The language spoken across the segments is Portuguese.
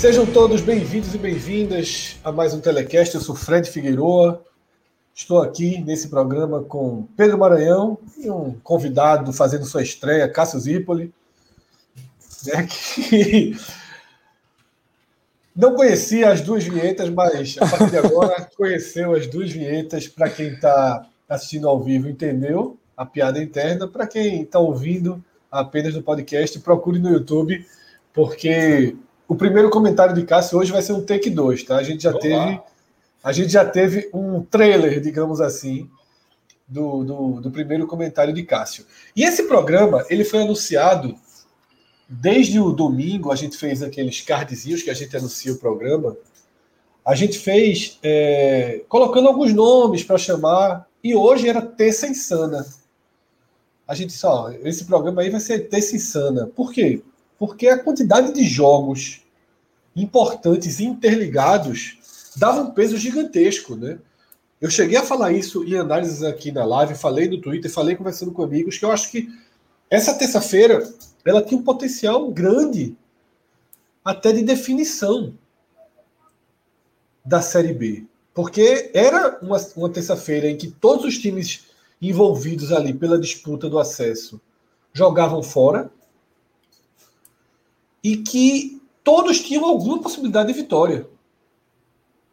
Sejam todos bem-vindos e bem-vindas a mais um Telecast. Eu sou Fred Figueiroa. Estou aqui nesse programa com Pedro Maranhão e um convidado fazendo sua estreia, Cássio Zipoli, né, que não conhecia as duas vinhetas, mas a partir de agora conheceu as duas vinhetas. Para quem está assistindo ao vivo, entendeu a piada interna. Para quem está ouvindo apenas no podcast, procure no YouTube, porque o primeiro comentário de Cássio hoje vai ser um take 2, tá? A gente já Olá. teve a gente já teve um trailer, digamos assim, do, do, do, primeiro comentário de Cássio. E esse programa, ele foi anunciado desde o domingo, a gente fez aqueles cardzinhos que a gente anuncia o programa. A gente fez é, colocando alguns nomes para chamar, e hoje era Terça Insana. A gente só, esse programa aí vai ser Terça Insana. Por quê? Porque a quantidade de jogos importantes interligados dava um peso gigantesco, né? Eu cheguei a falar isso em análises aqui na live, falei no Twitter, falei conversando com amigos, que eu acho que essa terça-feira ela tinha um potencial grande até de definição da Série B. Porque era uma, uma terça-feira em que todos os times envolvidos ali pela disputa do acesso jogavam fora e que todos tinham alguma possibilidade de vitória.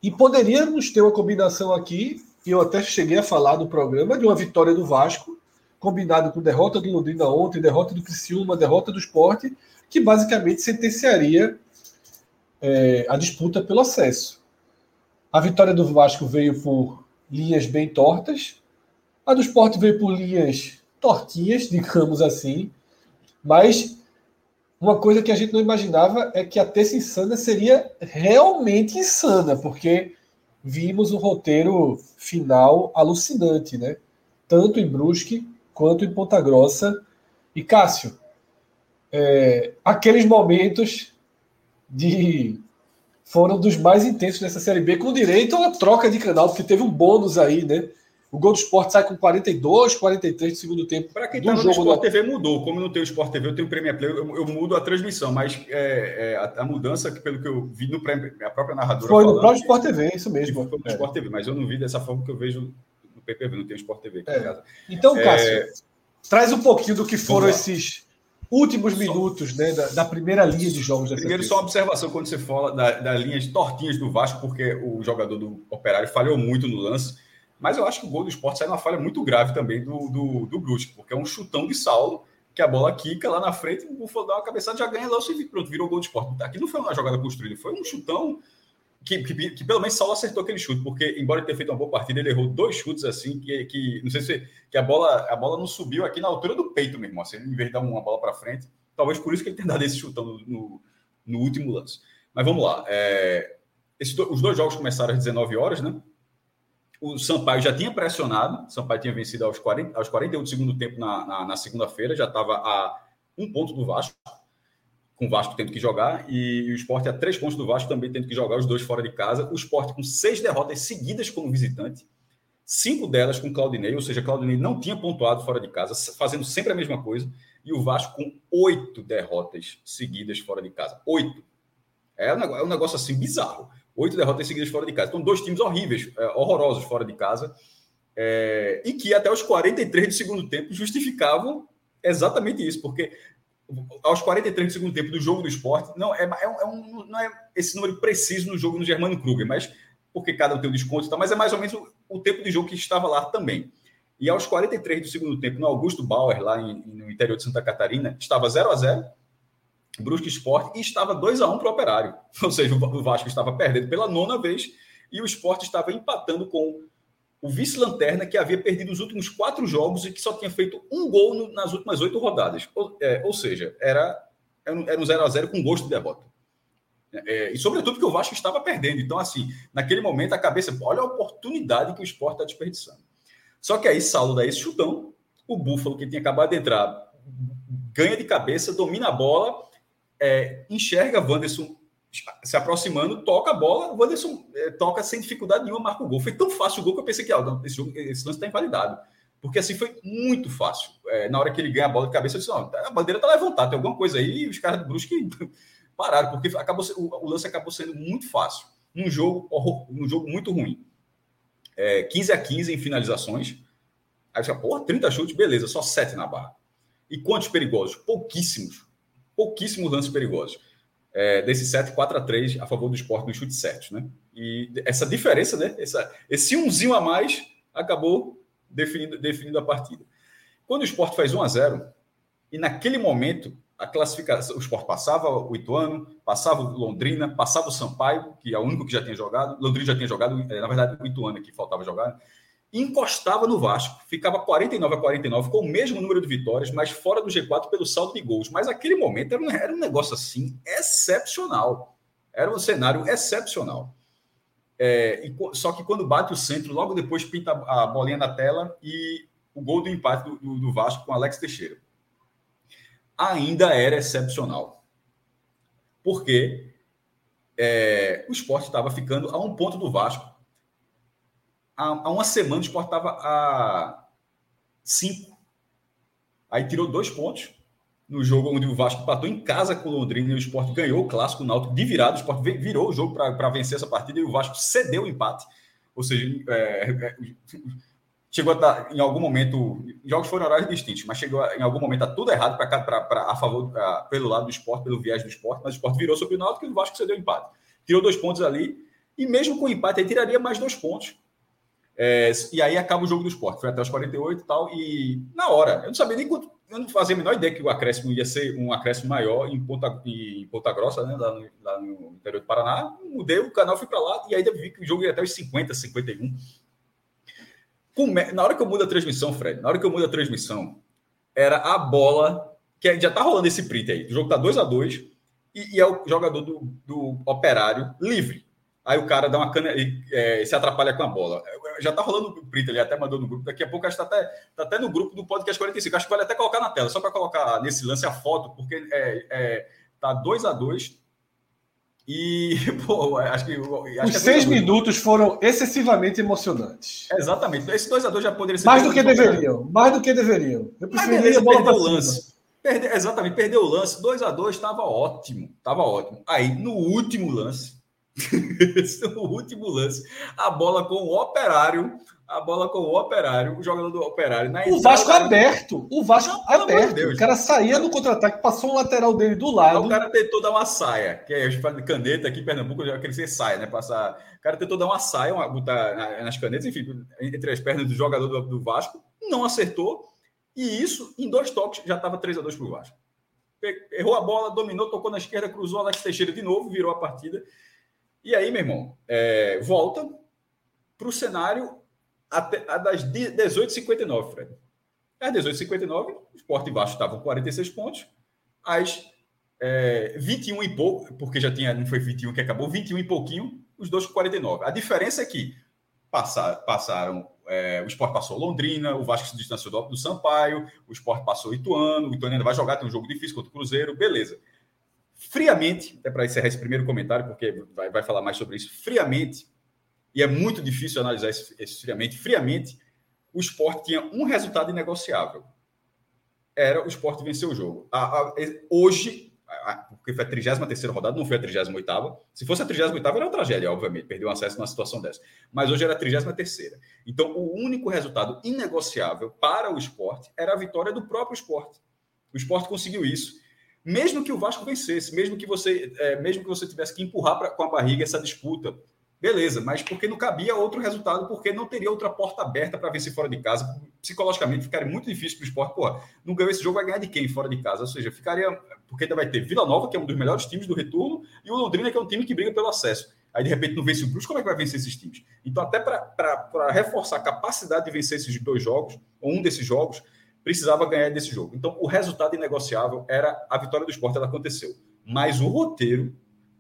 E poderíamos ter uma combinação aqui, e eu até cheguei a falar no programa, de uma vitória do Vasco, combinado com derrota do Londrina ontem, derrota do Criciúma, derrota do Esporte, que basicamente sentenciaria é, a disputa pelo acesso. A vitória do Vasco veio por linhas bem tortas, a do Esporte veio por linhas tortinhas, digamos assim, mas uma coisa que a gente não imaginava é que a terça insana seria realmente insana, porque vimos um roteiro final alucinante, né? Tanto em Brusque quanto em Ponta Grossa. E Cássio, é, aqueles momentos de foram dos mais intensos dessa série B, com direito a troca de canal, porque teve um bônus aí, né? O gol do Sport sai com 42, 43 de segundo tempo. Para quem está no Sport da... TV mudou. Como não tem o Sport TV, eu tenho o Premier Play, eu, eu mudo a transmissão, mas é, é, a, a, mudança, que pelo que eu vi no Premier, a própria narradora. Foi no próprio Sport TV, isso mesmo. Foi no é. Sport TV, mas eu não vi dessa forma que eu vejo no PPV, não tem o Sport TV aqui é. em casa. Então, é, Cássio, traz um pouquinho do que foram esses últimos só, minutos né, da, da, primeira linha de jogos. Primeiro, só uma observação quando você fala das da linhas tortinhas do Vasco, porque o jogador do Operário falhou muito no lance mas eu acho que o gol do esporte sai numa falha muito grave também do, do, do Brusque, porque é um chutão de Saulo, que a bola quica lá na frente, o Buffalo dá uma cabeçada, já ganha o serviço. Pronto, virou gol do esporte. Aqui não foi uma jogada construída, foi um chutão que, que, que, pelo menos Saulo acertou aquele chute, porque embora ele tenha feito uma boa partida, ele errou dois chutes assim, que, que não sei se que a bola, a bola não subiu aqui na altura do peito mesmo, assim, em vez de dar uma bola para frente. Talvez por isso que ele tenha dado esse chutão no, no, no último lance. Mas vamos lá. É, do, os dois jogos começaram às 19 horas, né? O Sampaio já tinha pressionado, Sampaio tinha vencido aos, 40, aos 41 do segundo tempo na, na, na segunda-feira, já estava a um ponto do Vasco, com o Vasco tendo que jogar, e o Sport a três pontos do Vasco também tendo que jogar, os dois fora de casa. O Sport com seis derrotas seguidas como visitante, cinco delas com Claudinei, ou seja, Claudinei não tinha pontuado fora de casa, fazendo sempre a mesma coisa, e o Vasco com oito derrotas seguidas fora de casa. Oito. É um é um negócio assim bizarro oito derrotas seguidas fora de casa. Então, dois times horríveis, é, horrorosos fora de casa, é, e que até os 43 do segundo tempo justificavam exatamente isso, porque aos 43 do segundo tempo do jogo do esporte, não é, é, é um, não é esse número preciso no jogo no Germano Kruger, mas porque cada um tem um desconto, tá, mas é mais ou menos o, o tempo de jogo que estava lá também. E aos 43 do segundo tempo, no Augusto Bauer, lá em, no interior de Santa Catarina, estava 0 a 0 Brusque Esporte, e estava 2 a 1 para o Operário. Ou seja, o Vasco estava perdendo pela nona vez e o Esporte estava empatando com o vice-lanterna que havia perdido os últimos quatro jogos e que só tinha feito um gol no, nas últimas oito rodadas. Ou, é, ou seja, era, era um 0 a 0 com gosto de derrota. É, e sobretudo porque o Vasco estava perdendo. Então, assim, naquele momento a cabeça, olha a oportunidade que o esporte está desperdiçando. Só que aí, Saulo dá esse chutão, o Búfalo, que tinha acabado de entrar, ganha de cabeça, domina a bola, é, enxerga Wanderson se aproximando, toca a bola, Wanderson é, toca sem dificuldade nenhuma, marca o gol. Foi tão fácil o gol que eu pensei que ah, não, esse, jogo, esse lance está invalidado. Porque assim foi muito fácil. É, na hora que ele ganha a bola de cabeça, eu disse: não, a bandeira está levantada, tem alguma coisa aí, e os caras do Brusque pararam, porque acabou, o, o, lance acabou sendo muito fácil. Um jogo, um jogo muito ruim. É, 15 a 15 em finalizações. Aí você porra, 30 chutes, beleza, só 7 na barra. E quantos perigosos? Pouquíssimos. Pouquíssimos lances perigosos é, desse 7, 4 a 3 a favor do esporte no chute certo, né? E essa diferença, né? Essa, esse umzinho a mais acabou definindo, definindo a partida. Quando o esporte faz 1 a 0 e naquele momento a classificação, o esporte passava o Ituano, passava o Londrina, passava o Sampaio, que é o único que já tinha jogado, Londrina já tinha jogado, é, na verdade o Ituano que faltava jogar, encostava no Vasco, ficava 49 a 49 com o mesmo número de vitórias, mas fora do G4 pelo saldo de gols. Mas aquele momento era um, era um negócio assim excepcional. Era um cenário excepcional. É, e, só que quando bate o centro, logo depois pinta a bolinha na tela e o gol do empate do, do, do Vasco com Alex Teixeira. Ainda era excepcional. Porque é, o esporte estava ficando a um ponto do Vasco há, uma semana o Sport estava a cinco. Aí tirou dois pontos no jogo onde o Vasco empatou em casa com o Londrina e o Sport ganhou o clássico náutico de virada. O Sport virou o jogo para vencer essa partida e o Vasco cedeu o empate. Ou seja, é, é, chegou a estar, em algum momento, jogos foram horários distintos, mas chegou a, em algum momento a tudo errado para a favor pra, pelo lado do esporte, pelo viés do esporte, mas o esporte virou sobre o Náutico e o Vasco cedeu o empate. Tirou dois pontos ali, e mesmo com o empate, aí tiraria mais dois pontos. É, e aí acaba o jogo do esporte. Foi até os 48 e tal. E na hora, eu não sabia nem quanto. Eu não fazia a menor ideia que o acréscimo ia ser um acréscimo maior em Ponta, em Ponta Grossa, né, lá, no, lá no interior do Paraná. Mudei o canal, fui para lá e aí vi que o jogo ia até os 50, 51. na hora que eu mudo a transmissão, Fred, na hora que eu mudo a transmissão, era a bola, que já tá rolando esse print aí. O jogo tá 2 a 2 e, e é o jogador do, do operário livre. Aí o cara dá uma cana e é, se atrapalha com a bola. Já tá rolando o print, ele até mandou no grupo. Daqui a pouco acho que tá até, tá até no grupo do podcast 45. Acho que vale até colocar na tela, só para colocar nesse lance a foto, porque é, é tá 2 a 2 e, pô, acho que. Acho Os que seis minutos foram excessivamente emocionantes. Exatamente. Esse 2x2 já poderia ser. Mais do que deveriam. Mais do que deveriam. Eu preferia perder o lance. Perder, exatamente, perdeu o lance. 2x2 estava ótimo. Estava ótimo. Aí, no último lance, no último lance, a bola com o operário, a bola com o operário, o jogador do operário. Na o Vasco da... aberto, o Vasco não, aberto. Deus, o cara saía no contra-ataque, passou um lateral dele do lado. O cara tentou dar uma saia, que é de caneta aqui em Pernambuco, já queria ser saia, né? Passar. O cara tentou dar uma saia, uma, botar nas canetas, enfim, entre as pernas do jogador do, do Vasco, não acertou. E isso, em dois toques, já estava 3 a 2 para o Vasco. Errou a bola, dominou, tocou na esquerda, cruzou Alex Teixeira de novo, virou a partida. E aí, meu irmão, é, volta para o cenário até, das 18h59, Fred. Às 18h59, o Sport Baixo estava com 46 pontos. Às é, 21 e pouco, porque já tinha, não foi 21 que acabou, 21 e pouquinho, os dois com 49. A diferença é que passar, passaram, é, o Sport passou Londrina, o Vasco se distanciou do, do Sampaio, o Sport passou Ituano, o Ituano ainda vai jogar, tem um jogo difícil contra o Cruzeiro, beleza friamente, até para encerrar esse primeiro comentário, porque vai, vai falar mais sobre isso, friamente, e é muito difícil analisar esse friamente, friamente, o esporte tinha um resultado inegociável. Era o esporte vencer o jogo. A, a, hoje, a, porque foi a 33 rodada, não foi a 38 Se fosse a 38 era uma tragédia, obviamente, perdeu acesso numa situação dessa. Mas hoje era a 33 Então, o único resultado inegociável para o esporte era a vitória do próprio esporte. O esporte conseguiu isso mesmo que o Vasco vencesse, mesmo que você, é, mesmo que você tivesse que empurrar pra, com a barriga essa disputa Beleza, mas porque não cabia outro resultado, porque não teria outra porta aberta para vencer fora de casa. Psicologicamente ficaria muito difícil para o esporte. Pô, não ganhou esse jogo, vai ganhar de quem fora de casa? Ou seja, ficaria. Porque ainda vai ter Vila Nova, que é um dos melhores times do retorno, e o Londrina, que é um time que briga pelo acesso. Aí, de repente, não vence o Brusque, como é que vai vencer esses times? Então, até para reforçar a capacidade de vencer esses dois jogos, ou um desses jogos, precisava ganhar desse jogo. Então, o resultado inegociável era a vitória do esporte, ela aconteceu. Mas o roteiro,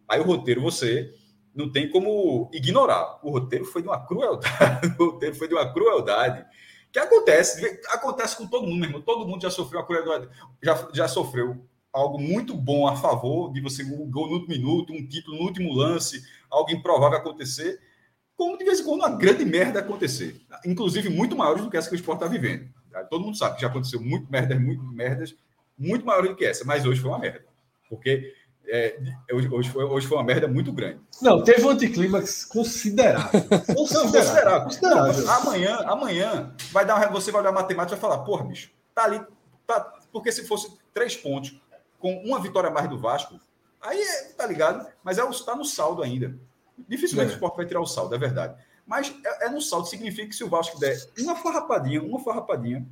aí o roteiro você não tem como ignorar. O roteiro foi de uma crueldade. o roteiro foi de uma crueldade que acontece, acontece com todo mundo, mesmo. Todo mundo já sofreu a crueldade, já, já sofreu algo muito bom a favor de você um gol no último minuto, um título no último lance, algo improvável acontecer, como de vez em quando uma grande merda acontecer, inclusive muito maiores do que essa que o esporte está vivendo. Todo mundo sabe que já aconteceu muito merdas, muito merdas, muito maiores do que essa, mas hoje foi uma merda, porque é, hoje, foi, hoje foi uma merda muito grande. Não, teve um anticlímax considerável. considerável. considerável. Não, amanhã, amanhã vai dar, você vai olhar matemática e vai falar, porra, bicho, tá ali. Tá, porque se fosse três pontos com uma vitória a mais do Vasco, aí é, tá ligado? Mas é, está no saldo ainda. Dificilmente é. o esporte vai tirar o saldo, é verdade. Mas é, é no saldo, significa que se o Vasco der uma farrapadinha, uma farrapadinha,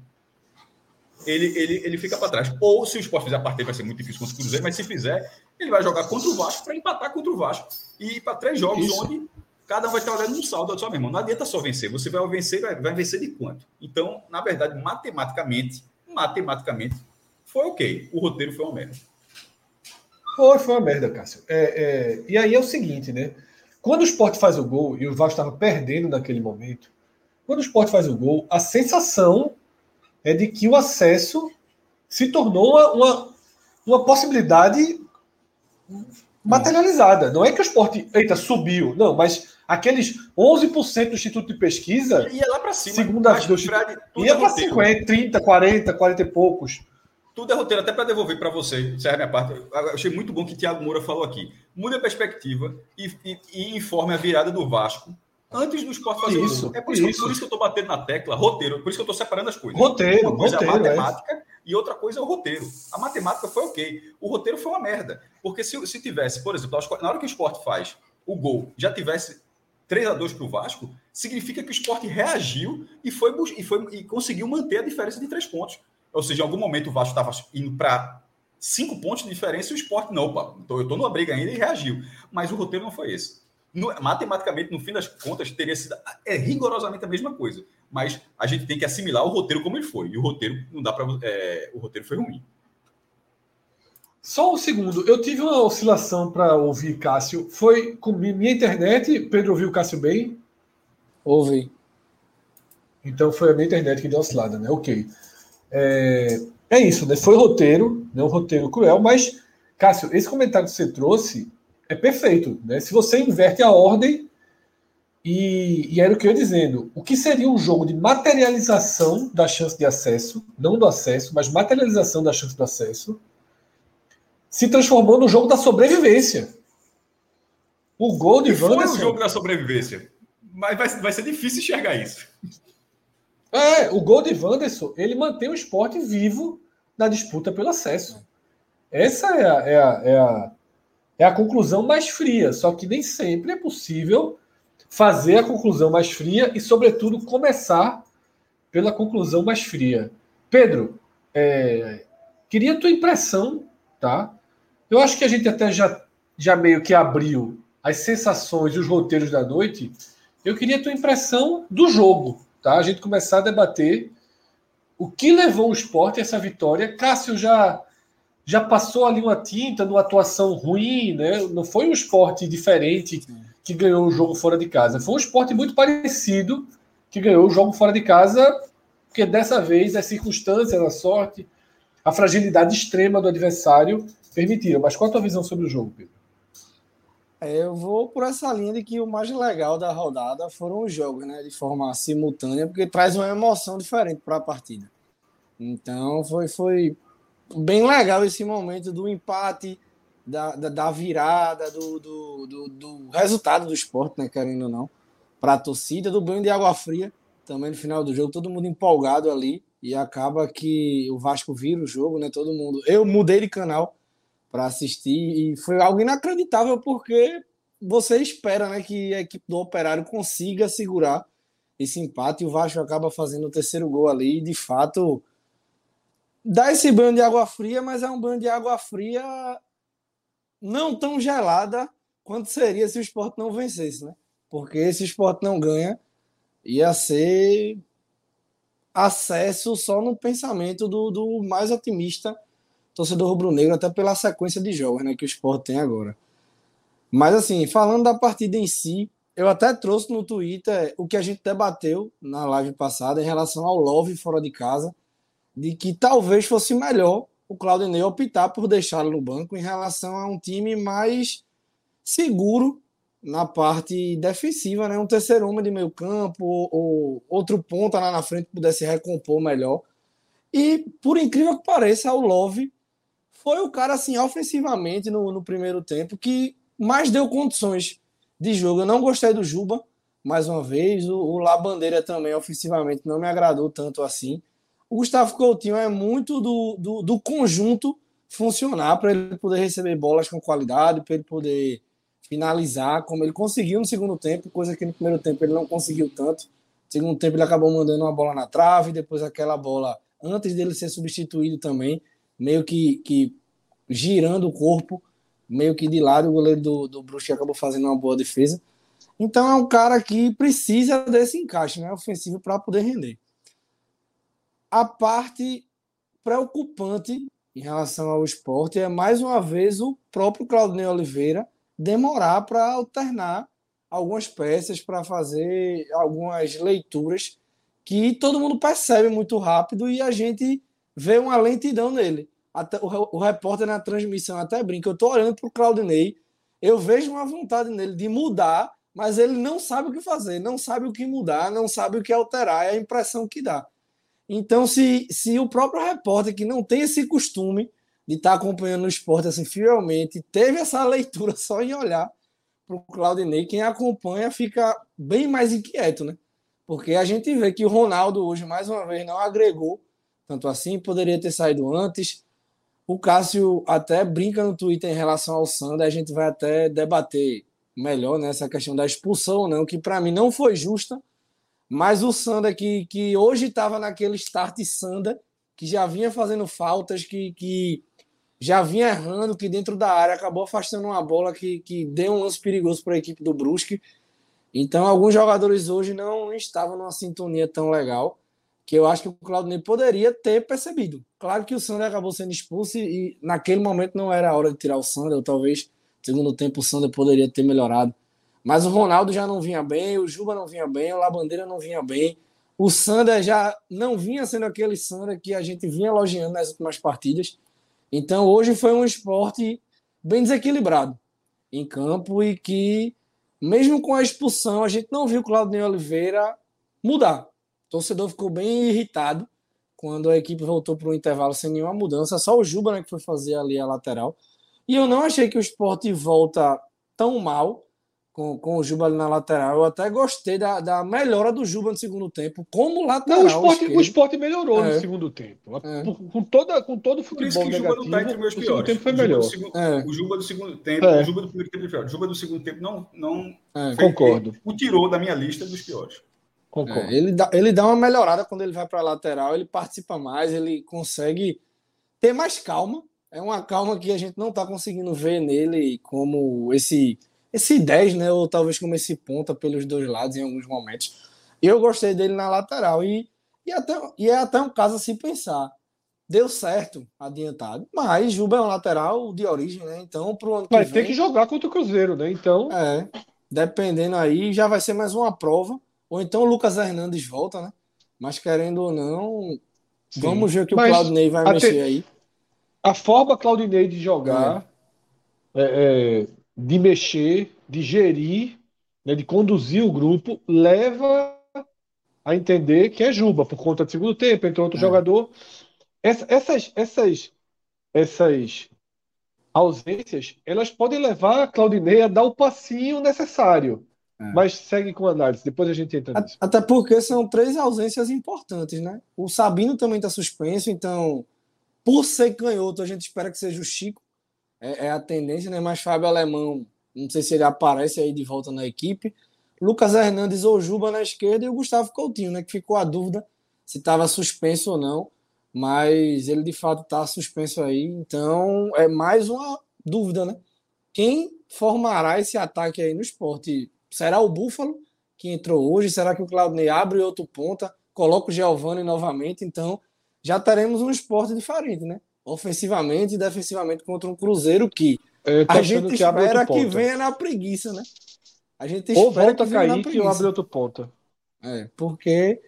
ele, ele, ele fica para trás. Ou se o esporte fizer a partida, vai ser muito difícil contra o Cruzeiro, mas se fizer, ele vai jogar contra o Vasco para empatar contra o Vasco. E ir para três jogos Isso. onde cada um vai estar olhando um saldo só, meu irmão. Não adianta só vencer. Você vai vencer, vai, vai vencer de quanto? Então, na verdade, matematicamente, matematicamente, foi ok. O roteiro foi uma merda. Foi, foi uma merda, Cássio. É, é, e aí é o seguinte, né? Quando o esporte faz o gol, e o Vasco estava perdendo naquele momento, quando o esporte faz o gol, a sensação é de que o acesso se tornou uma, uma, uma possibilidade materializada. Não é que o esporte, eita, subiu. Não, mas aqueles 11% do Instituto de Pesquisa. Ia lá para cima. Segundo a, do, Fred, ia para 50, 30, 40, 40 e poucos. Tudo é roteiro, até para devolver para você, encerra minha parte. Eu achei muito bom que Tiago Moura falou aqui. Mude a perspectiva e, e, e informe a virada do Vasco antes do esporte fazer isso. É por isso, isso. por isso que eu estou batendo na tecla, roteiro, por isso que eu estou separando as coisas. Roteiro, uma coisa roteiro, é a matemática é. e outra coisa é o roteiro. A matemática foi ok. O roteiro foi uma merda. Porque se, se tivesse, por exemplo, na hora que o esporte faz o gol, já tivesse 3 a 2 para o Vasco, significa que o esporte reagiu e foi, e foi e conseguiu manter a diferença de três pontos. Ou seja, em algum momento o Vasco estava indo para cinco pontos de diferença e o esporte não, opa, eu estou numa briga ainda e reagiu. Mas o roteiro não foi esse no, matematicamente, no fim das contas, teria sido é rigorosamente a mesma coisa. Mas a gente tem que assimilar o roteiro como ele foi. E o roteiro não dá para. É, o roteiro foi ruim. Só um segundo. Eu tive uma oscilação para ouvir Cássio. Foi com minha internet. Pedro ouviu Cássio bem? Ouvi. Então foi a minha internet que deu oscilada, né? Ok. É, é isso, né? Foi roteiro, né? um roteiro cruel, mas, Cássio, esse comentário que você trouxe é perfeito. Né? Se você inverte a ordem, e, e, era o que eu ia dizendo, o que seria um jogo de materialização da chance de acesso, não do acesso, mas materialização da chance do acesso, se transformou no jogo da sobrevivência. O gol de Wanderson... Foi o jogo da sobrevivência, mas vai, vai ser difícil enxergar isso. É, o gol de Wanderson, ele mantém o esporte vivo na disputa pelo acesso. Essa é a, é a, é a é a conclusão mais fria, só que nem sempre é possível fazer a conclusão mais fria e, sobretudo, começar pela conclusão mais fria. Pedro, é, queria a tua impressão, tá? Eu acho que a gente até já, já meio que abriu as sensações e os roteiros da noite. Eu queria a tua impressão do jogo, tá? A gente começar a debater o que levou o esporte a essa vitória. Cássio já já passou ali uma tinta numa atuação ruim, né? Não foi um esporte diferente que ganhou o jogo fora de casa. Foi um esporte muito parecido que ganhou o jogo fora de casa, porque dessa vez as circunstâncias, a sorte, a fragilidade extrema do adversário permitiram. Mas qual a tua visão sobre o jogo, Pedro? É, eu vou por essa linha de que o mais legal da rodada foram os jogos, né? De forma simultânea, porque traz uma emoção diferente para a partida. Então foi, foi bem legal esse momento do empate, da, da, da virada, do, do, do, do, resultado do esporte, né, querendo ou não, para a torcida, do banho de água fria, também no final do jogo, todo mundo empolgado ali, e acaba que o Vasco vira o jogo, né, todo mundo. Eu mudei de canal para assistir, e foi algo inacreditável, porque você espera né, que a equipe do Operário consiga segurar esse empate e o Vasco acaba fazendo o terceiro gol ali. E de fato, dá esse banho de água fria, mas é um banho de água fria não tão gelada quanto seria se o esporte não vencesse, né? Porque se o esporte não ganha, ia ser acesso só no pensamento do, do mais otimista torcedor rubro-negro, até pela sequência de jogos né, que o esporte tem agora. Mas, assim, falando da partida em si, eu até trouxe no Twitter o que a gente debateu na live passada em relação ao Love fora de casa, de que talvez fosse melhor o Claudinei optar por deixá-lo no banco em relação a um time mais seguro na parte defensiva, né? Um terceiro homem de meio campo ou outro ponta lá na frente pudesse recompor melhor. E, por incrível que pareça, o Love foi o cara, assim, ofensivamente no, no primeiro tempo que mais deu condições de jogo. Eu não gostei do Juba, mais uma vez. O, o Labandeira também, ofensivamente, não me agradou tanto assim. O Gustavo Coutinho é muito do, do, do conjunto funcionar para ele poder receber bolas com qualidade, para ele poder finalizar, como ele conseguiu no segundo tempo, coisa que no primeiro tempo ele não conseguiu tanto. No segundo tempo ele acabou mandando uma bola na trave, depois aquela bola, antes dele ser substituído também, meio que, que girando o corpo, meio que de lado, o goleiro do, do Brusque acabou fazendo uma boa defesa. Então é um cara que precisa desse encaixe né, ofensivo para poder render. A parte preocupante em relação ao esporte é mais uma vez o próprio Claudinei Oliveira demorar para alternar algumas peças, para fazer algumas leituras que todo mundo percebe muito rápido e a gente vê uma lentidão nele. Até, o, o repórter na transmissão até brinca, eu estou olhando para o Claudinei, eu vejo uma vontade nele de mudar, mas ele não sabe o que fazer, não sabe o que mudar, não sabe o que alterar, é a impressão que dá. Então, se, se o próprio repórter, que não tem esse costume de estar tá acompanhando o esporte assim fielmente, teve essa leitura só em olhar para o Claudinei, quem acompanha fica bem mais inquieto, né? Porque a gente vê que o Ronaldo hoje, mais uma vez, não agregou tanto assim, poderia ter saído antes. O Cássio até brinca no Twitter em relação ao Sander, a gente vai até debater melhor nessa né, questão da expulsão ou não, que para mim não foi justa, mas o Sander que, que hoje estava naquele start Sander, que já vinha fazendo faltas, que, que já vinha errando, que dentro da área acabou afastando uma bola que, que deu um lance perigoso para a equipe do Brusque. Então, alguns jogadores hoje não estavam numa sintonia tão legal que eu acho que o Claudinei poderia ter percebido. Claro que o Sander acabou sendo expulso e, e naquele momento não era a hora de tirar o Sander, ou talvez segundo tempo o Sander poderia ter melhorado. Mas o Ronaldo já não vinha bem, o Juba não vinha bem, o Labandeira não vinha bem. O Sander já não vinha sendo aquele Sander que a gente vinha elogiando nas últimas partidas. Então hoje foi um esporte bem desequilibrado em campo e que, mesmo com a expulsão, a gente não viu o Claudinei Oliveira mudar. O torcedor ficou bem irritado quando a equipe voltou para o intervalo sem nenhuma mudança, só o Juba né, que foi fazer ali a lateral. E eu não achei que o esporte volta tão mal com, com o Juba ali na lateral. Eu até gostei da, da melhora do Juba no segundo tempo, como lateral. Não, o esporte, o esporte melhorou é. no segundo tempo. É. Com, toda, com todo o futebol Por isso que o Juba não está entre meus piores. O segundo tempo foi melhor. Segundo, é. O Juba do segundo tempo, é. o Juba do primeiro tempo. O Juba do segundo tempo não, não é. concordo. o tirou da minha lista dos piores. Concordo. É, ele, dá, ele dá uma melhorada quando ele vai para a lateral, ele participa mais, ele consegue ter mais calma. É uma calma que a gente não está conseguindo ver nele como esse esse 10, né? Ou talvez como esse ponta pelos dois lados em alguns momentos. Eu gostei dele na lateral e, e, até, e é até um caso a se pensar. Deu certo adiantado, mas Juba é um lateral de origem, né? Então, pro ano vai que vem, ter que jogar contra o Cruzeiro, né? Então. É, dependendo aí, já vai ser mais uma prova. Ou então o Lucas Hernandes volta, né? Mas querendo ou não, Sim. vamos ver o que o Claudinei vai mexer aí. A forma Claudinei de jogar, é. É, é, de mexer, de gerir, né, de conduzir o grupo, leva a entender que é Juba, por conta do segundo tempo, entrou outro é. jogador. Essa, essas, essas, essas ausências, elas podem levar a Claudinei a dar o passinho necessário. É. Mas segue com a análise, depois a gente entra nisso. Até porque são três ausências importantes, né? O Sabino também está suspenso, então, por ser canhoto, a gente espera que seja o Chico. É, é a tendência, né? Mas Fábio Alemão Não sei se ele aparece aí de volta na equipe. Lucas Hernandes ou Juba na esquerda e o Gustavo Coutinho, né? Que ficou a dúvida se estava suspenso ou não. Mas ele de fato está suspenso aí. Então é mais uma dúvida, né? Quem formará esse ataque aí no esporte? Será o Búfalo, que entrou hoje? Será que o Claudinei abre outro ponta? Coloca o Giovanni novamente? Então já teremos um esporte diferente, né? Ofensivamente e defensivamente contra um Cruzeiro que a gente que espera que venha na preguiça, né? A gente espera Ou volta que venha Kaique ou abre outro ponto. É, porque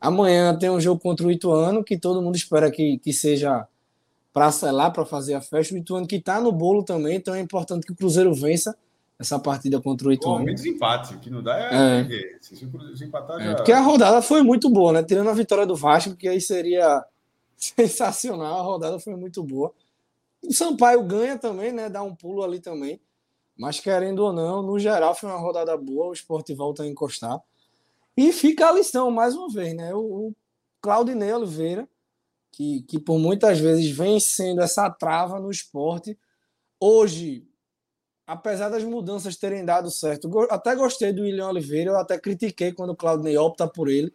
amanhã tem um jogo contra o Ituano que todo mundo espera que, que seja para selar, para fazer a festa. O Ituano que está no bolo também, então é importante que o Cruzeiro vença essa partida contra o Ituano. menos empate, o que não dá é, é. Se, empatar é, já... Porque a rodada foi muito boa, né? Tirando a vitória do Vasco, que aí seria sensacional, a rodada foi muito boa. O Sampaio ganha também, né? Dá um pulo ali também. Mas querendo ou não, no geral foi uma rodada boa, o esporte volta a encostar. E fica a lição, mais uma vez, né? O, o Claudinei Oliveira, que, que por muitas vezes vem sendo essa trava no esporte. Hoje, apesar das mudanças terem dado certo, até gostei do William Oliveira, eu até critiquei quando o Claudinei opta por ele.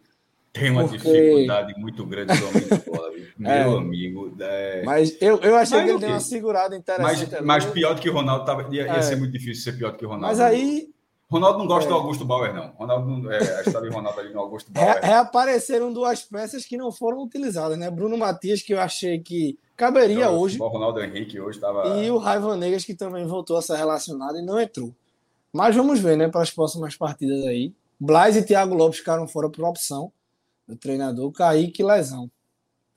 Tem uma porque... dificuldade muito grande do homem de bola, meu é, amigo. É... Mas eu, eu achei mas, que ele deu uma segurada interessante. Mas, mas pior do que o Ronaldo, tava, ia, ia é. ser muito difícil ser pior do que o Ronaldo. Mas aí. Ronaldo não gosta é. do Augusto Bauer, não. Ronaldo não, é, a história de Ronaldo ali no Augusto Bauer. Re, reapareceram duas peças que não foram utilizadas, né? Bruno Matias, que eu achei que caberia então, hoje. O Ronaldo Henrique hoje estava. E o Raiva Negas, que também voltou a ser relacionado e não entrou. Mas vamos ver, né, para as próximas partidas aí. Blas e Thiago Lopes ficaram fora por opção do treinador. Kaique lesão.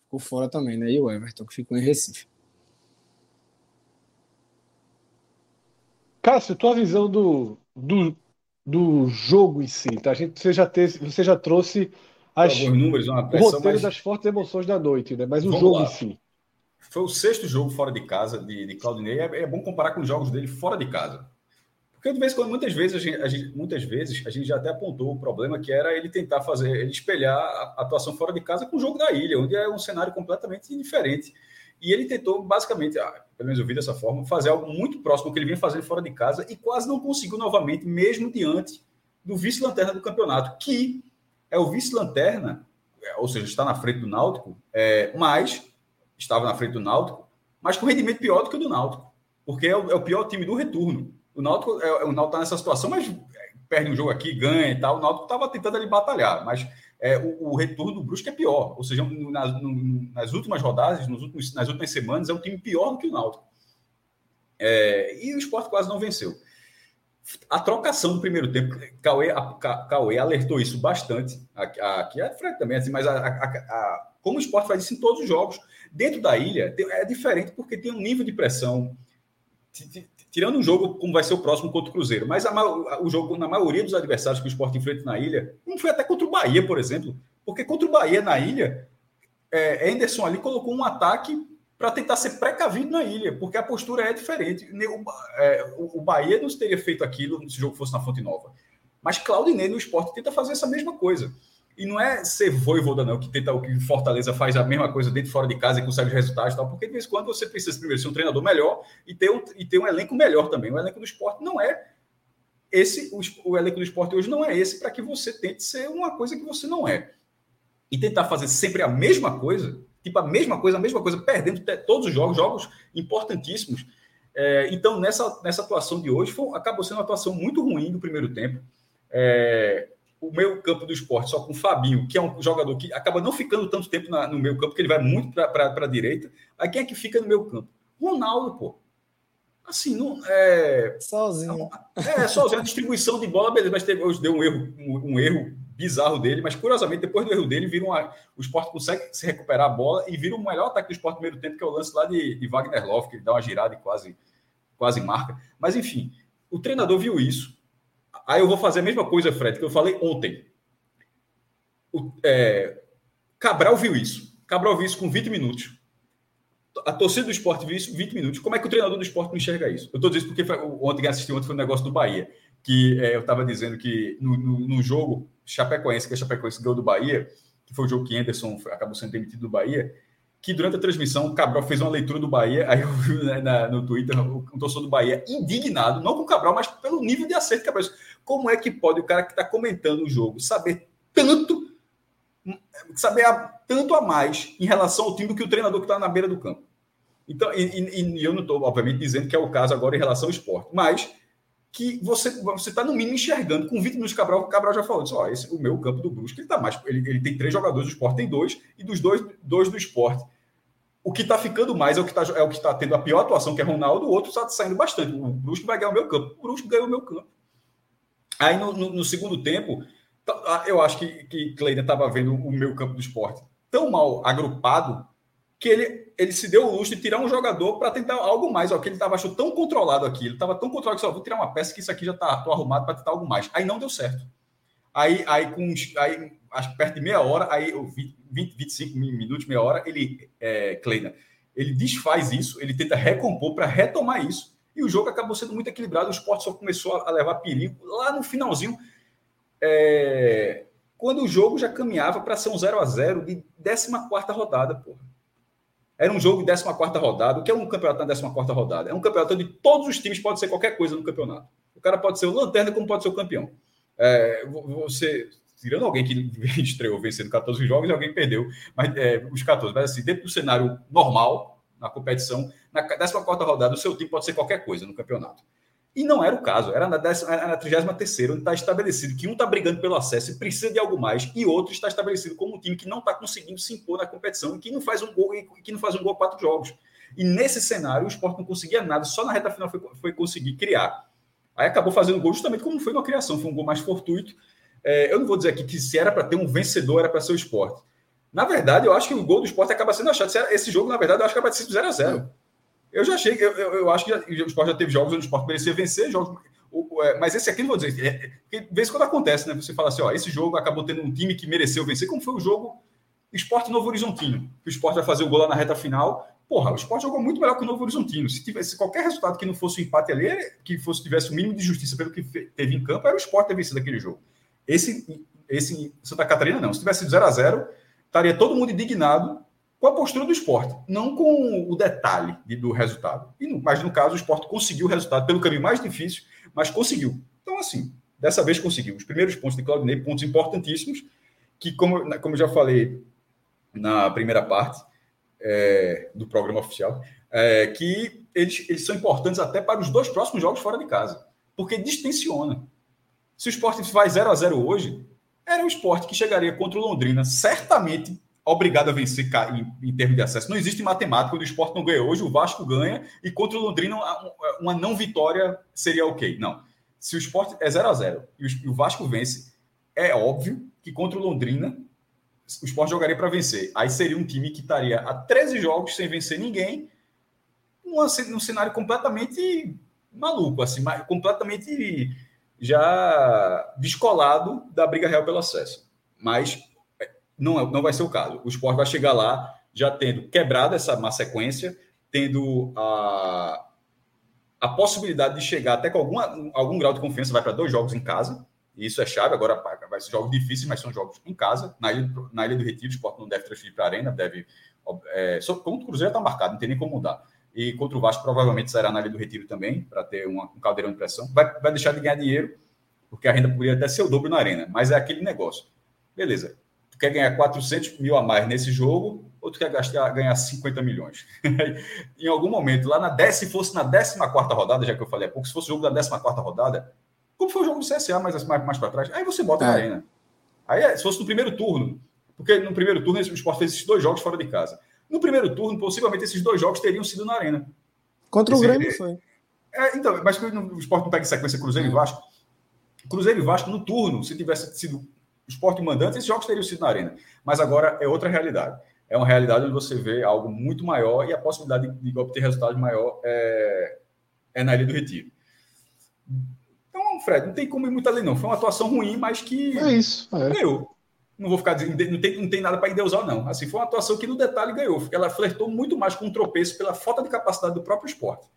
Ficou fora também, né? E o Everton, que ficou em Recife. Cássio, tua visão do, do, do jogo em si, tá? A gente, você, já teve, você já trouxe as, números, uma pressão, o roteiro mas... das fortes emoções da noite, né? Mas o Vamos jogo lá. em si. Foi o sexto jogo fora de casa de, de Claudinei. É, é bom comparar com os jogos dele fora de casa. Porque de vez em quando, muitas vezes, a gente, a gente, muitas vezes, a gente já até apontou o problema que era ele tentar fazer, ele espelhar a atuação fora de casa com o jogo da ilha, onde é um cenário completamente diferente. E ele tentou, basicamente, ah, pelo menos eu vi dessa forma, fazer algo muito próximo ao que ele vinha fazendo fora de casa e quase não conseguiu novamente, mesmo diante do vice-lanterna do campeonato, que é o vice-lanterna, é, ou seja, está na frente do Náutico, é, mas estava na frente do Náutico, mas com rendimento pior do que o do Náutico, porque é o, é o pior time do retorno. O Náutico, é, o Náutico tá nessa situação, mas perde um jogo aqui, ganha e tal. O Náutico estava tentando ali batalhar, mas é, o, o, retorno do Brusque é pior. Ou seja, nas, no, nas últimas rodadas, nos últimos, nas últimas semanas, é um time pior do que o Náutico. É, e o esporte quase não venceu. A trocação do primeiro tempo, Cauê, a, Cauê alertou isso bastante. Aqui é Fred também, assim, mas a, a, a, como o esporte faz isso em todos os jogos, dentro da ilha é diferente porque tem um nível de pressão tirando um jogo como vai ser o próximo contra o Cruzeiro, mas a, o jogo, na maioria dos adversários que o Sport enfrenta na ilha, não foi até contra o Bahia, por exemplo, porque contra o Bahia na ilha, é, Anderson ali colocou um ataque para tentar ser precavido na ilha, porque a postura é diferente. O, é, o, Bahia não teria feito aquilo se o jogo fosse na Fonte Nova. Mas Claudinei no esporte tenta fazer essa mesma coisa. E não é ser voivoda, não, que tenta o que Fortaleza faz a mesma coisa dentro e fora de casa e consegue resultados e tal, porque de vez em quando você precisa primeiro ser um treinador melhor e ter um, e ter um elenco melhor também. O elenco do esporte não é esse, o, o elenco do esporte hoje não é esse para que você tente ser uma coisa que você não é. E tentar fazer sempre a mesma coisa, tipo a mesma coisa, a mesma coisa, perdendo todos os jogos, jogos importantíssimos. É, então, nessa, nessa atuação de hoje, foi, acabou sendo uma atuação muito ruim do primeiro tempo. É, o meio campo do esporte só com o Fabinho, que é um jogador que acaba não ficando tanto tempo na, no meio campo, porque ele vai muito para a direita. Aí quem é que fica no meio campo? Ronaldo, pô. Assim, não é. Sozinho. É, sozinho. A distribuição de bola, beleza, mas teve, hoje deu um erro, um, um, erro bizarro dele, mas curiosamente, depois do erro dele, vira uma, o esporte consegue se recuperar a bola e vira o melhor ataque do esporte no primeiro tempo, que é o lance lá de, de Wagner Love, que ele dá uma girada e quase, quase marca. Mas enfim, o treinador viu isso Aí eu vou fazer a mesma coisa, Fred, que eu falei ontem. O, é, Cabral viu isso. Cabral viu isso com 20 minutos. A torcida do esporte viu isso 20 minutos. Como é que o treinador do esporte não enxerga isso? Eu estou dizendo porque foi, ontem assisti ontem foi um negócio do Bahia. Que é, eu estava dizendo que no, no, no, jogo Chapecoense, que a Chapecoense ganhou do Bahia, que foi o jogo que Anderson acabou sendo demitido do Bahia, que durante a transmissão o Cabral fez uma leitura do Bahia, aí eu vi né, na, no Twitter um torcedor do Bahia indignado, não com o Cabral, mas pelo nível de acerto que Cabral. Como é que pode o cara que está comentando o jogo saber tanto, saber a, tanto a mais em relação ao time do que o treinador que está na beira do campo? Então, e, e, eu não estou, obviamente, dizendo que é o caso agora em relação ao esporte, mas que você você está no mínimo enxergando com 20 minutos de Cabral, o Cabral já falou, disse, ó, esse o meu campo do Brusque, ele tá mais, ele, ele tem três jogadores do esporte, tem dois, e dos dois, dois do esporte. O que está ficando mais é o que está é tá tendo a pior atuação, que é Ronaldo, o outro está saindo bastante. O Brusque vai ganhar o meu campo. O Brusque ganhou o meu campo. Aí no, no, no segundo tempo, tá, eu acho que, que Kleiner estava vendo o meu campo do esporte tão mal agrupado que ele, ele se deu o luxo de tirar um jogador para tentar algo mais. Ó, que ele estava achando tão controlado aqui, ele estava tão controlado que só vou tirar uma peça que isso aqui já está arrumado para tentar algo mais. Aí não deu certo. Aí, aí, com, aí acho que perto de meia hora, aí 20, 25 minutos, meia hora, ele, é, Kleina, ele desfaz isso, ele tenta recompor para retomar isso. E o jogo acabou sendo muito equilibrado. O esporte só começou a levar perigo lá no finalzinho. É, quando o jogo já caminhava para ser um 0 a 0 de 14 rodada, porra. Era um jogo de 14 rodada. O que é um campeonato na 14 rodada? É um campeonato onde todos os times podem ser qualquer coisa no campeonato. O cara pode ser o lanterna, como pode ser o campeão. É, você, tirando alguém que estreou vencendo 14 jogos e alguém perdeu mas, é, os 14. Mas assim, dentro do cenário normal, na competição, na 14 rodada, o seu time pode ser qualquer coisa no campeonato. E não era o caso, era na, décima, na 33 onde está estabelecido que um está brigando pelo acesso e precisa de algo mais, e outro está estabelecido como um time que não está conseguindo se impor na competição e que não faz um gol e que não faz um gol a quatro jogos. E nesse cenário, o esporte não conseguia nada, só na reta final foi, foi conseguir criar. Aí acabou fazendo gol justamente como foi uma criação, foi um gol mais fortuito. É, eu não vou dizer aqui que se era para ter um vencedor, era para ser o esporte. Na verdade, eu acho que o gol do esporte acaba sendo achado. Esse jogo, na verdade, eu acho que acaba sendo 0 a 0 eu já achei, eu, eu, eu acho que já, o esporte já teve jogos onde o esporte merecia vencer, jogos, é, mas esse aqui não vou dizer. É, de vez quando acontece, né? Você fala assim, ó, esse jogo acabou tendo um time que mereceu vencer, como foi o jogo Esporte Novo Horizontino. O esporte vai fazer o gol lá na reta final. Porra, o esporte jogou muito melhor que o Novo Horizontino. Se tivesse qualquer resultado que não fosse o um empate ali, que fosse tivesse o mínimo de justiça pelo que teve em campo, era o esporte ter vencido aquele jogo. Esse, esse Santa Catarina, não. Se tivesse sido 0 a 0 estaria todo mundo indignado com a postura do esporte, não com o detalhe de, do resultado. E no, mas no caso, o esporte conseguiu o resultado pelo caminho mais difícil, mas conseguiu. Então, assim, dessa vez conseguiu. Os primeiros pontos de Claudinei, pontos importantíssimos, que, como, como eu já falei na primeira parte é, do programa oficial, é, que eles, eles são importantes até para os dois próximos jogos fora de casa, porque distensiona. Se o esporte faz 0 a 0 hoje, era um esporte que chegaria contra o Londrina, certamente obrigado a vencer em, em termos de acesso. Não existe matemática. O esporte não ganha hoje, o Vasco ganha e contra o Londrina uma não vitória seria ok. Não. Se o esporte é 0 a 0 e o Vasco vence, é óbvio que contra o Londrina o esporte jogaria para vencer. Aí seria um time que estaria a 13 jogos sem vencer ninguém, num cenário completamente maluco, assim, completamente já descolado da briga real pelo acesso. Mas não, é, não vai ser o caso. O esporte vai chegar lá já tendo quebrado essa má sequência, tendo a, a possibilidade de chegar até com alguma, algum grau de confiança, vai para dois jogos em casa, e isso é chave. Agora vai ser jogos difíceis, mas são jogos em casa. Na Ilha, na ilha do Retiro, o esporte não deve transferir para a Arena, deve. É, só, contra o Cruzeiro está marcado, não tem nem como mudar. E contra o Vasco, provavelmente será na Ilha do Retiro também, para ter uma, um caldeirão de pressão. Vai, vai deixar de ganhar dinheiro, porque a renda poderia até ser o dobro na Arena, mas é aquele negócio. Beleza tu quer ganhar 400 mil a mais nesse jogo ou tu quer gastar, ganhar 50 milhões? em algum momento, lá na 10, se fosse na 14 rodada, já que eu falei há pouco, se fosse o jogo da 14 rodada, como foi o jogo do CSA mais, mais, mais para trás, aí você bota é. na arena. Aí, é, se fosse no primeiro turno, porque no primeiro turno o Sport fez esses dois jogos fora de casa. No primeiro turno, possivelmente esses dois jogos teriam sido na arena. Contra Esse, o Grêmio foi. É, então, mas o Sport não pega sequência Cruzeiro é. e Vasco. Cruzeiro e Vasco no turno, se tivesse sido esporte mandante, esses jogos teriam sido na arena. Mas agora é outra realidade. É uma realidade onde você vê algo muito maior e a possibilidade de, de obter resultado maior é, é na Ilha do Retiro. Então, Fred, não tem como ir muito além, não. Foi uma atuação ruim, mas que é isso, é. ganhou. Não vou ficar dizendo, não tem, não tem nada para endeusar, não. Assim, foi uma atuação que no detalhe ganhou. Ela flertou muito mais com um tropeço pela falta de capacidade do próprio esporte.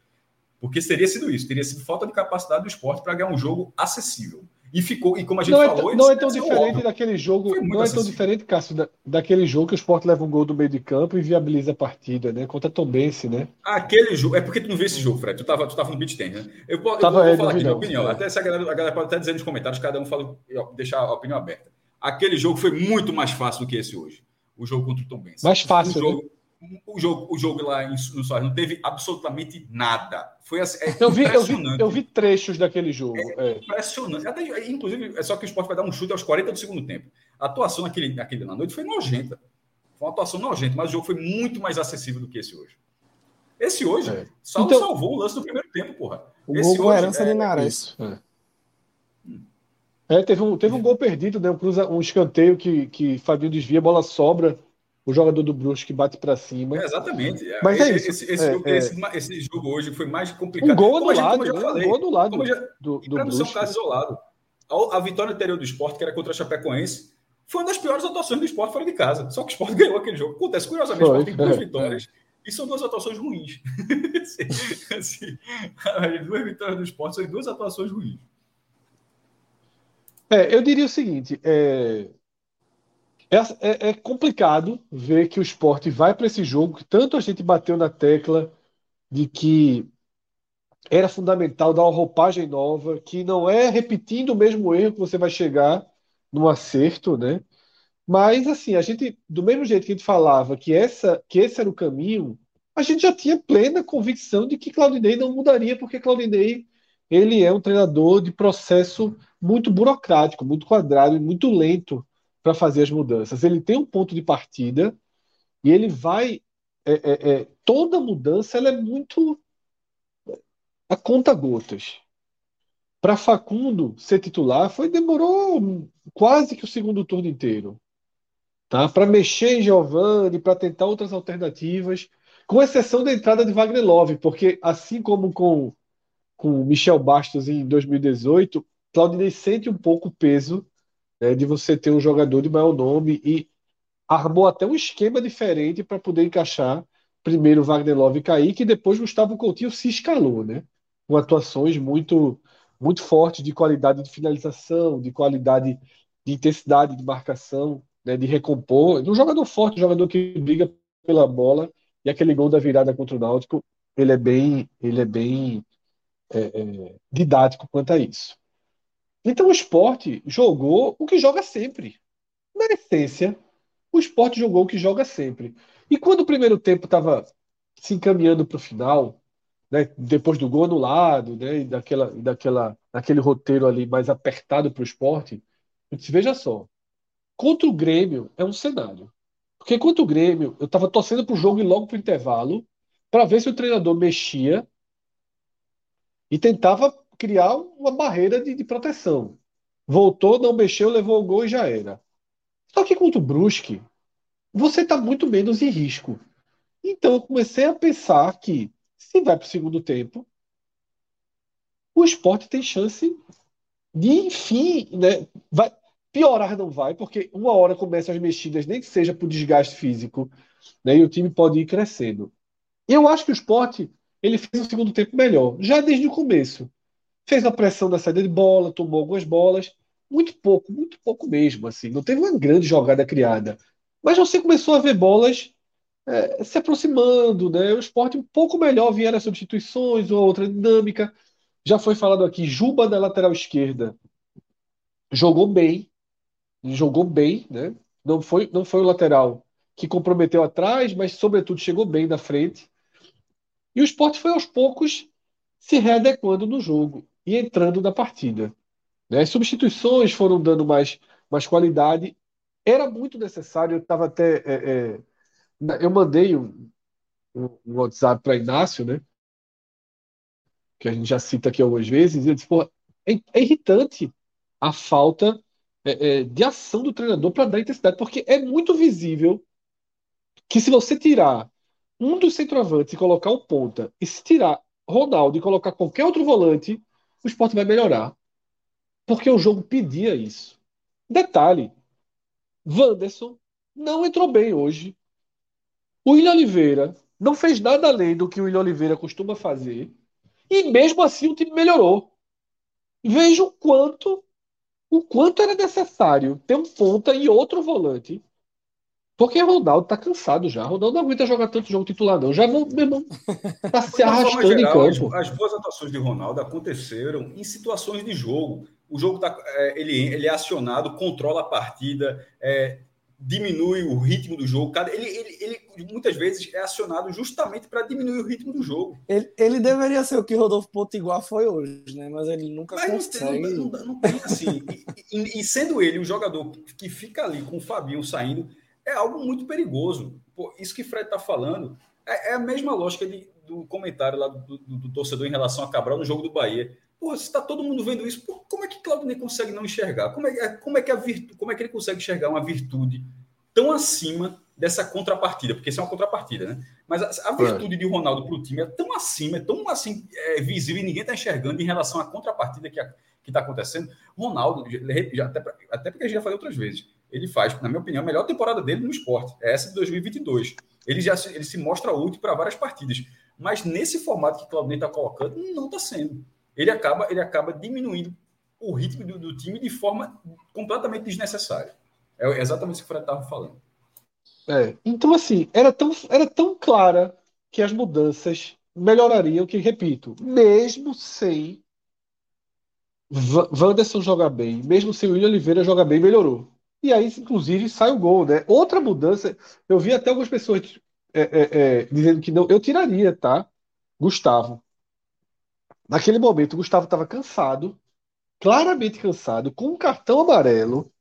Porque teria sido isso, teria sido falta de capacidade do esporte para ganhar um jogo acessível. E ficou, e como a gente não falou, é, não é tão diferente óbvio. daquele jogo. Não é tão diferente, Cássio, da, daquele jogo que o Sport leva um gol do meio de campo e viabiliza a partida, né? Contra Tombense, né? Aquele jogo. É porque tu não vê esse jogo, Fred. Tu tava, tu tava no beat tennis, né? Eu, eu, tava, eu vou, é, falar aqui minha opinião. É. Até se a galera, a galera pode até dizer nos comentários, cada um fala, deixar a opinião aberta. Aquele jogo foi muito mais fácil do que esse hoje. O jogo contra o Tombense. Mais fácil. O jogo, né? o jogo, o jogo lá em, no Soares não teve absolutamente nada. Foi assim, é eu, vi, eu, vi, eu vi trechos daquele jogo. É, é. Impressionante. Até, inclusive, é só que o esporte vai dar um chute aos 40 do segundo tempo. A atuação naquele, naquele na noite foi nojenta. Foi uma atuação nojenta, mas o jogo foi muito mais acessível do que esse hoje. Esse hoje, é. só então, salvou o lance do primeiro tempo, porra. O esse gol hoje, herança é, de Nares. É. é. teve um, teve um gol perdido, né? Um, cruza, um escanteio que, que Fabinho desvia, a bola sobra o jogador do Brusque bate para cima. É, exatamente. Mas é isso. Esse, esse, é, jogo, é. Esse, esse, jogo, hoje foi mais complicado. Um gol do lado, né? falei, um gol do lado já, do, do não ser um caso isolado. A, a, vitória anterior do esporte, que era contra a Chapecoense, foi uma das piores atuações do esporte fora de casa. Só que o esporte ganhou aquele jogo. Acontece, curiosamente, o esporte tem duas é, vitórias. E são duas atuações ruins. assim, as duas vitórias do esporte são duas atuações ruins. É, eu diria o seguinte: é, é, é, é, complicado ver que o esporte vai para esse jogo, que tanto a gente bateu na tecla de que era fundamental dar uma roupagem nova, que não é repetindo o mesmo erro que você vai chegar no acerto, né? Mas assim, a gente, do mesmo jeito que a gente falava que essa, que esse era o caminho, a gente já tinha plena convicção de que Claudinei não mudaria, porque Claudinei ele é um treinador de processo muito burocrático, muito quadrado e muito lento para fazer as mudanças. Ele tem um ponto de partida e ele vai. É, é, é, toda mudança ela é muito a conta gotas. Para Facundo ser titular foi demorou quase que o segundo turno inteiro, tá? Para mexer em Giovani, para tentar outras alternativas, com exceção da entrada de Wagner Love, porque assim como com com Michel Bastos em 2018, Claudinei sente um pouco o peso né, de você ter um jogador de maior nome e armou até um esquema diferente para poder encaixar primeiro Wagner Love e Kaique e depois Gustavo Coutinho se escalou, né? Com atuações muito muito fortes de qualidade de finalização, de qualidade de intensidade de marcação, né, de recompor. Um jogador forte, um jogador que briga pela bola e aquele gol da virada contra o Náutico, ele é bem, ele é bem é, é, didático quanto a isso. Então o esporte jogou o que joga sempre. Na essência, o esporte jogou o que joga sempre. E quando o primeiro tempo estava se encaminhando para o final, né, depois do gol anulado, né, e daquela, daquela, daquele roteiro ali mais apertado para o esporte, eu disse, veja só, contra o Grêmio é um cenário. Porque contra o Grêmio, eu estava torcendo para o jogo e logo para o intervalo, para ver se o treinador mexia e tentava criar uma barreira de, de proteção. Voltou, não mexeu, levou o gol e já era. Só que contra o Brusque, você está muito menos em risco. Então eu comecei a pensar que, se vai para o segundo tempo, o esporte tem chance de, enfim, né, vai, piorar não vai, porque uma hora começam as mexidas, nem que seja por desgaste físico, né, e o time pode ir crescendo. Eu acho que o esporte ele fez um segundo tempo melhor, já desde o começo fez a pressão da saída de bola, tomou algumas bolas, muito pouco, muito pouco mesmo, assim, não teve uma grande jogada criada. Mas você começou a ver bolas é, se aproximando, né? O esporte um pouco melhor, vieram as substituições, uma outra dinâmica. Já foi falado aqui, Juba na lateral esquerda jogou bem, jogou bem, né? Não foi, não foi o lateral que comprometeu atrás, mas sobretudo chegou bem na frente. E o esporte foi aos poucos se readequando no jogo e entrando na partida. Né? As substituições foram dando mais, mais qualidade. Era muito necessário, eu estava até. É, é, eu mandei um, um, um WhatsApp para Inácio, né? que a gente já cita aqui algumas vezes, e eu disse, Pô, é, é irritante a falta é, é, de ação do treinador para dar intensidade, porque é muito visível que se você tirar um dos centroavantes e colocar o ponta, e se tirar Ronaldo e colocar qualquer outro volante, o esporte vai melhorar. Porque o jogo pedia isso. Detalhe: Wanderson não entrou bem hoje. O William Oliveira não fez nada além do que o William Oliveira costuma fazer. E mesmo assim o time melhorou. Veja o quanto o quanto era necessário ter um ponta e outro volante. Porque Ronaldo tá cansado já. Ronaldo não aguenta jogar tanto jogo titular, não. Já vão, meu irmão, tá se arrastando geral, em campo. As, as, boas atuações de Ronaldo aconteceram em situações de jogo. O jogo tá, é, ele, ele é acionado, controla a partida, é, diminui o ritmo do jogo. Ele, ele, ele muitas vezes é acionado justamente para diminuir o ritmo do jogo. Ele, ele, deveria ser o que Rodolfo Potiguar foi hoje, né? Mas ele nunca Mas consegue. Não, não, não tem assim. e, e, e, sendo ele o jogador que fica ali com o Fabinho saindo, é algo muito perigoso. Pô, isso que Fred está falando é, é, a mesma lógica de, do comentário lá do, do, do, torcedor em relação a Cabral no jogo do Bahia. Porra, se está todo mundo vendo isso, porra, como é que Claudinei consegue não enxergar? Como é, é, como, é que a virtu, como é que ele consegue enxergar uma virtude tão acima dessa contrapartida? Porque isso é uma contrapartida, né? Mas a, a virtude é. de Ronaldo para o time é tão acima, é tão assim é, visível e ninguém está enxergando em relação à contrapartida que está acontecendo. Ronaldo, já, até, até porque a gente já falou outras vezes, ele faz, na minha opinião, a melhor temporada dele no esporte. É essa de 2022. Ele já se, ele se mostra útil para várias partidas. Mas nesse formato que Claudinei está colocando, não está sendo ele acaba, ele acaba diminuindo o ritmo do, do time de forma completamente desnecessária. É exatamente isso que o Fred estava falando. É, então, assim, era tão, era tão clara que as mudanças melhorariam, que, repito, mesmo sem Wanderson jogar bem, mesmo sem William Oliveira jogar bem, melhorou. E aí, inclusive, sai o gol, né? Outra mudança, eu vi até algumas pessoas é, é, é, dizendo que não, eu tiraria, tá? Gustavo. Naquele momento, o Gustavo estava cansado, claramente cansado, com um cartão amarelo,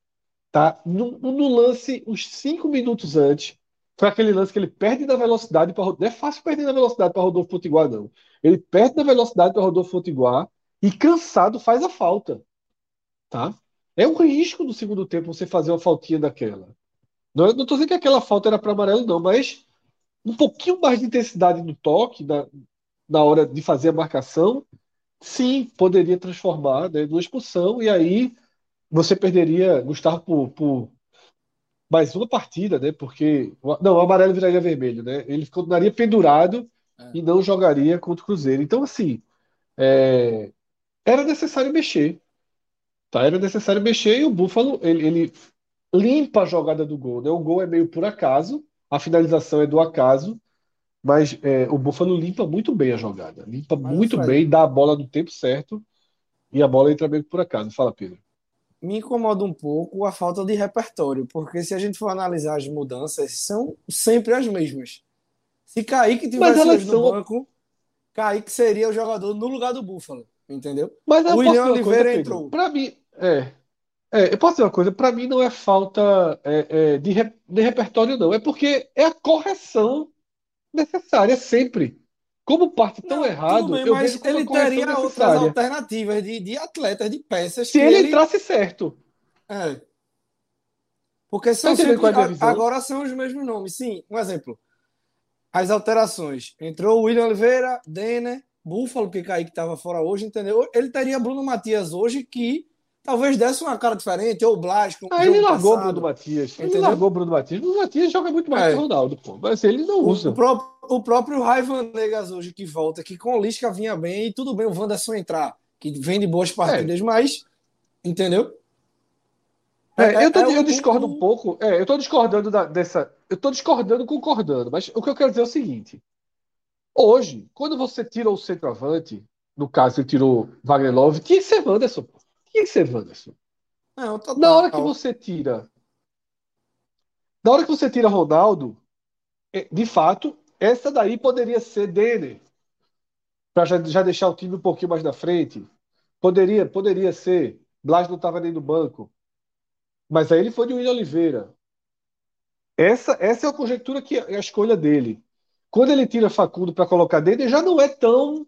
tá? No, no lance, uns cinco minutos antes, foi aquele lance que ele perde na velocidade para Não é fácil perder na velocidade para Rodolfo Potiguar, não. Ele perde na velocidade para Rodolfo Potiguar e cansado faz a falta, tá? É um risco no segundo tempo você fazer uma faltinha daquela. Não, não tô dizendo que aquela falta era para amarelo, não, mas um pouquinho mais de intensidade no toque, na, na hora de fazer a marcação, sim, poderia transformar né, numa expulsão, e aí você perderia Gustavo por, por mais uma partida, né? Porque. Não, o amarelo viraria vermelho, né? Ele continuaria pendurado é. e não jogaria contra o Cruzeiro. Então, assim, é, era necessário mexer. Tá? Era necessário mexer e o Buffalo ele, ele limpa a jogada do gol. Né? O gol é meio por acaso, a finalização é do acaso, mas é, o Buffalo limpa muito bem a jogada. Limpa mas muito bem, dá a bola no tempo certo e a bola entra bem por acaso. Fala, Pedro. Me incomoda um pouco a falta de repertório, porque se a gente for analisar as mudanças, são sempre as mesmas. Se Kaique tivesse hoje no são... banco, Kaique seria o jogador no lugar do Buffalo, entendeu? Mas o William Oliveira coisa, entrou. Para mim, é, é, eu posso dizer uma coisa, para mim não é falta é, é, de, re, de repertório, não. É porque é a correção necessária sempre. Como parte tão não, errado, bem, eu vejo ele teria outras alternativas de, de atletas, de peças. Se ele, ele entrasse certo. É. Porque são sempre, é agora são os mesmos nomes. Sim, um exemplo. As alterações. Entrou o William Oliveira, Denner, Búfalo, que Kaique estava fora hoje, entendeu? Ele teria Bruno Matias hoje, que talvez desse uma cara diferente, ou o Blasco. Ah, ele largou o Bruno Matias. Entendeu? Ele largou o Bruno Matias. O Bruno Matias joga muito mais é. que o Ronaldo, pô. Mas ele não usa. O, próprio, o próprio Raivan Negas hoje que volta, que com o Lisca vinha bem, e tudo bem o Wanderson entrar, que vem de boas partidas, é. mas. Entendeu? É, é eu, tô, é eu discordo um pouco. É, eu tô discordando da, dessa. Eu tô discordando concordando, mas o que eu quero dizer é o seguinte. Hoje, quando você tira o centroavante, no caso, ele tirou Wagner Love, tinha que ser Wanderson. Tinha que ser Wanderson. Não, total. Na hora que você tira. Na hora que você tira Ronaldo, é, de fato, essa daí poderia ser dele. Para já, já deixar o time um pouquinho mais na frente. Poderia, poderia ser. Blas não estava nem no banco. Mas aí ele foi de William Oliveira. Essa, essa é a conjectura que é a escolha dele. Quando ele tira Facundo para colocar dele, já não é tão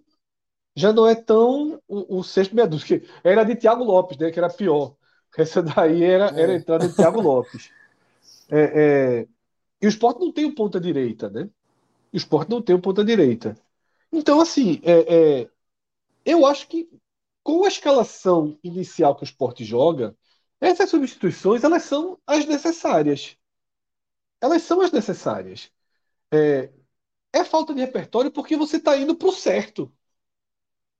já não é tão o, o sexto meia dúzia, que era de Thiago Lopes, né, que era pior. Essa daí era, era a entrada de Thiago Lopes. É, é, e o esporte não tem o ponta direita, né? O esporte não tem o ponta direita. Então, assim, é, é, eu acho que com a escalação inicial que o esporte joga, essas substituições elas são as necessárias. Elas são as necessárias. É, é falta de repertório porque você está indo para o certo.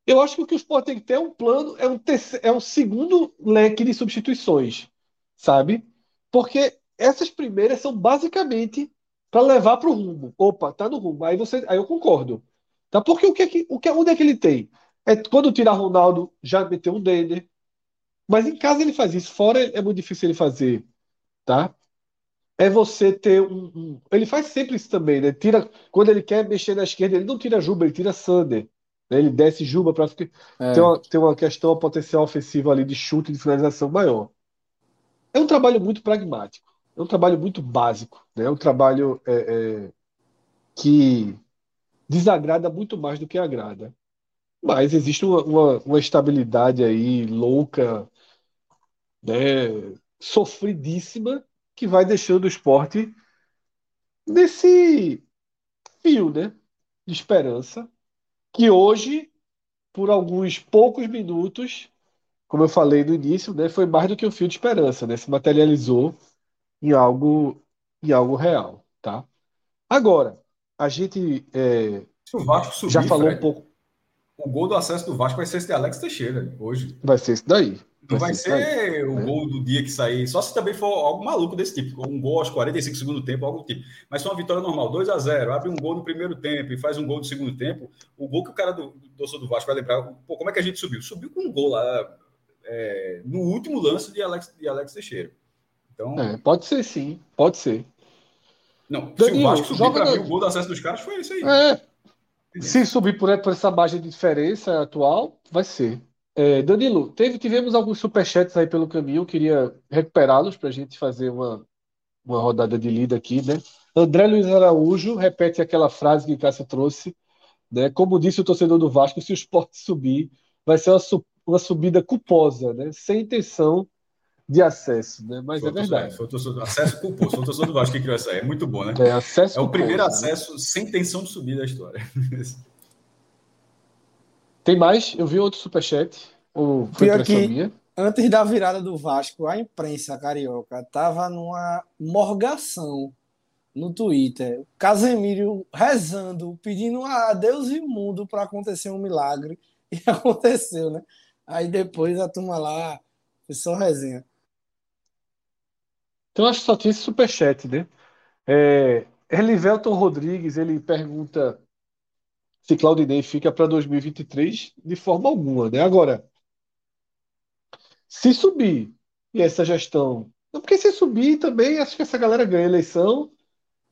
Eu acho que o que o Sport tem que ter é um plano, é um, terceiro, é um segundo leque de substituições, sabe? Porque essas primeiras são basicamente para levar para o rumo. Opa, tá no rumo. Aí você, aí eu concordo. Tá? Porque o que, é que, o que onde é que ele tem? É quando tirar Ronaldo, já meteu um Dender. Mas em casa ele faz isso. Fora é muito difícil ele fazer, tá? É você ter um, um, Ele faz sempre isso também, né? Tira quando ele quer mexer na esquerda, ele não tira Juba, ele tira Sander. Né? Ele desce Juba para é. ter, uma, ter uma questão potencial ofensiva ali de chute de finalização maior. É um trabalho muito pragmático. É um trabalho muito básico. Né? É um trabalho é, é, que desagrada muito mais do que agrada. Mas existe uma, uma, uma estabilidade aí louca, né? sofridíssima, que vai deixando o esporte nesse fio né? de esperança, que hoje, por alguns poucos minutos, como eu falei no início, né, foi mais do que um fio de esperança, né? Se materializou em algo, em algo real, tá? Agora, a gente é, subir, já falou Fred, um pouco. O gol do acesso do Vasco vai ser esse de Alex Teixeira hoje. Vai ser isso daí. Não vai ser, ser o né? gol do dia que sair, só se também for algo maluco desse tipo, um gol aos 45 segundos do tempo, algo do tipo. Mas foi uma vitória normal, 2 a 0 abre um gol no primeiro tempo e faz um gol no segundo tempo. O gol que o cara do, do torcedor do Vasco vai lembrar, pô, como é que a gente subiu? Subiu com um gol lá é, no último lance de Alex, de Alex Teixeira. Então, É, pode ser sim, pode ser. não, se o Danilo, Vasco subir para mim, o gol do acesso dos caras foi isso aí. É, se subir por, por essa margem de diferença atual, vai ser. É, Danilo, teve, tivemos alguns superchats aí pelo caminho, queria recuperá-los para a gente fazer uma, uma rodada de lida aqui, né? André Luiz Araújo repete aquela frase que Cássio trouxe, né? Como disse o torcedor do Vasco, se o Sport subir, vai ser uma, uma subida culposa, né? Sem intenção de acesso, né? Mas Foi é torcedor- verdade. Foi o torcedor, acesso culposo, foi o torcedor do Vasco que criou essa aí. É muito bom, né? É, acesso É o primeiro culposo, né? acesso sem intenção de subir da história. Tem mais? Eu vi outro superchat. Ou foi Pior que- minha? Antes da virada do Vasco, a imprensa carioca tava numa morgação no Twitter. Casemiro rezando, pedindo a Deus e o mundo para acontecer um milagre. E aconteceu, né? Aí depois a turma lá foi só resenha. Então acho que só tinha esse superchat, né? É, Elivelton Rodrigues, ele pergunta se Claudinei fica para 2023 de forma alguma, né? Agora, se subir e essa gestão, não, porque se subir também acho que essa galera ganha a eleição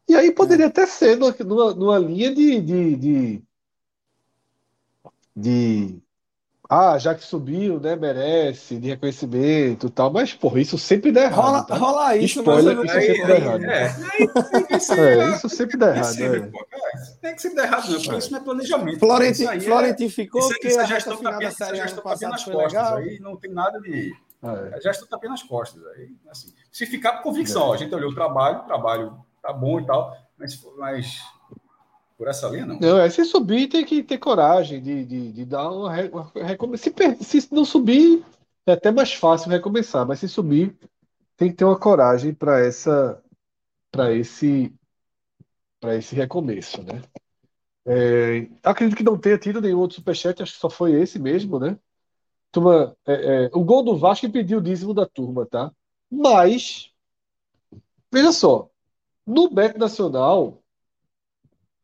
e aí poderia até ser numa, numa, numa linha de, de, de, de ah, já que subiu, né, merece, de reconhecimento e tal, mas porra, isso sempre dá errado, Rola, tá? rola isso, Spoiler, mas isso sempre dá errado. é, aí tem que ser- É, isso sempre dá é errado. é. é, tem que sempre dar errado, não, porque isso não é planejamento. Isso é- Florentino ficou Isso, porque isso a é gestão final da isso é série tapinha passado nas costas. legal. Aí não tem nada de. É. É gestão tapinha nas costas. Aí, assim, se ficar com convicção, ó, a gente olhou o trabalho, o trabalho tá bom e tal, mas, mas por essa linha, não. Não, é, se subir tem que ter coragem de, de, de dar uma, re- uma recomeçar. Se, se não subir, é até mais fácil recomeçar, mas se subir, tem que ter uma coragem para essa, para esse, para esse recomeço, né? É, acredito que não tenha tido nenhum outro superchat, acho que só foi esse mesmo, né? Turma, é, é, o gol do Vasco impediu o dízimo da turma, tá? Mas, veja só, no Bet Nacional,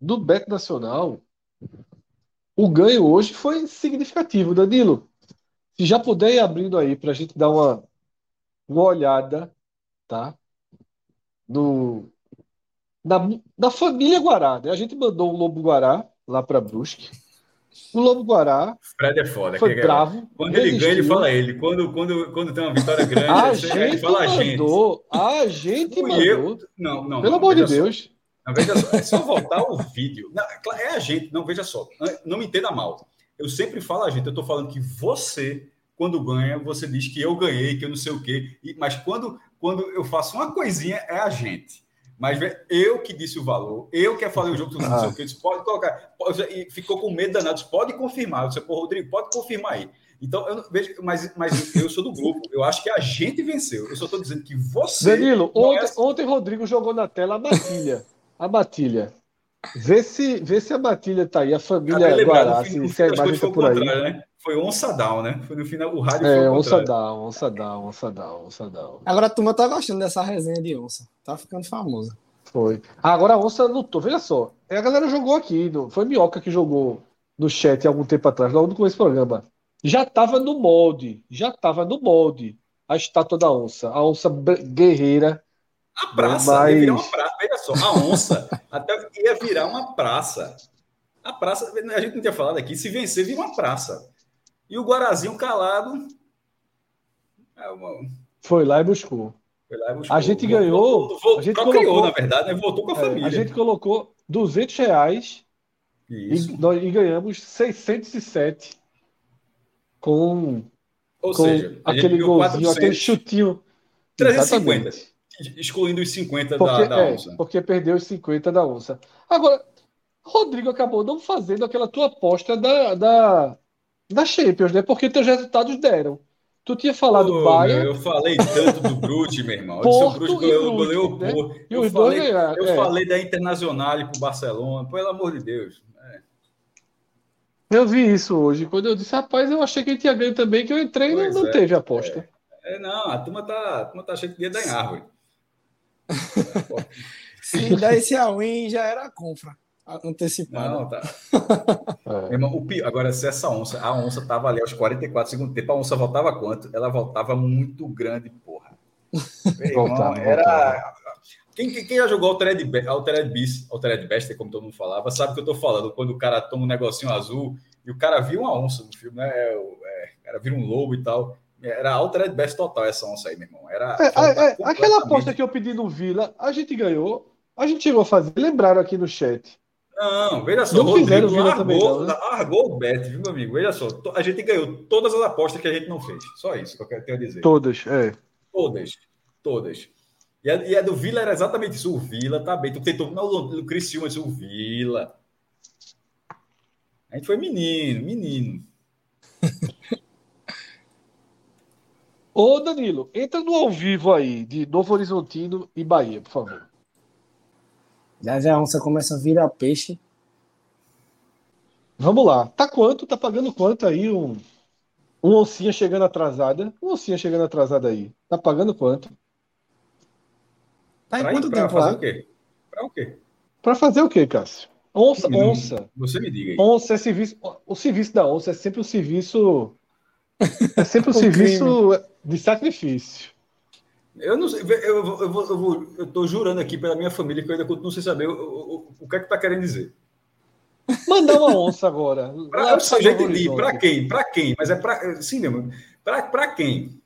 no Bet Nacional, o ganho hoje foi significativo. Danilo, se já puder ir abrindo aí para a gente dar uma, uma olhada, tá? No, na, na família Guará, né? A gente mandou um Lobo Guará lá para Brusque. O Lobo Guará Fred é foda. foi que- bravo, Quando ele ganha, ele resistiu. fala ele. Quando, quando, quando tem uma vitória grande, A ele, ele gente fala a gente. mandou, a gente mandou. eu. Não, não. Pelo não, amor de. Deus. Não, veja só, é só voltar o vídeo. Não, é é a gente, não, veja só. Não- me entenda mal. Eu sempre falo a gente, eu estou falando que você, quando ganha, você diz que eu ganhei, que eu não sei o quê. Mas quando, quando eu faço uma coisinha, é a gente. Mas eu que disse o valor, eu que falei o jogo, não sei o quê, pode colocar. e ficou com medo danado, pode confirmar. Disse, pô, Rodrigo, pode confirmar aí. Então, eu não, vejo, mas, mas eu sou do grupo, eu acho que a gente venceu. Eu só estou dizendo que você. Danilo, é ontem, ontem Rodrigo jogou na tela a matilha. A matilha. Vê se, vê se a matilha tá aí, a Acabei família de lembrar, Guará, fim- se, a imagem tá por aí. contrário, né? Foi onça down, né? Foi no final, o rádio É, foi o onça contrário. down, onça down, onça down, onça down. Agora a turma tá gostando dessa resenha de onça. Tá ficando famosa. Foi. Ah, agora a onça lutou, veja só. é, A galera jogou aqui, no- foi Minhoca que jogou no chat algum tempo atrás, logo no começo do programa. Já tava no molde, já tava no molde a estátua da onça, a onça guerreira. A praça Mas- só, a onça até ia virar uma praça. A praça, a gente não tinha falado aqui, se vencer, vira uma praça. E o Guarazinho calado. é uma- Foi lá e buscou. foi lá e buscou. A gente Voltou- ganhou, voltou- voltou- a gente procriou, colocou- na verdade, né? Voltou com a É, família. a gente colocou 200 reais Isso. e, nós, e ganhamos 607 com, Ou com seja, aquele golzinho, aquele 400, chutinho. 350. Exatamente. Excluindo os 50 Porque, da, da é, onça. porque perdeu os 50 da onça. Agora, Rodrigo acabou não fazendo aquela tua aposta da, da, da Champions, né? Porque teus resultados deram. Tu tinha falado Ô, Bayern, eu falei tanto do Brute, meu irmão. Eu disse, o Porto Brute goleou, o né? Porto. Eu os falei, ganharam. eu É. falei da Internacional pro Barcelona. Pelo amor de Deus. Eu vi isso hoje. Quando eu disse, rapaz, eu achei que a gente ia ganhar também, que eu entrei e não, é, teve aposta. É, não, a turma tá, a turma tá cheia de dia da em árvore. Se der esse all-in, já era a compra antecipada. Não, tá. É. Irmão, o pi- Agora, se essa onça, a onça tava ali aos 44 segundos tempo, a onça voltava quanto? Ela voltava muito grande, porra. Irmão, Voltava, era. Quem, quem, quem já jogou Altered, Be- Altered Beast, Altered Beast, como todo mundo falava, sabe o que eu tô falando. Quando o cara toma um negocinho azul e o cara vira uma onça no filme, né? É, o- é, o cara vira um lobo e tal. Era Altered Beast total essa onça aí, meu irmão. Era. É, é, é, aquela aposta que eu pedi no Vila, a gente ganhou. A gente chegou a fazer. Lembraram aqui no chat. Não, veja só, Não Rodrigo fizeram Vila largou, também, não, né? largou o bet, viu, meu amigo? Veja só, a gente ganhou todas as apostas que a gente não fez. Só isso que eu quero, dizer. Todas, é. Todas. Todas. E a, e a do Vila era exatamente isso. O Vila tá bem. Tu tentou. Não, o o Criciúma, disse o Vila. A gente foi menino, menino. Ô, Danilo, entra no ao vivo aí, de Novo Horizontino e Bahia, por favor. Já já a onça começa a virar peixe. Vamos lá. Tá quanto? Tá pagando quanto aí um, um oncinha chegando atrasada? Um oncinha chegando atrasada aí. Tá pagando quanto? Tá em Pra, quanto pra tempo fazer lá? o quê? Pra o quê? Pra fazer o quê, Cássio? Onça, onça. Você me diga aí. Onça é serviço. O serviço da onça é sempre um serviço. É sempre um O serviço de sacrifício. Eu não sei, eu, eu, vou- eu, vou- eu, eu tô jurando aqui pela minha família que eu ainda continuo sem saber o, o, que é que tá querendo dizer. Mandar uma onça agora. Pra, eu sei, já entendi. Pra quem? Pra quem? Mas é pra. Sim, mesmo. Pra, pra quem?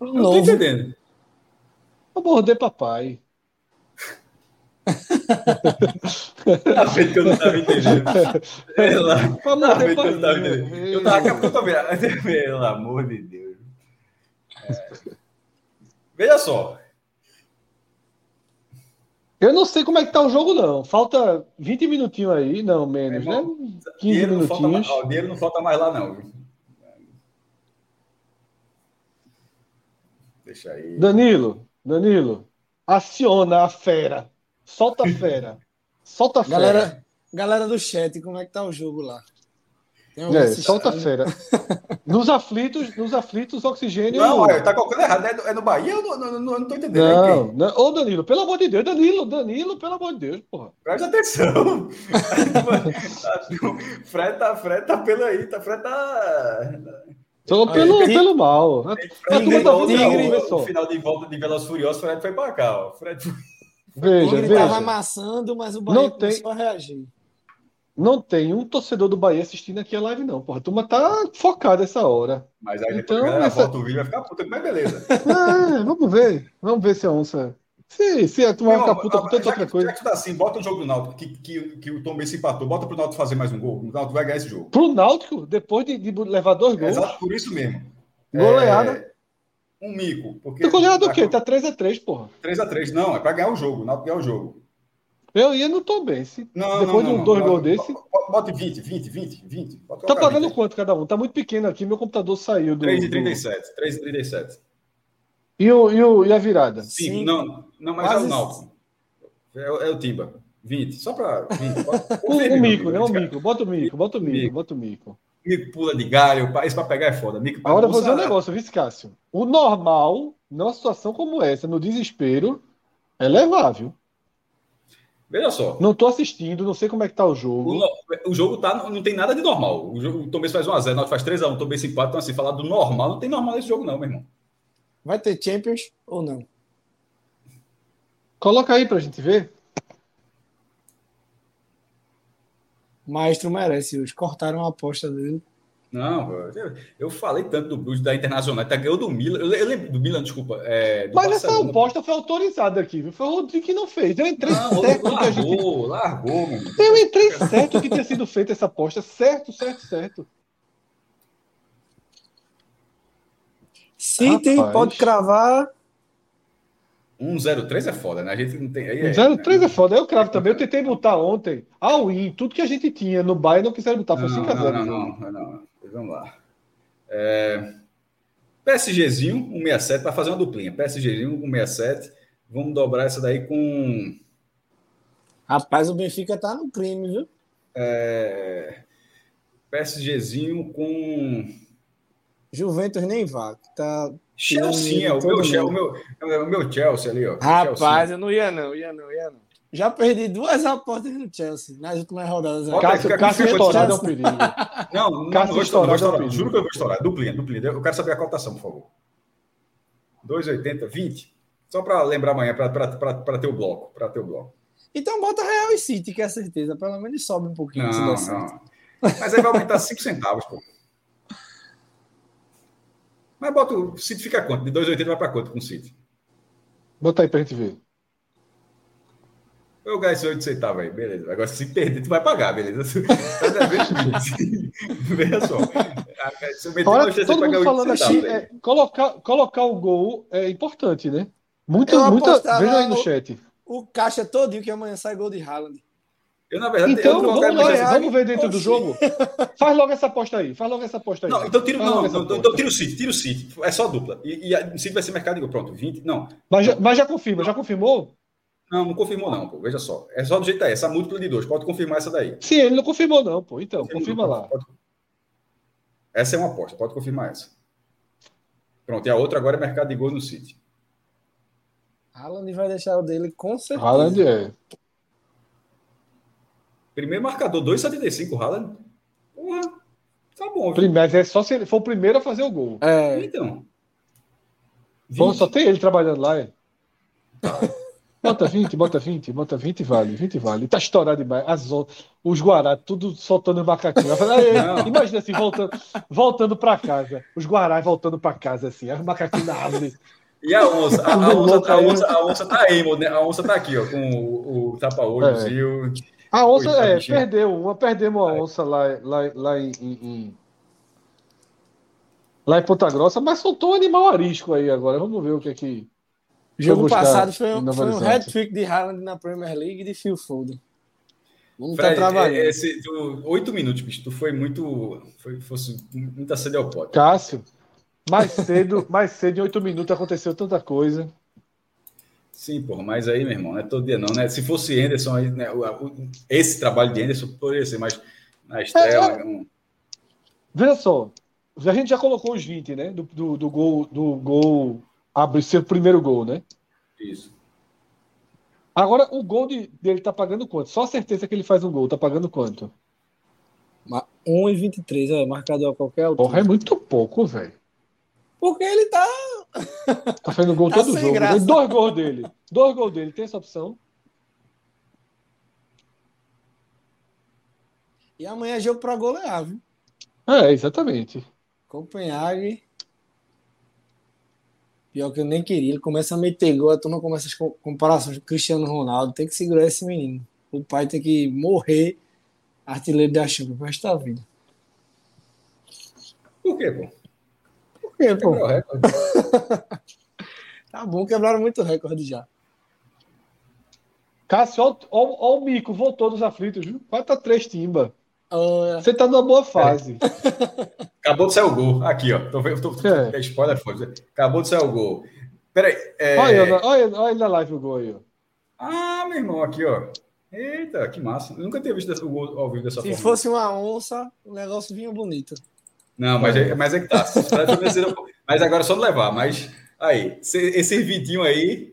Eu não tô novo. entendendo. Pra morder papai. Tá vendo que eu não tava entendendo. Ela, tá vendo que eu não tava entendendo. Eu tava captando também. Pelo amor de Deus. É. Veja só. Eu não sei como é que tá o jogo, não. Falta 20 minutinhos aí. Não, menos, irmão, né? 15 Dinheiro não, falta mais, minutinhos. ó, dinheiro não falta mais lá, não. Deixa aí. Danilo, Danilo, aciona a fera. Solta a fera. Solta a fera. Galera, galera do chat, como é que tá o jogo lá? É, solta a fera. Nos aflitos, nos aflitos, oxigênio. Não, olha, tá colocando errado. É no, é no Bahia? Eu não, não, não, não tô entendendo. É Não, não. Ô, Danilo, pelo amor de Deus, Danilo, Danilo, pelo amor de Deus, porra. Presta atenção. Fred tá, Fred tá pelo aí, tá, Fred tá. Só Olha, pelo, Tigre- pelo mal. A tá não, aí, vê o, só. o final de volta de Velas Furiosas, Fred foi pra cá, ó. Fred foi- Veja, Tigre tava veja. amassando, mas o Bahia Não tem- começou a reagir. Não tem um torcedor do Bahia assistindo aqui a live, não, porra. A turma tá focada essa hora. Mas aí depois Então, a galera essa- volta o vídeo vai ficar puta, mas beleza. É, vamos ver. Vamos ver se a onça. Se, se a turma vai ficar puta com tanta outra coisa. já que tá assim, bota o jogo do Náutico, que, que, que o Tom Benz empatou, bota pro Náutico fazer mais um gol. O Náutico vai ganhar esse jogo. Pro Náutico, depois de, de levar dois É gols. exato por isso mesmo. Goleada. É, um mico. Porque Tá goleado o quê? Tá 3x3, porra. 3x3. Não, é pra ganhar o jogo. O Náutico ganhar o jogo. Eu ia no Tom Benz. Não, Depois não, de um não, dois não. gols desse. Bota 20, 20, 20, 20. Bota Tá pagando 20. quanto cada um? Tá muito pequeno aqui, meu computador saiu do. 3,37. 3,37. do... E, o, e, o, e a virada? Sim, Sim. não, não, mas é Quase- o Náutico. É, o- é o Timba. 20. Só para. O, o mico, né? O mico. Bota o mico, bota o mico, bota o mico. Mico pula de galho, isso para pegar é foda. Mico Agora eu vou dizer um negócio, viu, Cássio? O normal, numa situação como essa, no desespero, é levável. Veja só. Não tô assistindo, não sei como é que tá o jogo. O, o jogo tá, não tem nada de normal. O, jogo, o Tom faz 1x0, o faz 3x1, o Tom Benz empata. Então, assim, falar do normal, não tem normal nesse jogo, não, meu irmão. Vai ter Champions ou não? Coloca aí pra gente ver. Maestro merece hoje. Cortaram a aposta dele. Não, eu, eu falei tanto do Blues da Internacional, tá ganhou do Milan. Eu, eu lembro do Milan, desculpa. É, do Mas Barcelona. essa aposta foi autorizada aqui, viu? Foi o Rodrigo que não fez. Eu entrei não, certo. Largou, que gente... largou, mano. Eu entrei certo que tinha sido feita essa aposta. Certo, certo, certo. City Rapaz. pode cravar 103 é foda, né? A gente não tem. Aí é, 103 é foda. Eu cravo também. Eu tentei botar ontem ao win, tudo que a gente tinha no Bayern não quiseram botar. Foi 5x0. Não, não, não, não, Vamos lá. É... PSGzinho, 167, para fazer uma duplinha. PSGzinho, 167. Vamos dobrar essa daí com. Rapaz, o Benfica tá no crime, viu? É... PSGzinho com. Juventus nem vá. Tá Chelsea, é o meu, o, meu, o meu Chelsea ali, ó. Rapaz, Chelsea. eu não ia não, ia não, ia não. Já perdi duas apostas no Chelsea nas últimas rodadas. Cássio, Cássio estourado é um perigo. Não, não, Cássio estourar, estourar. Juro que eu vou estourar. Duplinha, duplinha. Eu quero saber a cotação, por favor. 2,80, 20. Só para lembrar amanhã, para ter o bloco. Para ter o bloco. Então bota Real e City, que é certeza. Pelo menos sobe um pouquinho. Não, não. Mas aí vai aumentar 5 centavos, pô. Mas bota o City fica quanto? De 2,80 vai para quanto com o City? Bota aí pra gente ver. Eu ganho esse 8 centavos aí, beleza. Agora, se perder, tu vai pagar, beleza? Tá Veja só. Se eu meter Olha, todo mundo falando aqui, é, colocar, colocar o gol é importante, né? Muita, muita. Veja aí no chat. O caixa todinho que amanhã sai gol de Haaland. Eu, na verdade, então, vamos, ver, vamos ver dentro do jogo. Faz logo essa aposta aí. Faz logo essa aposta aí. Não, então tira, não, não, então tira o City, tira o City. É só dupla. E, e o City vai ser mercado, pronto, 20. Não. Mas já, mas já confirma, já confirmou? Não, não confirmou, não, pô. Veja só. É só do jeito que é. Essa múltipla de dois. Pode confirmar essa daí. Sim, ele não confirmou, não, pô. Então, Sim, confirma lá. Pode... Essa é uma aposta, pode confirmar essa. Pronto, e a outra agora é mercado de gol no City. Haaland vai deixar o dele com certeza. Haaland é. Primeiro marcador, 2,75, Haaland. Porra, tá bom. Mas é só se ele for o primeiro a fazer o gol. É. Então. Bom, só tem ele trabalhando lá, é. Bota 20, bota 20, bota 20 vale, 20 vale. Tá estourado demais. As, os Guará, tudo soltando macaquinho. Imagina assim, voltando, voltando para casa. Os Guará voltando para casa, assim, as macaquinhos na árvore. E a onça? A, a, onça, a, onça, a onça tá aí, né? A onça tá aqui, ó, com o, o tapa-olho, é. A onça, é, perdeu uma, perdemos a onça lá, lá, lá em, em, lá em Ponta Grossa, mas soltou um animal arisco aí agora. Vamos ver o que é que. Jogo passado foi, um, foi um hat-trick de Haaland na Premier League de Phil Foden. Vamos estar tá trabalhando. É, esse, oito minutos, bicho. Tu foi muito. Foi, fosse muita sede ao pote. Cássio, mais cedo, mais cedo, em oito minutos aconteceu tanta coisa. Sim, porra, mas aí, meu irmão, não é todo dia não, né? Se fosse Anderson, aí, né, esse trabalho de Anderson poderia ser, mas na. É, é... Um... Veja só, a gente já colocou os 20, né? Do, do, do gol, do gol, abre seu primeiro gol, né? Isso. Agora, o gol de, dele tá pagando quanto? Só a certeza que ele faz um gol, tá pagando quanto? 1,23, é, marcador a qualquer altura. Porra, é muito pouco, velho. Porque ele tá. Tá fazendo gol tá todo jogo. Graça. Dois gols dele. Dois gols dele. Tem essa opção? E amanhã é jogo pra golear, viu? É, exatamente. Copenhague. Pior que eu nem queria. Ele começa a meter gol, a turma começa as comparações com Cristiano Ronaldo. Tem que segurar esse menino. O pai tem que morrer artilheiro da Champions pro resto da vida. Por quê, pô? Quê, pô? tá bom, quebraram muito recorde já. Cássio, olha o mico, voltou dos aflitos, viu? 4x3 timba. Você tá numa boa fase. É. Acabou de sair o gol. Aqui, ó. Tô vendo. Tô, é. Spoiler foi. Acabou de sair o gol. Peraí. É... Olha, olha, olha na live o gol aí, ó. Ah, meu irmão, aqui, ó. Eita, que massa. Eu nunca tinha visto o gol ao vivo dessa Se forma. fosse uma onça, o negócio vinha bonito. Não, mas é, mas é que tá. mas agora é só levar. Mas aí, esse Vitinho aí.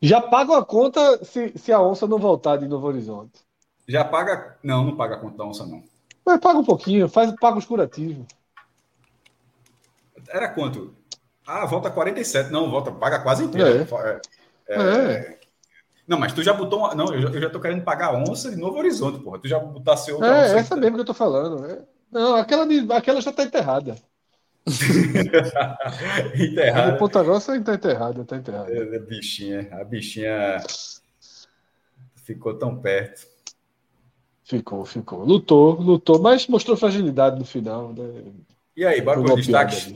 Já paga a conta se, se a onça não voltar de Novo Horizonte. Já paga. Não, não paga a conta da onça, não. Mas paga um pouquinho, faz, paga os curativos. Era quanto? Ah, volta 47. Não, volta, paga quase inteiro. É. É, é. Não, mas tu já botou. Uma... Não, eu já, eu já tô querendo pagar onça de Novo Horizonte, porra. Tu já botasse outra É, essa mesmo que eu tô falando. É. Não, aquela, de, aquela já tá enterrada. enterrada. A Ponta Grossa tá enterrada, tá enterrada. É, a bichinha, a bichinha ficou tão perto. Ficou, ficou. Lutou, lutou, mas mostrou fragilidade no final. Né? E aí, bora os destaques?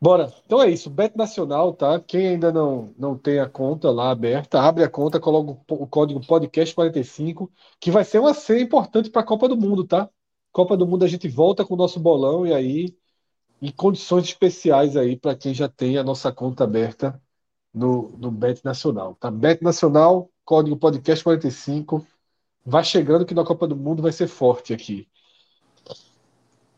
Bora. Então é isso. Bet Nacional, tá? Quem ainda não, não tem a conta lá aberta, abre a conta, coloca o código podcast45, que vai ser uma senha importante para a Copa do Mundo, tá? Copa do Mundo a gente volta com o nosso bolão e aí em condições especiais aí para quem já tem a nossa conta aberta no, no Bet Nacional, tá? Bet Nacional, código podcast45. Vai chegando que na Copa do Mundo vai ser forte aqui.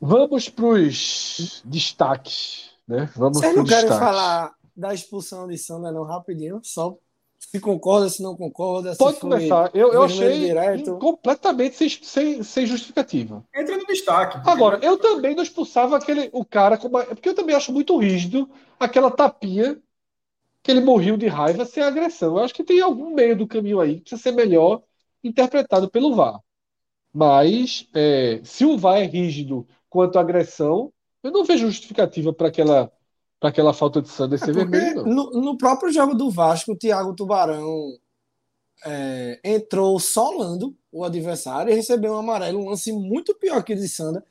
Vamos para os destaques. Né? Vamos Vocês não querem falar da expulsão de Sandra não rapidinho? Só se concorda, se não concorda. Pode começar. Eu, eu achei direto. completamente sem, sem, sem justificativa. Entra no destaque. Agora, eu também não expulsava aquele, o cara, como, porque eu também acho muito rígido aquela tapinha que ele morreu de raiva sem agressão. Eu acho que tem algum meio do caminho aí que precisa ser melhor interpretado pelo VAR. Mas, é, se o VAR é rígido quanto à agressão, eu não vejo justificativa para aquela, aquela falta de Sander ser é vermelho, no, no, próprio jogo do Vasco, o Thiago Tubarão é, entrou solando o adversário e recebeu um amarelo, um lance muito pior que o de Sander.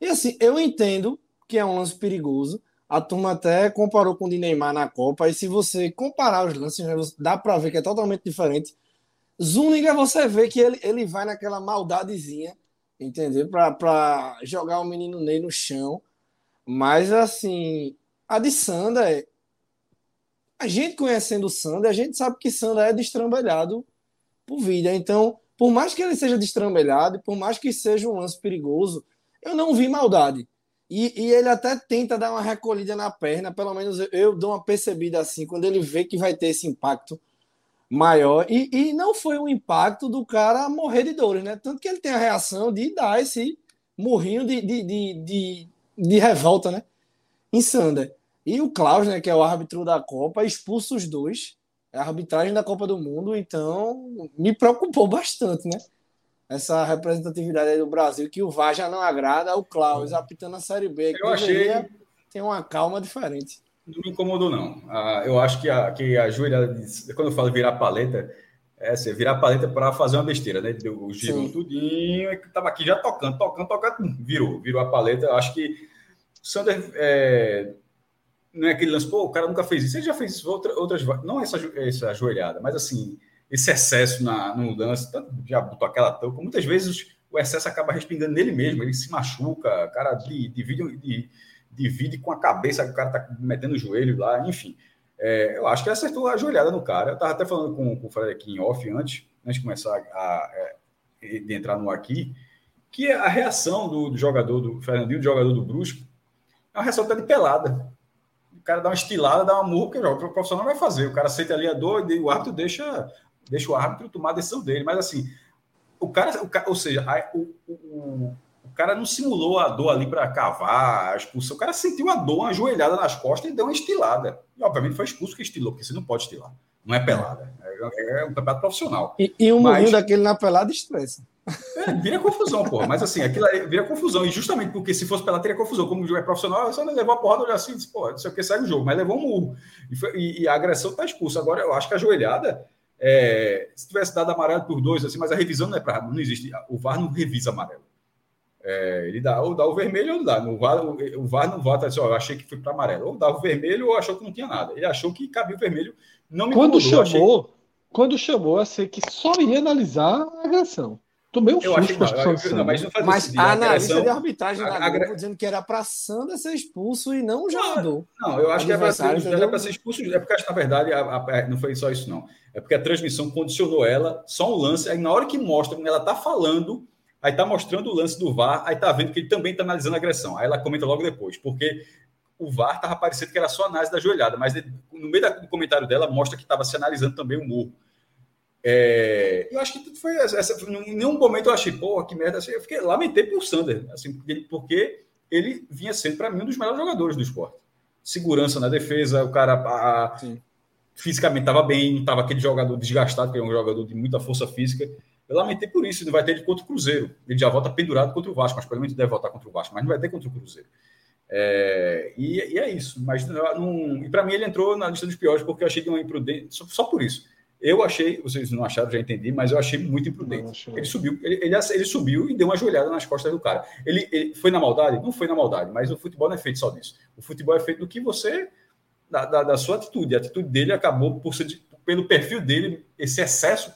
E assim, eu entendo que é um lance perigoso. A turma até comparou com o de Neymar na Copa. E se você comparar os lances, né, dá para ver que é totalmente diferente. Zuniga, você vê que ele, ele vai naquela maldadezinha, entendeu? Para jogar o menino Ney no chão. Mas, assim, a de Sander, a gente conhecendo o Sander, a gente sabe que Sander é destrambelhado por vida. Então, por mais que ele seja destrambelhado, por mais que seja um lance perigoso, eu não vi maldade. E, e, ele até tenta dar uma recolhida na perna, pelo menos eu, eu, dou uma percebida assim, quando ele vê que vai ter esse impacto maior. E, e não foi um impacto do cara morrer de dores, né? Tanto que ele tem a reação de dar esse morrinho de, de, de, de de revolta, né? Em Sander. E o Klaus, né, que é o árbitro da Copa, expulsa os dois. É a arbitragem da Copa do Mundo, então me preocupou bastante, né? Essa representatividade do Brasil, que o VAR já não agrada, o Klaus apitando a Série B. Eu achei. Tem uma calma diferente. Não me incomodou, não. Ah, eu acho que a, que a joelha, quando eu falo virar paleta, é assim, virar paleta para fazer uma besteira, né? Deu o giro tudinho, e tava aqui já tocando, tocando, tocando, virou, virou a paleta. Acho que o Sander é, não é aquele lance, pô, o cara nunca fez isso, ele já fez isso outra, outras não essa, essa ajoelhada, mas assim, esse excesso na, no lance, já botou aquela tampa, muitas vezes o excesso acaba respingando nele mesmo, ele se machuca, o cara divide, divide com a cabeça que o cara tá metendo o joelho lá, enfim. É, eu acho que acertou a joelhada no cara. Eu estava até falando com, com o Fred aqui em off antes, antes de começar a, a, de entrar no aqui, que a reação do, do jogador, do Fernandinho, do jogador do Brusco, é uma reação até de pelada. O cara dá uma estilada, dá uma murra, que o profissional vai fazer. O cara sente ali a dor e o árbitro deixa, deixa o árbitro tomar a decisão dele. Mas assim, o cara, o, ou seja, a, o, o cara não simulou a dor ali para cavar a expulsão. O cara sentiu a dor, uma joelhada nas costas e deu uma estilada. E, obviamente, foi expulso que estilou, porque você não pode estilar. Não é pelada. É, é um campeonato profissional. E, e um Mas... daquele na pelada estressa. É, vira confusão, porra. Mas assim, aquilo aí vira confusão. E justamente porque se fosse pela teria confusão. Como o jogo é profissional, só levou a porrada, já assim, pô, não sei o que, segue o jogo. Mas levou um murro. E, foi, e, e a agressão tá expulsa. Agora, eu acho que a joelhada, é, se tivesse dado amarelo por dois, assim, mas a revisão não é para. Não existe. O VAR não revisa amarelo. É, ele dá ou dá o vermelho ou não dá. No VAR, o, VAR não vota assim, ó, eu achei que foi para amarelo. Ou dá o vermelho ou achou que não tinha nada. Ele achou que cabia o vermelho. Não me Quando chamou, achei... quando chamou, a ser que só ia analisar a agressão. Tomei um Eu susto acho que com a não, expulsão eu- não, mas não Mas sentido. a A analista de arbitragem da a- a- Globo dizendo que era pra Sander ser expulso e não o jogador. Não, eu acho que é para ser, era entendeu? pra ser expulso. É porque, acho que, na verdade, a- a- é, não foi só isso, não. É porque a transmissão condicionou ela, só um lance. Aí, na hora que mostra, ela tá falando, aí tá mostrando o lance do VAR, aí tá vendo que ele também tá analisando a agressão. Aí ela comenta logo depois, porque o VAR tava parecendo que era só análise da joelhada, mas no meio do comentário dela mostra que estava se analisando também o murro. É, eu acho que tudo foi essa, em nenhum momento eu achei, porra, que merda. assim, Eu fiquei, lamentei por Sander, assim, porque ele, vinha sendo, para mim, um dos melhores jogadores do esporte. Segurança na defesa, o cara a- fisicamente estava bem, não estava aquele jogador desgastado, que é um jogador de muita força física. Eu lamentei por isso, não vai ter ele contra o Cruzeiro. Ele já volta pendurado contra o Vasco, mas pelo menos deve voltar contra o Vasco, mas não vai ter contra o Cruzeiro. É, e, e é isso. Mas não, e para mim ele entrou na lista dos piores porque eu achei de uma imprudência, só, só por isso. Eu achei, vocês não acharam, já entendi, mas eu achei muito imprudente. Achei- Ele subiu, ele, ele, ele subiu e deu uma joelhada nas costas do cara. Ele, ele foi na maldade? Não foi na maldade, mas o futebol não é feito só disso. O futebol é feito do que você. da, da, da sua atitude. A atitude dele acabou por ser, pelo perfil dele, esse excesso.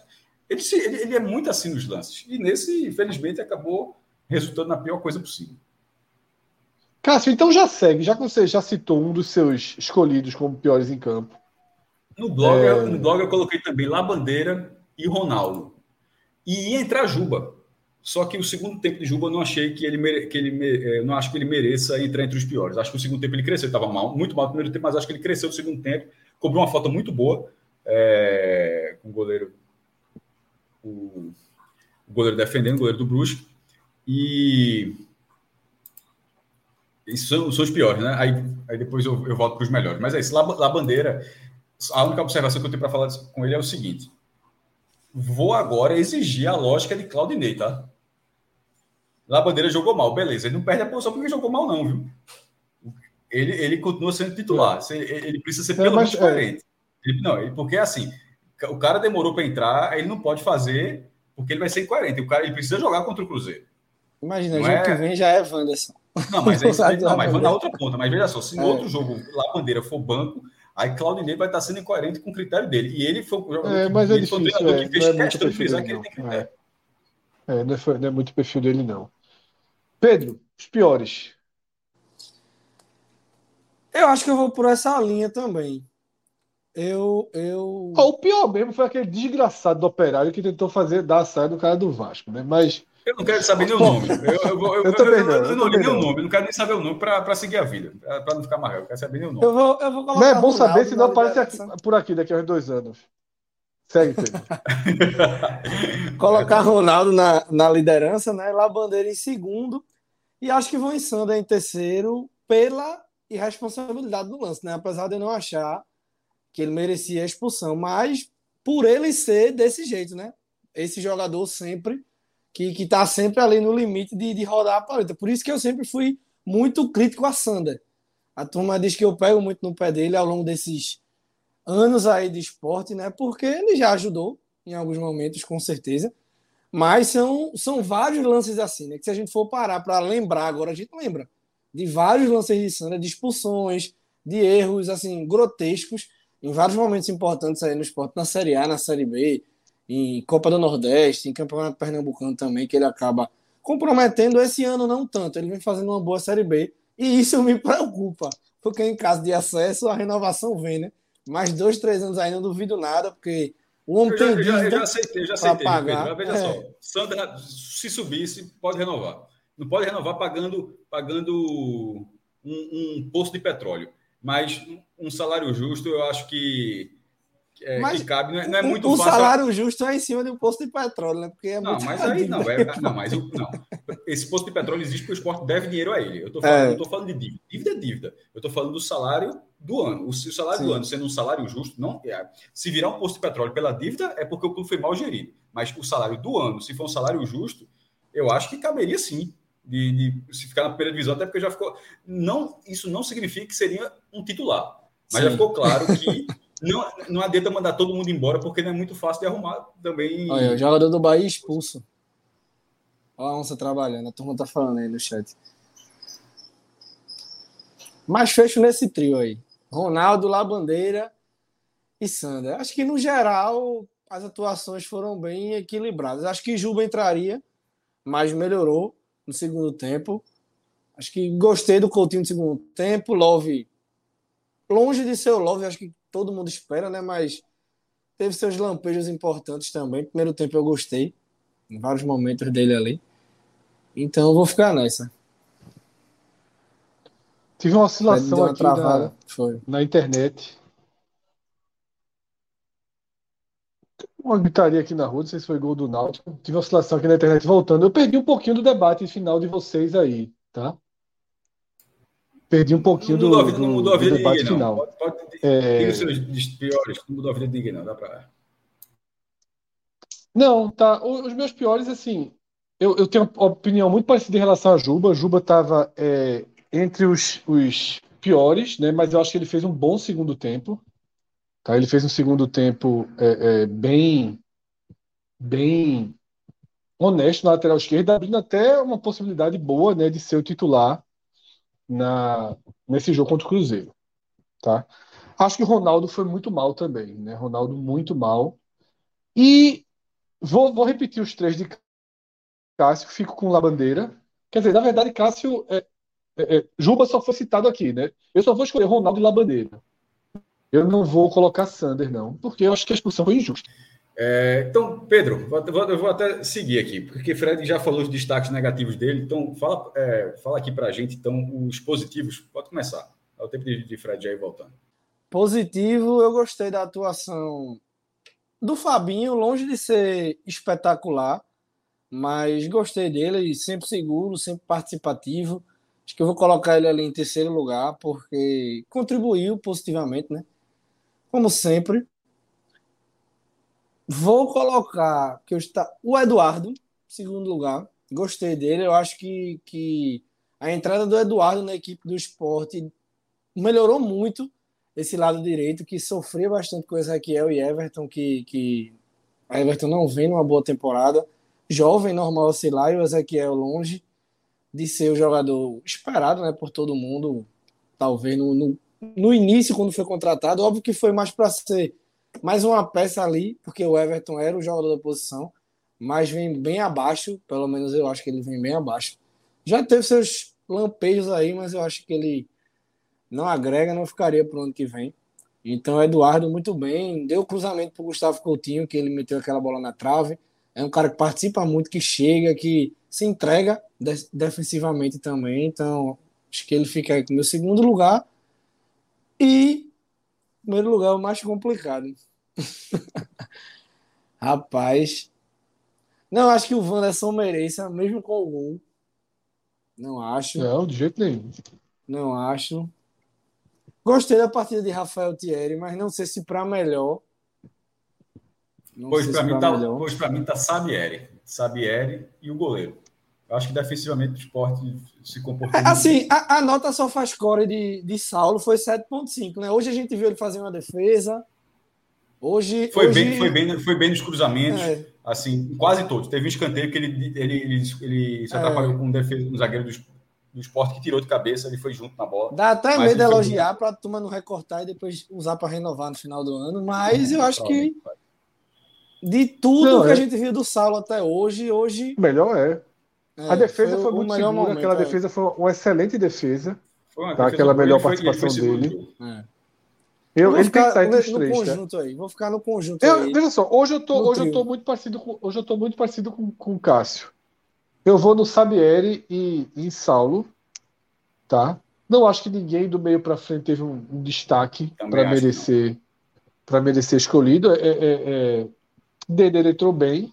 Ele, se- ele, ele é muito assim nos lances. E nesse, infelizmente, acabou resultando na pior coisa possível. Cássio, então já segue, já que você já citou um dos seus escolhidos como piores em campo. No blog, É. eu, no blog eu coloquei também La Bandeira e Ronaldo. E ia entrar Juba. Só que o segundo tempo de Juba eu não achei que ele, mere- que ele eu não acho que ele mereça entrar entre os piores. Acho que o segundo tempo ele cresceu, estava mal, muito mal no primeiro tempo, mas acho que ele cresceu no segundo tempo, cobrou uma falta muito boa eh, com o goleiro o, o goleiro defendendo, o goleiro do Brusque. E esses são, são os piores, né? Aí, aí depois eu, eu volto para os melhores. Mas é isso, La, La Bandeira, a única observação que eu tenho para falar com ele é o seguinte: vou agora exigir a lógica de Claudinei, tá? La Bandeira jogou mal, beleza. Ele não perde a posição porque jogou mal, não, viu? Ele, ele continua sendo titular. Se- Ele ele precisa ser É, pelo mas, menos coerente. Ele- não, ele- porque assim, o cara demorou para entrar, ele não pode fazer porque ele vai ser incoerente. O cara ele precisa jogar contra o Cruzeiro. Imagina, Não jogo é- que vem já é Wanderson. Não, mas é isso aí, Não, mas na outra ponta. Mas veja só, se no É. outro jogo La Bandeira for banco, aí Claudinei vai estar sendo incoerente com o critério dele. E ele foi o jogador É, que, mas é ele o difícil, treinador é, que fez não é muito questão de perfil frisar dele, que ele tem critério. É, não é, não é muito o perfil dele, não. Pedro, os piores. Eu acho que eu vou por essa linha também. Eu. eu... Ah, o pior mesmo foi aquele desgraçado do operário que tentou fazer dar a saia do cara do Vasco, né? Mas Eu não quero saber nem o nome. Eu, eu, também não, eu não li nem o nome. Eu não quero nem saber o nome para seguir a vida. Para não ficar amarrado. Eu quero saber nem o nome. Eu vou, eu vou não colocar é bom saber, Ronaldo senão na aparece aqui- liderança. por aqui daqui a uns dois anos. Segue, Pedro. Colocar Ronaldo na, na liderança, né? Lá Bandeira em segundo. E acho que vão em Sander em terceiro pela irresponsabilidade do lance, né? Apesar de eu não achar que ele merecia a expulsão, mas por ele ser desse jeito, né? Esse jogador sempre que, que tá sempre ali no limite de, de rodar a paleta. Por isso que eu sempre fui muito crítico a Sander. A turma diz que eu pego muito no pé dele ao longo desses anos aí de esporte, né? Porque ele já ajudou em alguns momentos, com certeza. Mas são, são vários lances assim, né? Que se a gente for parar para lembrar agora, a gente lembra de vários lances de Sandra, de expulsões, de erros, assim, grotescos, em vários momentos importantes aí no esporte, na Série A, na Série B, em Copa do Nordeste, em Campeonato Pernambucano também, que ele acaba comprometendo esse ano não tanto. Ele vem fazendo uma boa Série B. E isso me preocupa, porque em caso de acesso, a renovação vem, né? Mais dois, três anos aí, não duvido nada, porque o homem Eu já, tem eu já, eu já aceitei, já aceitei. pagar. Mas veja É. só, Sandra, se subisse, pode renovar. Não pode renovar pagando, pagando um, um posto de petróleo. Mas um salário justo, eu acho que, é, que cabe. Não é, não é muito o fácil. salário justo é em cima de um posto de petróleo, né? Porque é Não, muito mas aí não, é, não, mas o- não. Esse posto de petróleo existe porque o esporte deve dinheiro a ele. Eu estou falando, É. eu tô falando de dívida. Dívida é dívida. Eu estou falando do salário do ano. O salário Sim. do ano sendo um salário justo, não é. Se virar um posto de petróleo pela dívida, é porque o clube foi mal gerido. Mas o salário do ano, se for um salário justo, eu acho que caberia sim. De, de se ficar na primeira divisão, até porque já ficou. Não, isso não significa que seria um titular. Mas já Sim. ficou claro que não, não adianta mandar todo mundo embora, porque não é muito fácil de arrumar também. Olha, o jogador do Bahia expulso. Olha a onça trabalhando, a turma tá falando aí no chat. Mas fecho nesse trio aí. Ronaldo, Labandeira e Sander. Acho que no geral as atuações foram bem equilibradas. Acho que Juba entraria, mas melhorou no segundo tempo. Acho que gostei do Coutinho no segundo tempo. Love, longe de ser o Love, acho que todo mundo espera, né? Mas teve seus lampejos importantes também. Primeiro tempo eu gostei, em vários momentos dele ali. Então eu vou ficar nessa. Tive uma oscilação uma aqui na, na internet. Uma gritaria aqui na rua, não sei se foi gol do Náutico. Tive uma oscilação aqui na internet voltando. Eu perdi um pouquinho do debate final de vocês aí, tá? Perdi um pouquinho Não do, vida, não do- mudou a do vida de debate ninguém, não. final. Pode, pode, É, diga seus piores, não mudou a vida de ninguém, não. Dá pra. Não, tá. Os meus piores, assim, eu, eu tenho uma opinião muito parecida em relação a Juba. Juba estava entre os, os piores, né? Mas eu acho que ele fez um bom segundo tempo. Tá? Ele fez um segundo tempo é, é, bem, bem honesto na lateral esquerda, abrindo até uma possibilidade boa, né, de ser o titular na, nesse jogo contra o Cruzeiro. Tá? Acho que o Ronaldo foi muito mal também, né? Ronaldo muito mal. E Vou, vou repetir os três de Cássio, fico com Labandeira. Quer dizer, na verdade, Cássio. É, é, é, Juba só foi citado aqui, né? Eu só vou escolher Ronaldo e Labandeira. Eu não vou colocar Sander, não, porque eu acho que a expulsão foi injusta. É, então, Pedro, eu vou até seguir aqui, porque Fred já falou os destaques negativos dele. Então, fala, é, fala aqui pra gente, então, os positivos. Pode começar. É o tempo de, de Fred já ir voltando. Positivo, eu gostei da atuação do Fabinho, longe de ser espetacular, mas gostei dele, sempre seguro, sempre participativo. Acho que eu vou colocar ele ali em terceiro lugar, porque contribuiu positivamente, né? Como sempre. Vou colocar que eu está o Eduardo, segundo lugar. Gostei dele. Eu acho que, que a entrada do Eduardo na equipe do esporte melhorou muito esse lado direito, que sofria bastante com Ezequiel e Everton, que, que a Everton não vem numa boa temporada. Jovem, normal oscilar, e o Ezequiel longe de ser o jogador esperado né, por todo mundo, talvez no, no, no início, quando foi contratado. Óbvio que foi mais para ser mais uma peça ali, porque o Everton era o jogador da posição, mas vem bem abaixo, pelo menos eu acho que ele vem bem abaixo. Já teve seus lampejos aí, mas eu acho que ele não agrega, não ficaria para o ano que vem. Então, Eduardo, muito bem. Deu cruzamento para o Gustavo Coutinho, que ele meteu aquela bola na trave. É um cara que participa muito, que chega, que se entrega de defensivamente também. Então, acho que ele fica aí com o meu segundo lugar. E, em primeiro lugar, é o mais complicado. Rapaz. Não, acho que o Wanderson mereça, mesmo com o gol. Não acho. Não, de jeito nenhum. Não acho. Gostei da partida de Rafael Thierry, mas não sei se para melhor. Não Pois para mim, pra tá, melhor. pois pra mim tá Sabieri. Sabieri e o goleiro. Eu acho que defensivamente o esporte se comportou. É, Assim, a, a nota só faz score de, de Saulo foi 7.5, né? Hoje a gente viu ele fazer uma defesa. Hoje. Foi, hoje, bem, foi, bem, foi bem nos cruzamentos, É. assim, quase todos. Teve um escanteio que ele, ele, ele, ele se É. atrapalhou com um, defesa, um zagueiro do, do esporte que tirou de cabeça, ele foi junto na bola. Dá até Mas medo de elogiar para a turma não recortar e depois usar para renovar no final do ano. Mas eu acho que de tudo Não, que é. a gente viu do Saulo até hoje, hoje. Melhor é. É, A defesa foi o muito segura. momento, Aquela é. defesa foi uma excelente defesa. Foi uma Tá, defesa aquela melhor foi- foi participação dele. É. Eu, ele tem que ficar estar entre os no três, tá? conjunto aí. Vou ficar no conjunto Eu, aí. veja só, hoje eu tô, No hoje eu tô muito parecido com, hoje eu tô muito parecido com, com o Cássio. Eu vou no Sabieri e em Saulo, tá? Não acho que ninguém do meio para frente teve um, um destaque para merecer para merecer escolhido. É, é, é, Dede entrou bem,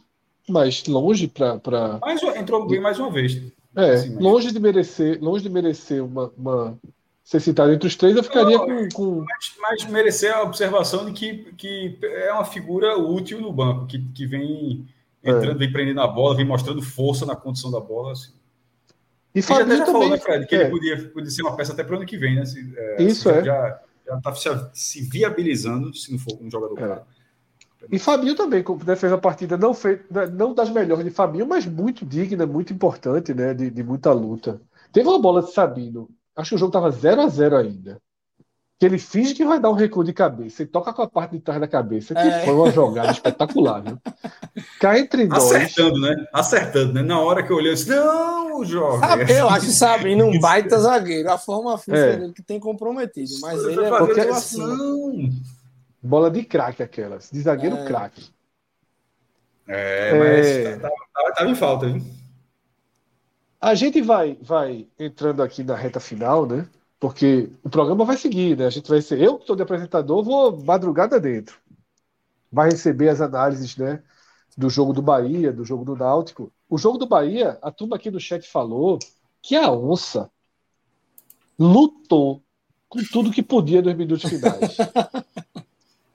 mas longe para para Mas entrou bem mais uma vez. é, Assim, mas- longe de merecer, longe de merecer uma, uma ser citado entre os três. Eu ficaria Não, com, com Mas, mas merecer a observação de que, que é uma figura útil no banco, que, que vem entrando, É. vem prendendo a bola, vem mostrando força na condição da bola. Assim. e já, até Fabinho já falou, também. né, Fred, que é. ele podia, podia ser uma peça até para o ano que vem, né? Se, é, Isso assim, é. Já está se, se viabilizando se não for um jogador É. caro. E Fabinho também, né, fez a partida não, fez, não das melhores de Fabinho, mas muito digna, muito importante, né? De, de muita luta. Teve uma bola de Sabino. Acho que o jogo estava 0 a 0 ainda. que ele finge que vai dar um recuo de cabeça e toca com a parte de trás da cabeça, que é. foi uma jogada espetacular, viu? Cá entre nós. Acertando, né? Acertando, né? Na hora que eu olhei, eu disse, não, jovem. Sabe, eu acho que Sabino um baita zagueiro. A forma física é. dele que tem comprometido. Mas ele é porque, assim. Bola de craque aquelas, de zagueiro é. craque. É, mas é... Tava, tava, tava em falta, hein? A gente vai, vai entrando aqui na reta final, né? Porque o programa vai seguir, né? A gente vai ser. Eu, que estou de apresentador, vou madrugada dentro. Vai receber as análises, né? Do jogo do Bahia, do jogo do Náutico. O jogo do Bahia, a turma aqui no chat falou que a onça lutou com tudo que podia nos minutos finais.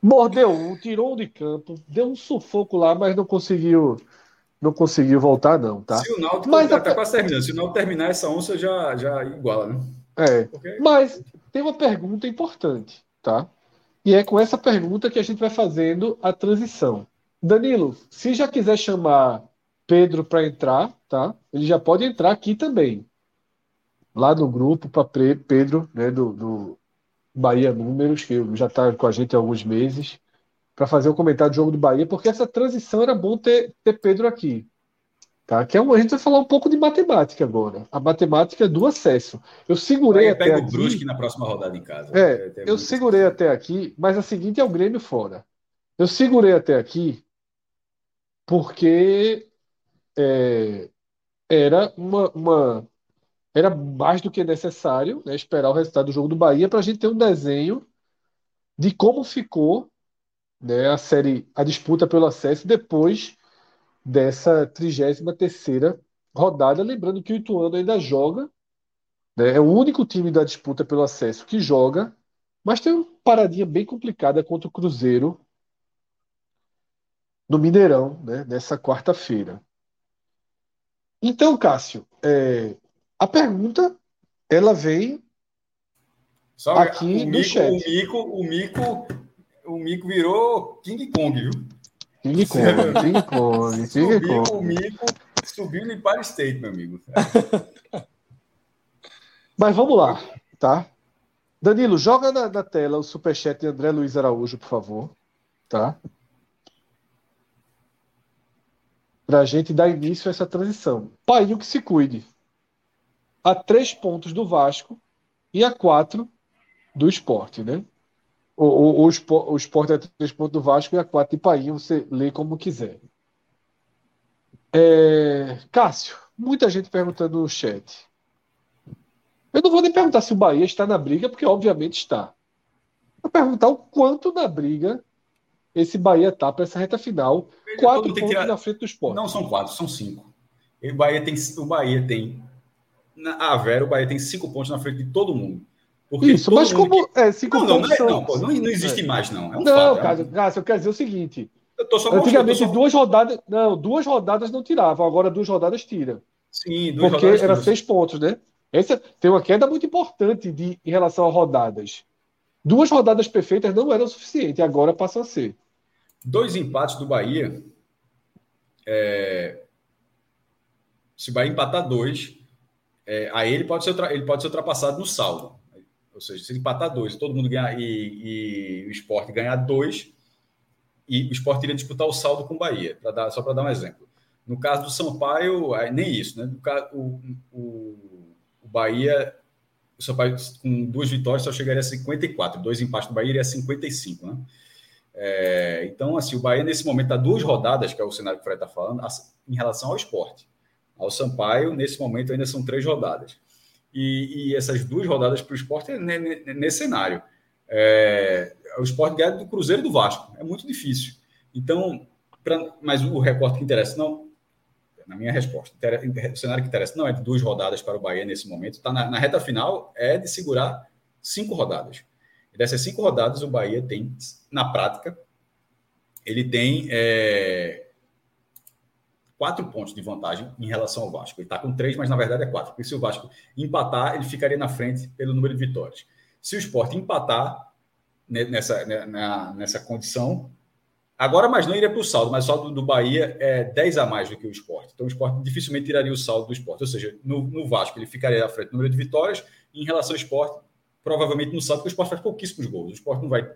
Mordeu um, tirou um de campo, deu um sufoco lá, mas não conseguiu não conseguiu voltar, não, tá? Se o Náutico mas tá, tá quase terminando. Se o Náutico terminar, essa onça já, já iguala, né? É. Porque... Mas tem uma pergunta importante, tá? E é com essa pergunta que a gente vai fazendo a transição. Danilo, se já quiser chamar Pedro para entrar, tá? Ele já pode entrar aqui também. Lá no grupo para Pedro, né, do, do Bahia Números, que já está com a gente há alguns meses, para fazer o comentário do jogo do Bahia, porque essa transição era bom ter, ter Pedro aqui. Tá? Que é um, a gente vai falar um pouco de matemática agora. A matemática do acesso. Eu segurei até pega aqui. o Brusque na próxima rodada em casa. É, eu segurei até aqui, mas a seguinte é o Grêmio fora. Eu segurei até aqui porque é, era uma, uma, era mais do que necessário né, esperar o resultado do jogo do Bahia para a gente ter um desenho de como ficou né, a série, a disputa pelo acesso depois dessa 33ª rodada, lembrando que o Ituano ainda joga, né, é o único time da disputa pelo acesso que joga, mas tem uma paradinha bem complicada contra o Cruzeiro no Mineirão, né, nessa quarta-feira. Então, Cássio, é, a pergunta ela vem Só aqui o no chat. O Mico, o Mico, o Mico virou King Kong, viu? King Kong, King Kong, King Kong. o mico, subiu no Empire State, meu amigo. Mas vamos lá, tá? Danilo, joga na, na tela o superchat de André Luiz Araújo, por favor. Tá? Para a gente dar início a essa transição. Painho que se cuide. A três pontos do Vasco e a quatro do esporte, né? O, o, o, o Sport é 3 pontos do Vasco e a 4 de Painho, você lê como quiser. É, Cássio, muita gente perguntando no chat. Eu não vou nem perguntar se o Bahia está na briga, porque obviamente está. Vou perguntar o quanto na briga esse Bahia está para essa reta final. quatro pontos tirar... na frente do esporte. Não são quatro, são cinco. O Bahia tem, o Bahia tem na a Vera, o Bahia tem cinco pontos na frente de todo mundo. Porque Isso, mas como. Que... É, cinco não, não, não, é, não, pô, não, não, existe é. mais, não. É um não, fato, é Cássio, eu quero dizer o seguinte. Antigamente, só... duas rodadas. Não, duas rodadas não tiravam, agora duas rodadas tira. Sim, duas Porque rodadas. Porque era seis pontos, né? Essa tem uma queda muito importante de, em relação a rodadas. Duas rodadas perfeitas não eram suficiente, agora passam a ser. Dois empates do Bahia. É... Se o Bahia empatar dois, é... aí ele pode, ser, ele pode ser ultrapassado no saldo. Ou seja, se empatar dois, todo mundo ganhar e, e o esporte ganhar dois, e o esporte iria disputar o saldo com o Bahia, dar, só para dar um exemplo. No caso do Sampaio, nem isso, né? O, o, o, Bahia, o Sampaio com duas vitórias só chegaria a 54, dois empates do Bahia iria a 55, né? É, então, assim, o Bahia nesse momento está duas rodadas, que é o cenário que o Fred está falando, em relação ao esporte. Ao Sampaio, nesse momento, ainda são três rodadas e, e essas duas rodadas para o esporte é nesse cenário. É, o esporte ganha do Cruzeiro e do Vasco. É muito difícil. Então, pra, mas o recorte que interessa, não, na minha resposta, o cenário que interessa não é de duas rodadas para o Bahia nesse momento. Está na, na, reta final, é de segurar cinco rodadas. E dessas cinco rodadas, o Bahia tem, na prática, ele tem é, quatro pontos de vantagem em relação ao Vasco. Ele está com três, mas na verdade é quatro. Porque se o Vasco empatar, ele ficaria na frente pelo número de vitórias. Se o Sport empatar nessa, né, nessa condição, agora mais não iria para o saldo, mas o saldo do Bahia é 10 a mais do que o Sport. Então o Sport dificilmente tiraria o saldo do Sport. Ou seja, no, no Vasco ele ficaria à frente no número de vitórias, em relação ao Sport, provavelmente não sabe, porque o esporte faz pouquíssimos gols. O esporte não vai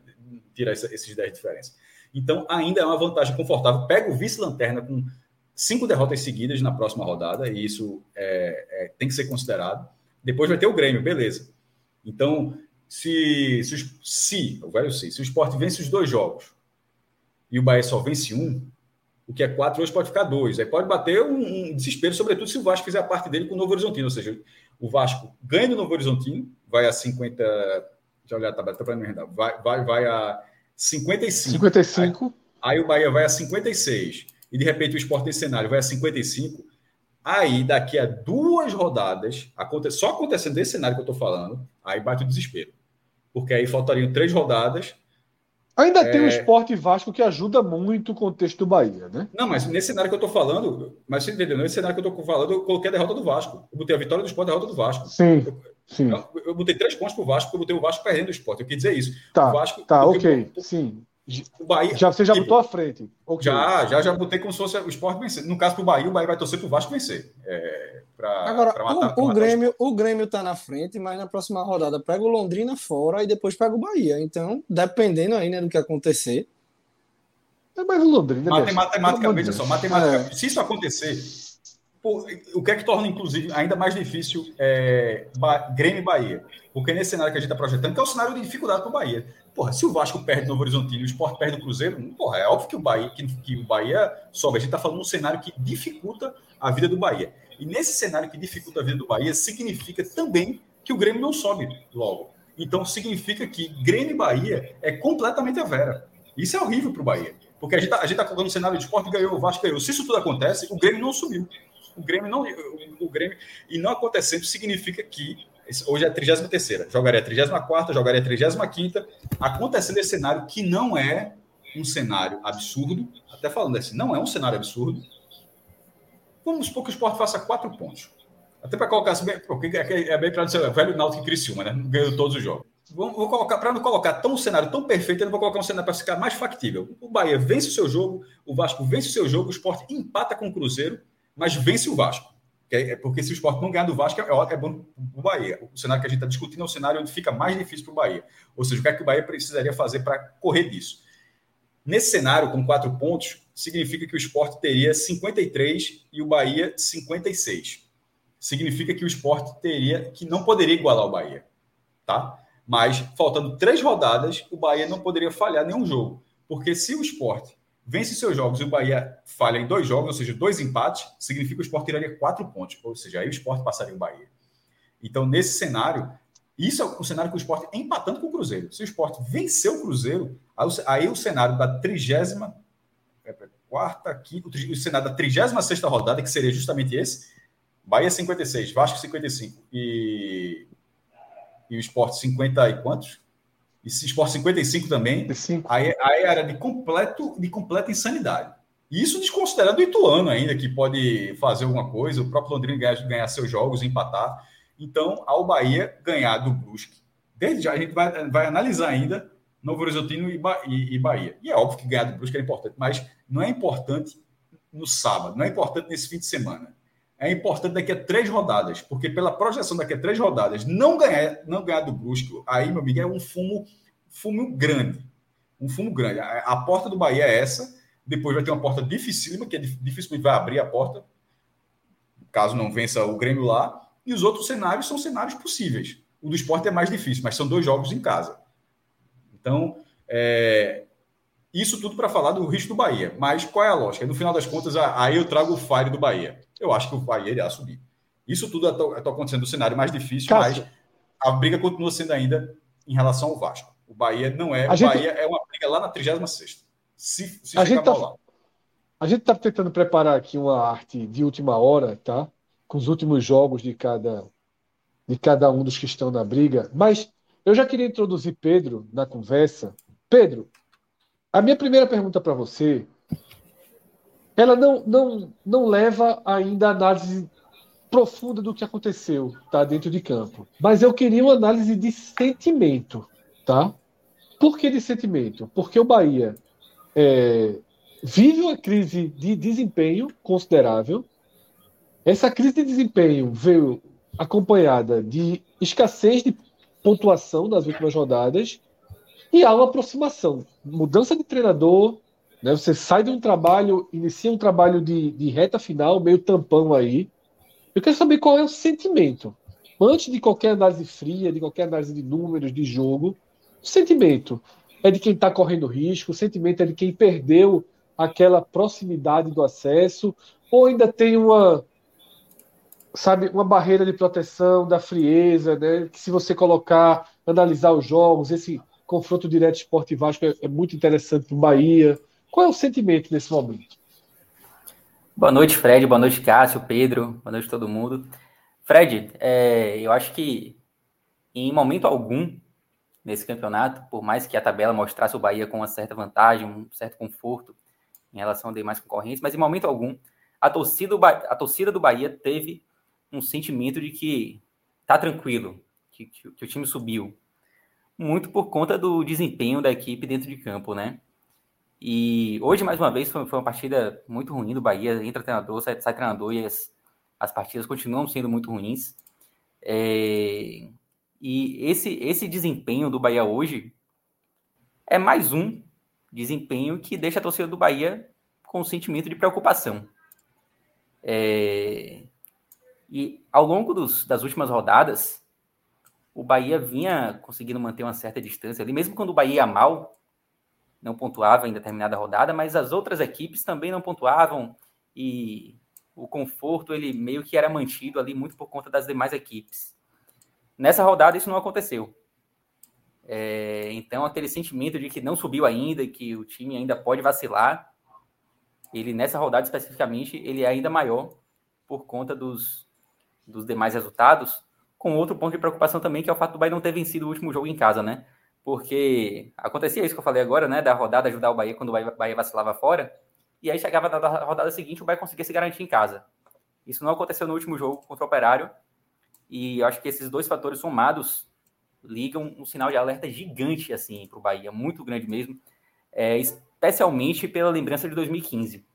tirar esses 10 diferenças. Então, ainda é uma vantagem confortável. Pega o vice-lanterna com cinco derrotas seguidas na próxima rodada, e isso é, é, tem que ser considerado. Depois vai ter o Grêmio, beleza. Então, se, se, se o velho se, se o esporte vence os dois jogos e o Bahia só vence um, o que é quatro hoje pode ficar dois. Aí pode bater um, um, desespero, sobretudo se o Vasco fizer a parte dele com o Novo Horizontino. Ou seja, o Vasco ganha do Novo Horizontino, vai a 50. Deixa eu olhar a tabela, para me vai, vai, vai a 55. 55. Aí, aí, o Bahia vai a 56. E de repente o Sport tem cenário vai a 55. Aí, daqui a duas rodadas, só acontecendo esse cenário que eu estou falando, aí bate o desespero. Porque aí faltariam três rodadas Ainda é... tem o esporte Vasco que ajuda muito o contexto do Bahia, né? Não, mas nesse cenário que eu estou falando, mas você entendeu? Nesse cenário que eu estou falando, eu coloquei a derrota do Vasco. Eu botei a vitória do esporte e a derrota do Vasco. Sim. Eu, sim. Eu, eu, botei três pontos para o Vasco, porque eu botei o Vasco perdendo o esporte. Eu quis dizer isso. Tá, o Vasco, tá ok. Sim. O Bahia, já, você já tipo, botou à frente. Okay. Já, já, já botei como se fosse o esporte vencer. No caso do Bahia, o Bahia vai torcer para o Vasco vencer. É, pra, Agora, pra matar, o, pra o Grêmio, o, o Grêmio tá na frente, mas na próxima rodada pega o Londrina fora e depois pega o Bahia. Então, dependendo aí né, do que acontecer. É mais o Londrina. Né? Matematicamente, só, matematicamente, é. se isso acontecer, o que é que torna, inclusive, ainda mais difícil é, Grêmio e Bahia? Porque nesse cenário que a gente está projetando, que é o cenário de dificuldade para o Bahia. Porra, se o Vasco perde no Novo Horizontino e o Sport perde o Cruzeiro, porra, é óbvio que o Bahia, que, que o Bahia sobe. A gente está falando de um cenário que dificulta a vida do Bahia. E nesse cenário que dificulta a vida do Bahia, significa também que o Grêmio não sobe logo. Então significa que Grêmio e Bahia é completamente a vera. Isso é horrível para o Bahia. Porque a gente está tá colocando o cenário de esporte ganhou, o Vasco ganhou. Se isso tudo acontece, o Grêmio não subiu o Grêmio não. O Grêmio, e não acontecendo significa que hoje é a 33, jogaria a 34, jogaria a 35. Acontecendo esse cenário que não é um cenário absurdo, até falando assim, não é um cenário absurdo. Vamos supor que o Sport faça quatro pontos. Até para colocar assim, porque é, é bem claro, é velho Náutico e Criciúma, né? Ganhou todos os jogos. Vou, colocar, para não colocar tão um cenário tão perfeito, eu não vou colocar um cenário para ficar mais factível. O Bahia vence o seu jogo, o Vasco vence o seu jogo, o Sport empata com o Cruzeiro mas vence o Vasco. É porque se o esporte não ganhar do Vasco, é, é bom para o Bahia. O cenário que a gente está discutindo é um cenário onde fica mais difícil para o Bahia. Ou seja, o que é que o Bahia precisaria fazer para correr disso? Nesse cenário, com quatro pontos, significa que o esporte teria 53 e o Bahia 56. Significa que o esporte teria que não poderia igualar o Bahia. Tá? Mas, faltando três rodadas, o Bahia não poderia falhar nenhum jogo. Porque se o esporte vence seus jogos e o Bahia falha em dois jogos, ou seja, dois empates, significa que o Sport tiraria quatro pontos, ou seja, aí o Sport passaria o Bahia. Então, nesse cenário, isso é o cenário que o Sport é empatando com o Cruzeiro. Se o Sport vencer o Cruzeiro, aí o cenário da trigésima é, quarta, quinta, o cenário da 36 rodada, que seria justamente esse, Bahia 56, Vasco 55 e, e o Sport 50 e quantos? E se Sport 55 também, aí, aí era de, completo, de completa insanidade. Isso desconsiderando o Ituano ainda, que pode fazer alguma coisa, o próprio Londrina ganhar, ganhar seus jogos, empatar. Então, ao Bahia ganhar do Brusque, desde já a gente vai, vai analisar ainda Novo Horizontino e, e, e Bahia. E é óbvio que ganhar do Brusque é importante, mas não é importante no sábado, não é importante nesse fim de semana é importante daqui a três rodadas, porque pela projeção daqui a três rodadas, não ganhar, não ganhar do Brusque, aí, meu amigo, é um fumo, fumo grande. Um fumo grande. A, a porta do Bahia é essa, depois vai ter uma porta dificílima, que é, dificilmente vai abrir a porta, caso não vença o Grêmio lá, e os outros cenários são cenários possíveis. O do esporte é mais difícil, mas são dois jogos em casa. Então, é, isso tudo para falar do risco do Bahia. Mas qual é a lógica? No final das contas, aí eu trago o Fire do Bahia eu acho que o Bahia irá subir. Isso tudo está acontecendo no cenário mais difícil, Cássio. mas a briga continua sendo ainda em relação ao Vasco. O Bahia não é. A o gente... Bahia é uma briga lá na 36. Se, se a gente tá, lá. A gente está tentando preparar aqui uma arte de última hora, tá? Com os últimos jogos de cada, de cada um dos que estão na briga. Mas eu já queria introduzir Pedro na conversa. Pedro, a minha primeira pergunta para você ela não, não, não leva ainda a análise profunda do que aconteceu tá, dentro de campo. Mas eu queria uma análise de sentimento. Tá? Por que de sentimento? Porque o Bahia é, vive uma crise de desempenho considerável. Essa crise de desempenho veio acompanhada de escassez de pontuação nas últimas rodadas e há uma aproximação. Mudança de treinador, né? Você sai de um trabalho, inicia um trabalho de, de reta final, meio tampão aí. Eu quero saber qual é o sentimento. Antes de qualquer análise fria, de qualquer análise de números, de jogo, o sentimento é de quem está correndo risco, o sentimento é de quem perdeu aquela proximidade do acesso, ou ainda tem uma, sabe, uma barreira de proteção da frieza, né? Que se você colocar, analisar os jogos, esse confronto direto Esporte Vasco é, é muito interessante para o Bahia. Qual é o sentimento nesse momento? Boa noite, Fred. Boa noite, Cássio, Pedro. Boa noite, todo mundo. Fred, é, eu acho que em momento algum nesse campeonato, por mais que a tabela mostrasse o Bahia com uma certa vantagem, um certo conforto em relação a demais concorrentes, mas em momento algum a torcida, a torcida do Bahia teve um sentimento de que tá tranquilo, que, que, que o time subiu, muito por conta do desempenho da equipe dentro de campo, né? E hoje, mais uma vez, foi, foi uma partida muito ruim do Bahia. Entra treinador, sai, sai treinador e as, as partidas continuam sendo muito ruins. É, e esse, esse desempenho do Bahia hoje é mais um desempenho que deixa a torcida do Bahia com um sentimento de preocupação. É, e ao longo dos, das últimas rodadas, o Bahia vinha conseguindo manter uma certa distância ali, mesmo quando o Bahia ia mal, não pontuava em determinada rodada, mas as outras equipes também não pontuavam e o conforto ele meio que era mantido ali muito por conta das demais equipes. Nessa rodada isso não aconteceu. É, então aquele sentimento de que não subiu ainda, que o time ainda pode vacilar, ele nessa rodada especificamente ele é ainda maior por conta dos, dos demais resultados, com outro ponto de preocupação também que é o fato do Bahia não ter vencido o último jogo em casa, né? Porque acontecia isso que eu falei agora, né, da rodada ajudar o Bahia quando o Bahia vacilava fora, e aí chegava na rodada seguinte o Bahia conseguia se garantir em casa. Isso não aconteceu no último jogo contra o Operário, e eu acho que esses dois fatores somados ligam um sinal de alerta gigante assim para o Bahia, muito grande mesmo, é, especialmente pela lembrança de 2015.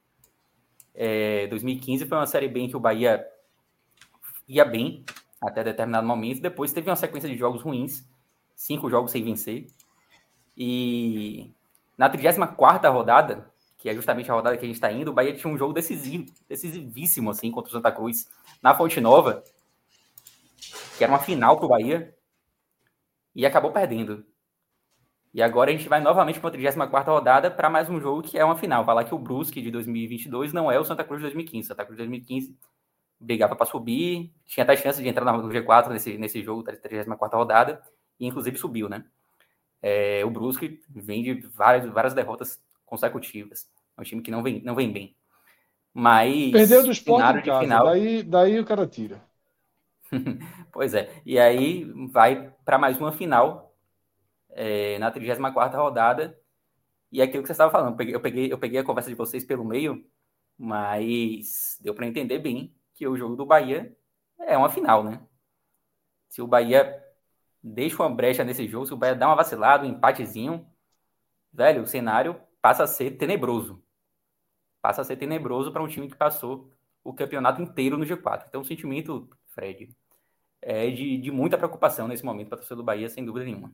É, 2015 foi uma série bem que o Bahia ia bem até determinado momento, depois teve uma sequência de jogos ruins, cinco jogos sem vencer. E na 34 rodada, que é justamente a rodada que a gente está indo, o Bahia tinha um jogo decisivo, decisivíssimo, assim, contra o Santa Cruz, na Fonte Nova, que era uma final para o Bahia, e acabou perdendo. E agora a gente vai novamente para a 34 rodada para mais um jogo que é uma final. Falar que o Brusque de 2022 não é o Santa Cruz de 2015. Santa Cruz de 2015 brigava para subir, tinha até chance de entrar no G4 nesse, nesse jogo da 34 rodada e inclusive subiu, né? É, o Brusque vem de várias, várias derrotas consecutivas. É um time que não vem, não vem bem. Mas. Perdeu do esporte em casa, final... daí, daí o cara tira. pois é. E aí vai para mais uma final é, na 34 rodada. E é aquilo que você estava falando. Eu peguei, eu peguei, eu peguei a conversa de vocês pelo meio, mas deu para entender bem que o jogo do Bahia é uma final, né? Se o Bahia deixa uma brecha nesse jogo, se o Bahia dá uma vacilada, um empatezinho, velho, o cenário passa a ser tenebroso. Passa a ser tenebroso para um time que passou o campeonato inteiro no G4. Então, o sentimento, Fred, é de, de muita preocupação nesse momento para a torcida do Bahia, sem dúvida nenhuma.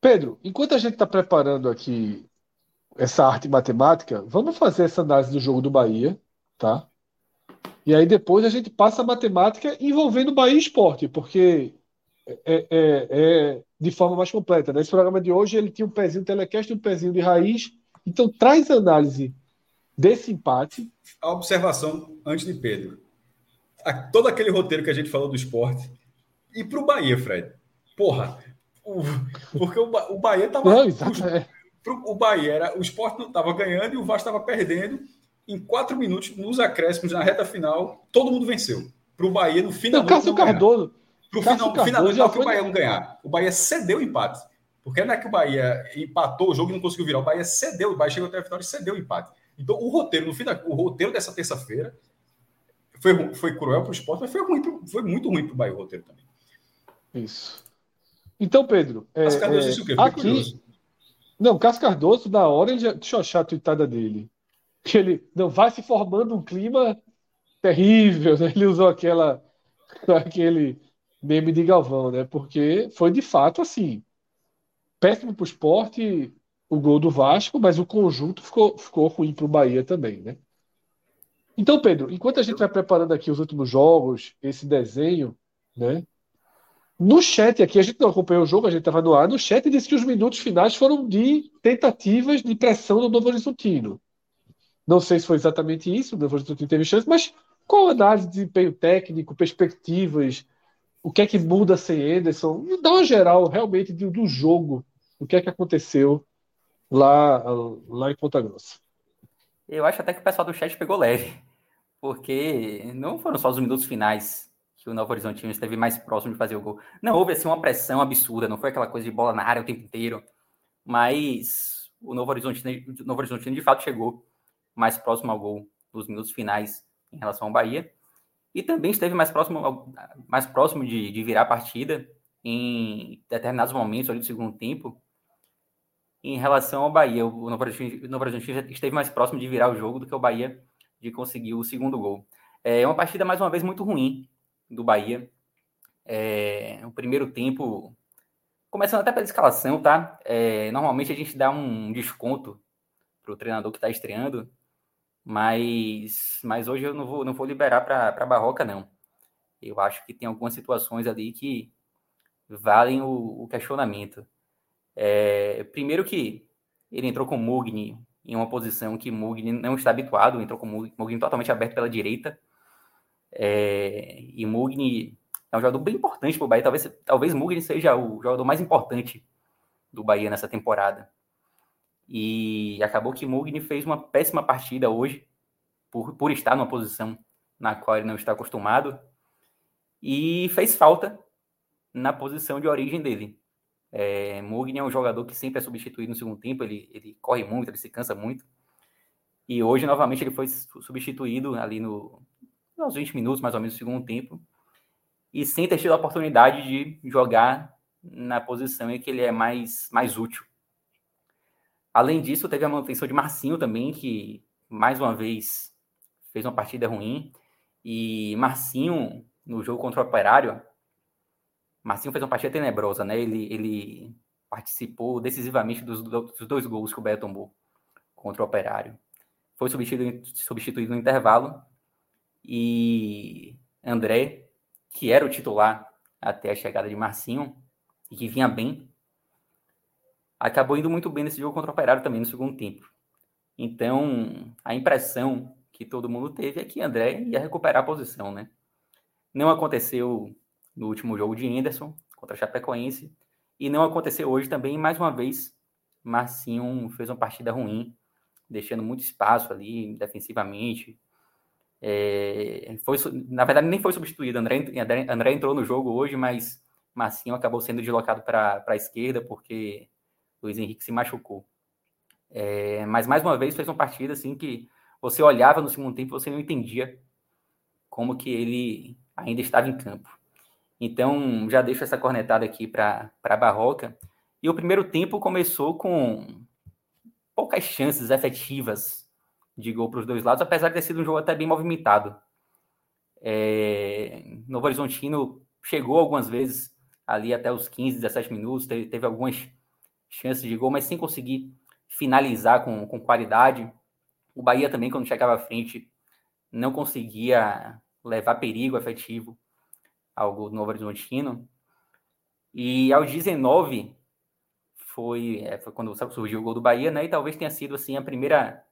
Pedro, enquanto a gente está preparando aqui essa arte matemática, vamos fazer essa análise do jogo do Bahia, tá? E aí depois a gente passa a matemática envolvendo Bahia e Esporte, porque é, é, é, de forma mais completa. Nesse né? programa de hoje ele tinha um pezinho telecast e um pezinho de raiz. Então traz análise desse empate. A observação antes de Pedro. A, todo aquele roteiro que a gente falou do esporte. E para o Bahia, Fred. Porra, o, porque o, o Bahia estava. Não, exato, é. O Bahia era. O esporte não estava ganhando e o Vasco estava perdendo em quatro minutos, nos acréscimos, na reta final, todo mundo venceu. Para o Bahia, no final. Não, Cássio Cardoso. Para o final, final não que o Bahia não ganhar. O Bahia cedeu o empate. Porque não é que o Bahia empatou o jogo e não conseguiu virar. O Bahia cedeu, o Bahia chegou até a final e cedeu o empate. Então, o roteiro, no final, o roteiro dessa terça-feira foi, foi cruel para o esporte, mas foi, ruim pro, foi muito ruim para o Bahia o roteiro também. Isso. Então, Pedro. É, Cardoso é, disse o quê? aqui... Curioso. Não, Cássio Cardoso, na hora, ele já. Deixa eu achar a tuitada dele que ele não vai se formando um clima terrível, né? Ele usou aquela aquele meme de Galvão, né? Porque foi de fato assim. Péssimo para o esporte o gol do Vasco, mas o conjunto ficou, ficou ruim para o Bahia também, né? Então, Pedro, enquanto a gente vai preparando aqui os últimos jogos, esse desenho, né? No chat aqui, a gente não acompanhou o jogo, a gente estava no ar. No chat disse que os minutos finais foram de tentativas de pressão do Novo Horizontino. Não sei se foi exatamente isso, o Horizontino teve chance, mas qual a análise de desempenho técnico, perspectivas, o que é que muda sem Anderson? Dá uma geral realmente do, jogo, o que é que aconteceu lá, lá em Ponta Grossa. Eu acho até que o pessoal do chat pegou leve, porque não foram só os minutos finais que o Novo Horizontino esteve mais próximo de fazer o gol. Não houve assim uma pressão absurda, não foi aquela coisa de bola na área o tempo inteiro, mas o Novo Horizontino, o Novo Horizontino de fato chegou mais próximo ao gol nos minutos finais em relação ao Bahia e também esteve mais próximo, mais próximo de, de virar a partida em determinados momentos ali do segundo tempo. Em relação ao Bahia, o Novo Horizontino esteve mais próximo de virar o jogo do que o Bahia de conseguir o segundo gol. É uma partida mais uma vez muito ruim do Bahia. É, o primeiro tempo, começando até pela escalação, tá? É, normalmente a gente dá um desconto para o treinador que está estreando, mas, mas hoje eu não vou, não vou liberar para a Barroca, não. Eu acho que tem algumas situações ali que valem o, o questionamento. É, primeiro que ele entrou com Mugni em uma posição que Mugni não está habituado, entrou com Mugni totalmente aberto pela direita, é, e Mugni é um jogador bem importante para o Bahia. Talvez, talvez Mugni seja o jogador mais importante do Bahia nessa temporada. E acabou que Mugni fez uma péssima partida hoje, por, por estar numa posição na qual ele não está acostumado, e fez falta na posição de origem dele. É, Mugni é um jogador que sempre é substituído no segundo tempo, ele, ele corre muito, ele se cansa muito. E hoje, novamente, ele foi substituído ali no, uns 20 minutos, mais ou menos, no segundo tempo, e sem ter tido a oportunidade de jogar na posição em que ele é mais, mais útil. Além disso, teve a manutenção de Marcinho também, que mais uma vez fez uma partida ruim. E Marcinho, no jogo contra o Operário, Marcinho fez uma partida tenebrosa, né? Ele, ele participou decisivamente dos, dos dois gols que o Bahia tomou contra o Operário. Foi substituído, substituído no intervalo e André, que era o titular até a chegada de Marcinho e que vinha bem, acabou indo muito bem nesse jogo contra o Operário também no segundo tempo. Então, a impressão que todo mundo teve é que André ia recuperar a posição, né? Não aconteceu no último jogo de Anderson contra a Chapecoense e não aconteceu hoje também, mais uma vez, Marcinho fez uma partida ruim, deixando muito espaço ali defensivamente, é, foi, na verdade, nem foi substituído. André, André entrou no jogo hoje, mas Massinho acabou sendo deslocado para a esquerda porque Luiz Henrique se machucou. É, mas mais uma vez fez uma partida assim que você olhava no segundo tempo e você não entendia como que ele ainda estava em campo. Então já deixo essa cornetada aqui para a Barroca. E o primeiro tempo começou com poucas chances efetivas de gol para os dois lados, apesar de ter sido um jogo até bem movimentado. É, Novo Horizontino chegou algumas vezes ali até os 15, 17 minutos, teve, teve algumas chances de gol, mas sem conseguir finalizar com, com qualidade. O Bahia também, quando chegava à frente, não conseguia levar perigo efetivo ao gol do Novo Horizontino. E aos 19 foi, é, foi quando surgiu o gol do Bahia, né? E talvez tenha sido assim a primeira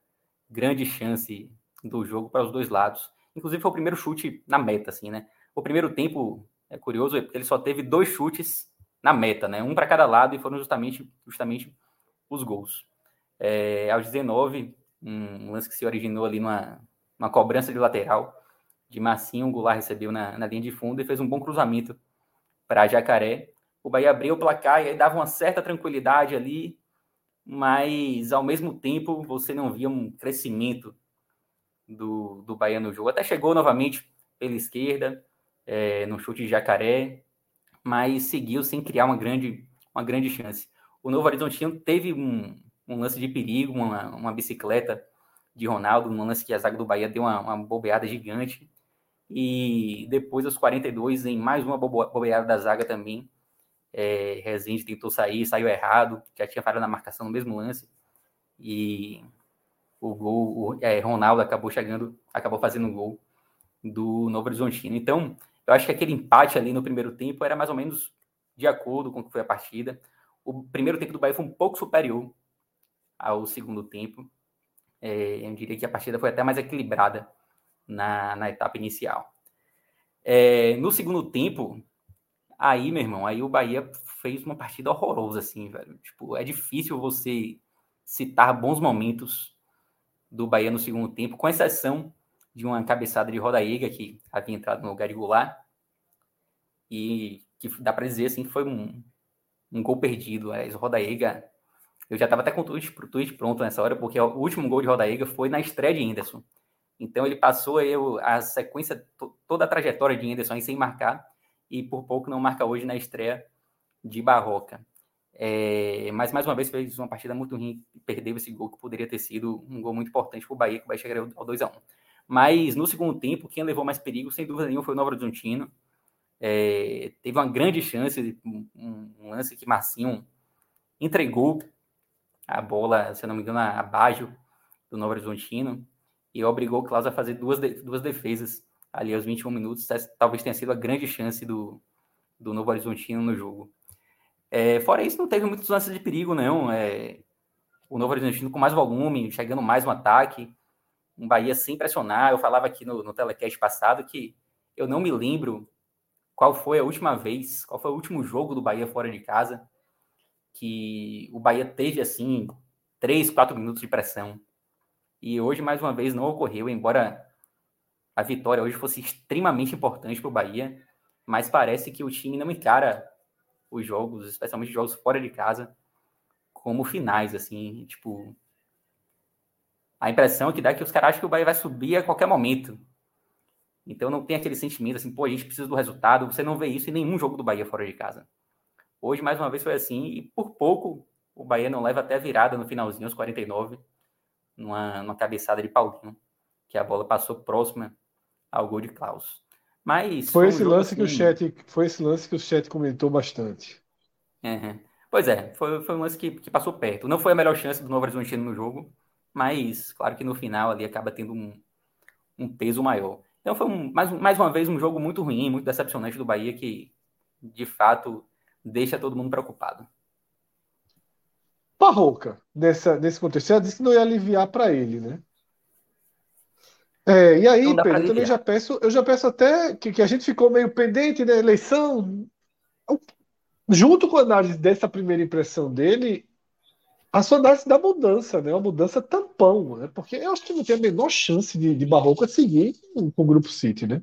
grande chance do jogo para os dois lados. Inclusive foi o primeiro chute na meta, assim, né? O primeiro tempo é curioso, porque ele só teve dois chutes na meta, né? Um para cada lado e foram justamente, justamente os gols. É, aos 19, um lance que se originou ali numa, numa cobrança de lateral de Massinho, o Goulart recebeu na, na linha de fundo e fez um bom cruzamento para Jacaré. O Bahia abriu o placar e aí dava uma certa tranquilidade ali, mas ao mesmo tempo você não via um crescimento do, do Bahia no jogo. Até chegou novamente pela esquerda, é, no chute de jacaré, mas seguiu sem criar uma grande, uma grande chance. O Novo Horizontino teve um, um lance de perigo, uma, uma bicicleta de Ronaldo, um lance que a zaga do Bahia deu uma, uma bobeada gigante. E depois, aos 42, em mais uma bobeada da zaga também, é, Rezende tentou sair, saiu errado, já tinha falhado na marcação no mesmo lance. E o gol, o, é, Ronaldo acabou chegando, acabou fazendo o gol do Novo Horizontino. Então, eu acho que aquele empate ali no primeiro tempo era mais ou menos de acordo com o que foi a partida. O primeiro tempo do Bahia foi um pouco superior ao segundo tempo. É, eu diria que a partida foi até mais equilibrada na, na etapa inicial. É, no segundo tempo, aí, meu irmão, aí o Bahia fez uma partida horrorosa, assim, velho. Tipo, é difícil você citar bons momentos do Bahia no segundo tempo, com exceção de uma cabeçada de Rodaíga que havia entrado no lugar de Goulart e que dá para dizer assim que foi um, um gol perdido. É, Rodaíga, eu já estava até com o tweet, tweet pronto nessa hora, porque o último gol de Rodaíga foi na estreia de Henderson. Então ele passou eu, a sequência, toda a trajetória de Henderson sem marcar, e por pouco não marca hoje na estreia de Barroca. É, mas mais uma vez fez uma partida muito ruim perdeu esse gol que poderia ter sido um gol muito importante para o Bahia, que vai chegar ao 2 a 1 Mas no segundo tempo, quem levou mais perigo, sem dúvida nenhuma, foi o Novo Horizontino. É, teve uma grande chance, um, um, lance que Marcinho entregou a bola, se não me engano, abaixo do Novo Horizontino e obrigou o Klaus a fazer duas, de, duas defesas ali aos 21 minutos. Talvez tenha sido a grande chance do, do Novo Horizontino no jogo. É, fora isso, não teve muitos lances de perigo, não. É, o Novo Horizontino com mais volume, chegando mais no ataque. Um Bahia sem pressionar. Eu falava aqui no, no telecast passado que eu não me lembro qual foi a última vez, qual foi o último jogo do Bahia fora de casa que o Bahia teve, assim, três, quatro minutos de pressão. E hoje, mais uma vez, não ocorreu, embora a vitória hoje fosse extremamente importante para o Bahia, mas parece que o time não encara os jogos, especialmente os jogos fora de casa, como finais, assim, tipo... A impressão que dá é que os caras acham que o Bahia vai subir a qualquer momento. Então não tem aquele sentimento assim, pô, a gente precisa do resultado. Você não vê isso em nenhum jogo do Bahia fora de casa. Hoje, mais uma vez, foi assim, e por pouco o Bahia não leva até virada no finalzinho, aos 49, numa, numa cabeçada de Paulinho, que a bola passou próxima ao gol de Klaus. Mas foi, foi esse um lance assim... que o assim chat foi esse lance que o chat comentou bastante. Uhum. Pois é, foi, foi um lance que, que passou perto. Não foi a melhor chance do Novo Horizontino no jogo, mas claro que no final ali acaba tendo um, um peso maior. Então foi um, mais, mais uma vez um jogo muito ruim, muito decepcionante do Bahia, que de fato deixa todo mundo preocupado. Barroca, nessa, nesse contexto, você disse que não ia aliviar para ele, né? É, e aí, Pedro, eu também já peço, eu já peço até que, que a gente ficou meio pendente da eleição. Junto com a análise dessa primeira impressão dele, a análise da mudança, né? Uma mudança tampão, né? Porque eu acho que não tem a menor chance de, de Barroca seguir com, com o Grupo City, né?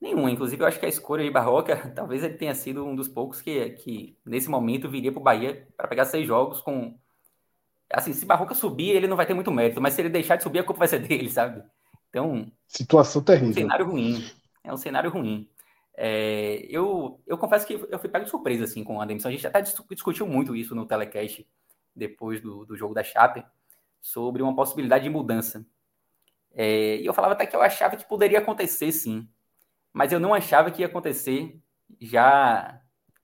Nenhuma. Inclusive, eu acho que a escolha de Barroca, talvez ele tenha sido um dos poucos que, que nesse momento, viria para o Bahia para pegar seis jogos com. Assim, se Barroca subir, ele não vai ter muito mérito, mas se ele deixar de subir, a culpa vai ser dele, sabe? Então. Situação terrível. É um cenário ruim. É um cenário ruim. É, eu, eu confesso que eu fui pego de surpresa assim, com a demissão. A gente até discutiu muito isso no telecast depois do, do jogo da Chape, sobre uma possibilidade de mudança. É, e eu falava até que eu achava que poderia acontecer sim, mas eu não achava que ia acontecer já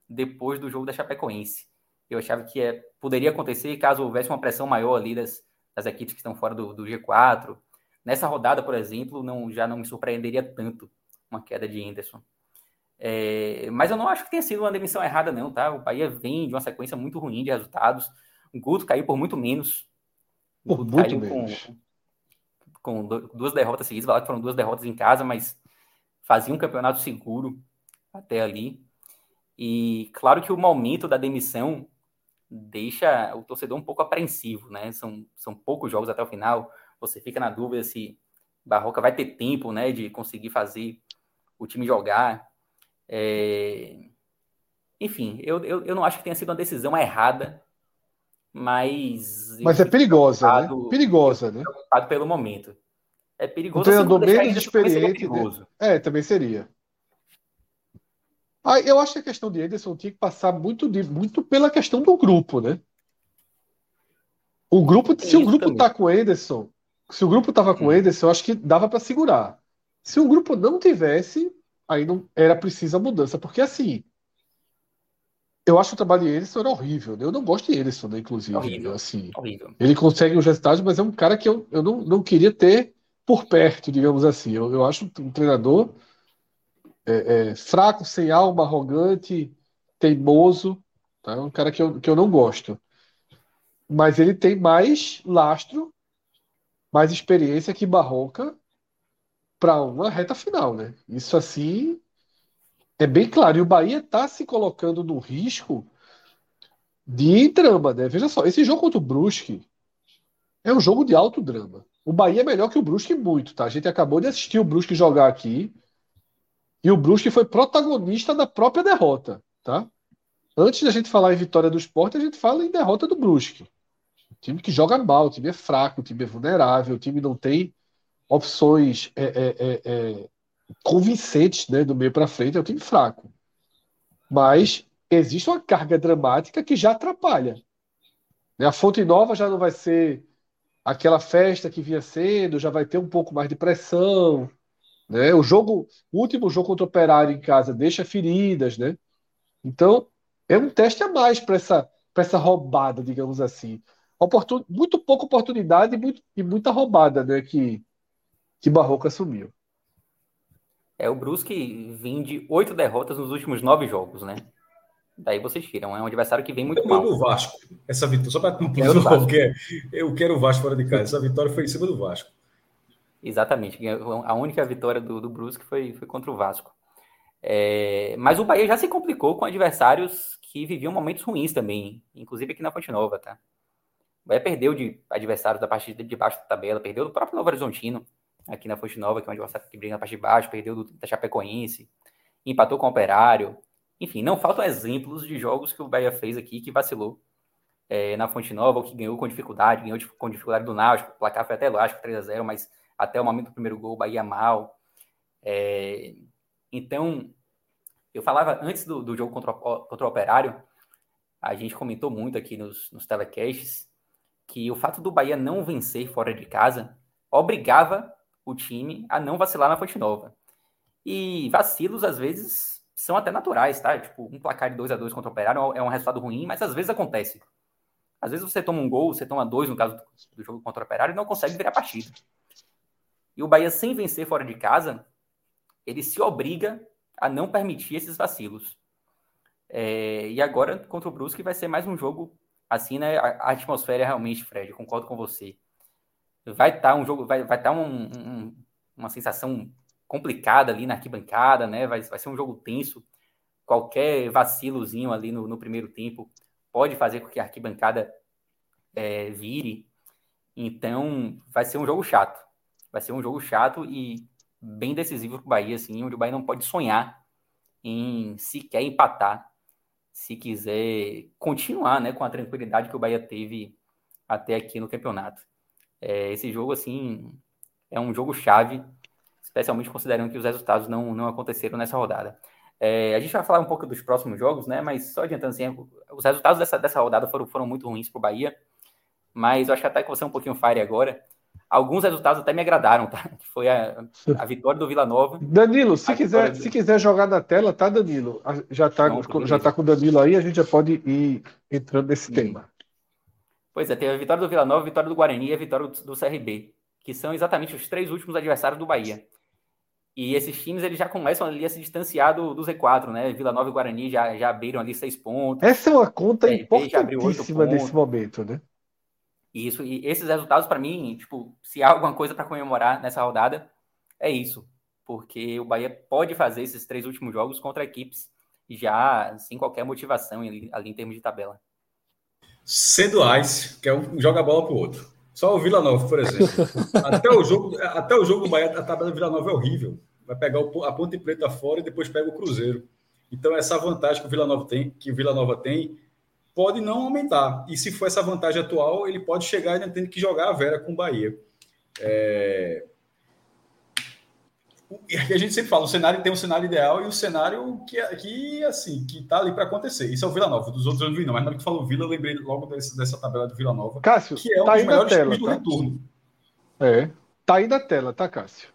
depois do jogo da Chapecoense. Eu achava que é, poderia acontecer caso houvesse uma pressão maior ali das, das equipes que estão fora do, do G4. Nessa rodada, por exemplo, não, já não me surpreenderia tanto uma queda de Henderson. É, mas eu não acho que tenha sido uma demissão errada, não, tá? O Bahia vem de uma sequência muito ruim de resultados. O Guto caiu por muito menos. Por muito menos. Com, com, duas derrotas seguidas, que foram duas derrotas em casa, mas fazia um campeonato seguro até ali. E claro que o momento da demissão deixa o torcedor um pouco apreensivo, né? São, são poucos jogos até o final. Você fica na dúvida se Barroca vai ter tempo, né, de conseguir fazer o time jogar. É... Enfim, eu, eu, eu não acho que tenha sido uma decisão errada, mas. Mas é perigosa, né? Perigosa, né? Pelo momento. É perigoso. Um treinador menos experiente. Né? É, também seria. Ah, eu acho que a questão de Ederson tinha que passar muito, de, muito pela questão do grupo, né? O grupo, se o grupo também. tá com Ederson, se o grupo tava com Ederson, eu acho que dava para segurar. Se o grupo não tivesse, aí não era precisa mudança, porque assim, eu acho o trabalho de Ederson era horrível. Né? Eu não gosto de Ederson, né, inclusive. Horrível. Assim, Horrível. ele consegue os resultados, mas é um cara que eu, eu não, não queria ter por perto, digamos assim. Eu, eu acho um treinador é, é, fraco, sem alma, arrogante, teimoso. Tá? É um cara que eu, que eu não gosto. Mas ele tem mais lastro, mais experiência que Barroca para uma reta final, né? Isso assim é bem claro. E o Bahia está se colocando no risco de drama, né? Veja só, esse jogo contra o Brusque é um jogo de alto drama. O Bahia é melhor que o Brusque muito, tá? A gente acabou de assistir o Brusque jogar aqui e o Brusque foi protagonista da própria derrota, tá? Antes da gente falar em vitória do esporte, a gente fala em derrota do Brusque. O time que joga mal, o time é fraco, o time é vulnerável, o time não tem opções é, é, é, é convincentes né, do meio para frente, é um time fraco. Mas existe uma carga dramática que já atrapalha. Né? A Fonte Nova já não vai ser aquela festa que vinha sendo, já vai ter um pouco mais de pressão. Né? O jogo, o último jogo contra o Operário em casa deixa feridas, né? Então, é um teste a mais para essa, essa roubada, digamos assim. Oportun... Muito pouca oportunidade e, muito, e muita roubada né, que, que Barroca assumiu. É, o Brusque vem de oito derrotas nos últimos nove jogos, né? Daí vocês tiram. É um adversário que vem muito mal. do Vasco. Essa vitória, só para concluir, porque eu quero o Vasco fora de casa. Essa vitória foi em cima do Vasco. Exatamente. A única vitória do, do Brusque foi, foi contra o Vasco. É, mas o Bahia já se complicou com adversários que viviam momentos ruins também, inclusive aqui na Fonte Nova, tá? O Bahia perdeu de adversários da parte de baixo da tabela, perdeu do próprio Novo Horizontino, aqui na Fonte Nova, que é um adversário que briga na parte de baixo, perdeu do, da Chapecoense, empatou com o Operário. Enfim, não faltam exemplos de jogos que o Bahia fez aqui que vacilou é, na Fonte Nova, ou que ganhou com dificuldade, ganhou com dificuldade do Náutico, o placar foi até lógico, 3 a 0 mas até o momento do primeiro gol, o Bahia mal. É, então, eu falava antes do, do jogo contra o, contra o Operário, a gente comentou muito aqui nos, nos telecasts, que o fato do Bahia não vencer fora de casa obrigava o time a não vacilar na Fonte Nova. E vacilos, às vezes, são até naturais, tá? Tipo, um placar de 2 a 2 contra o Operário é um resultado ruim, mas às vezes acontece. Às vezes você toma um gol, você toma dois no caso do jogo contra o Operário e não consegue virar a partida. E o Bahia, sem vencer fora de casa, ele se obriga a não permitir esses vacilos. É, e agora, contra o Brusque, vai ser mais um jogo assim, né? A, a atmosfera é realmente, Fred, concordo com você vai estar tá um jogo, vai vai estar tá um, um, uma sensação complicada ali na arquibancada, né? Vai, vai ser um jogo tenso. Qualquer vacilozinho ali no, no primeiro tempo pode fazer com que a arquibancada é, vire. Então, vai ser um jogo chato. Vai ser um jogo chato e bem decisivo para o Bahia, assim, onde o Bahia não pode sonhar em sequer empatar, se quiser continuar né, com a tranquilidade que o Bahia teve até aqui no campeonato. É, esse jogo, assim, é um jogo chave, especialmente considerando que os resultados não, não aconteceram nessa rodada. É, a gente vai falar um pouco dos próximos jogos, né? Mas só adiantando assim, os resultados dessa, dessa rodada foram, foram muito ruins para o Bahia. Mas eu acho que até que você é um pouquinho fire agora. Alguns resultados até me agradaram, tá? Que foi a, a vitória do Vila Nova. Danilo, se quiser, do... se quiser jogar na tela, tá, Danilo? Já tá, já tá com o Danilo aí, a gente já pode ir entrando nesse Sim. tema. Pois é, teve a vitória do Vila Nova, a vitória do Guarani e a vitória do, CRB, que são exatamente os três últimos adversários do Bahia. E esses times eles já começam ali a se distanciar do, do Z4, né? Vila Nova e Guarani já, já abriram ali seis pontos. Essa é uma conta importantíssima nesse momento, né? Isso, e esses resultados, para mim, tipo, se há alguma coisa para comemorar nessa rodada, é isso. Porque o Bahia pode fazer esses três últimos jogos contra equipes já sem qualquer motivação ali, ali em termos de tabela sendo Ice, que é um joga bola para o outro. Só o Vila Nova, por exemplo. até, o jogo, até o jogo do Bahia, a tabela do Vila Nova é horrível. Vai pegar a Ponte Preta fora e depois pega o Cruzeiro. Então, essa vantagem que o Vila Nova tem, que o Vila Nova tem, pode não aumentar. E se for essa vantagem atual, ele pode chegar ainda tendo que jogar a Vera com o Bahia. É a gente sempre fala, o cenário tem um cenário ideal e o um cenário que, que assim, que tá ali para acontecer. Isso é o Vila Nova, dos outros eu não vi, não, mas na hora que falou Vila, eu lembrei logo desse, dessa tabela do Vila Nova. Cássio, que é um tá dos melhores tela, do tá? retorno. É, tá aí na tela, tá, Cássio?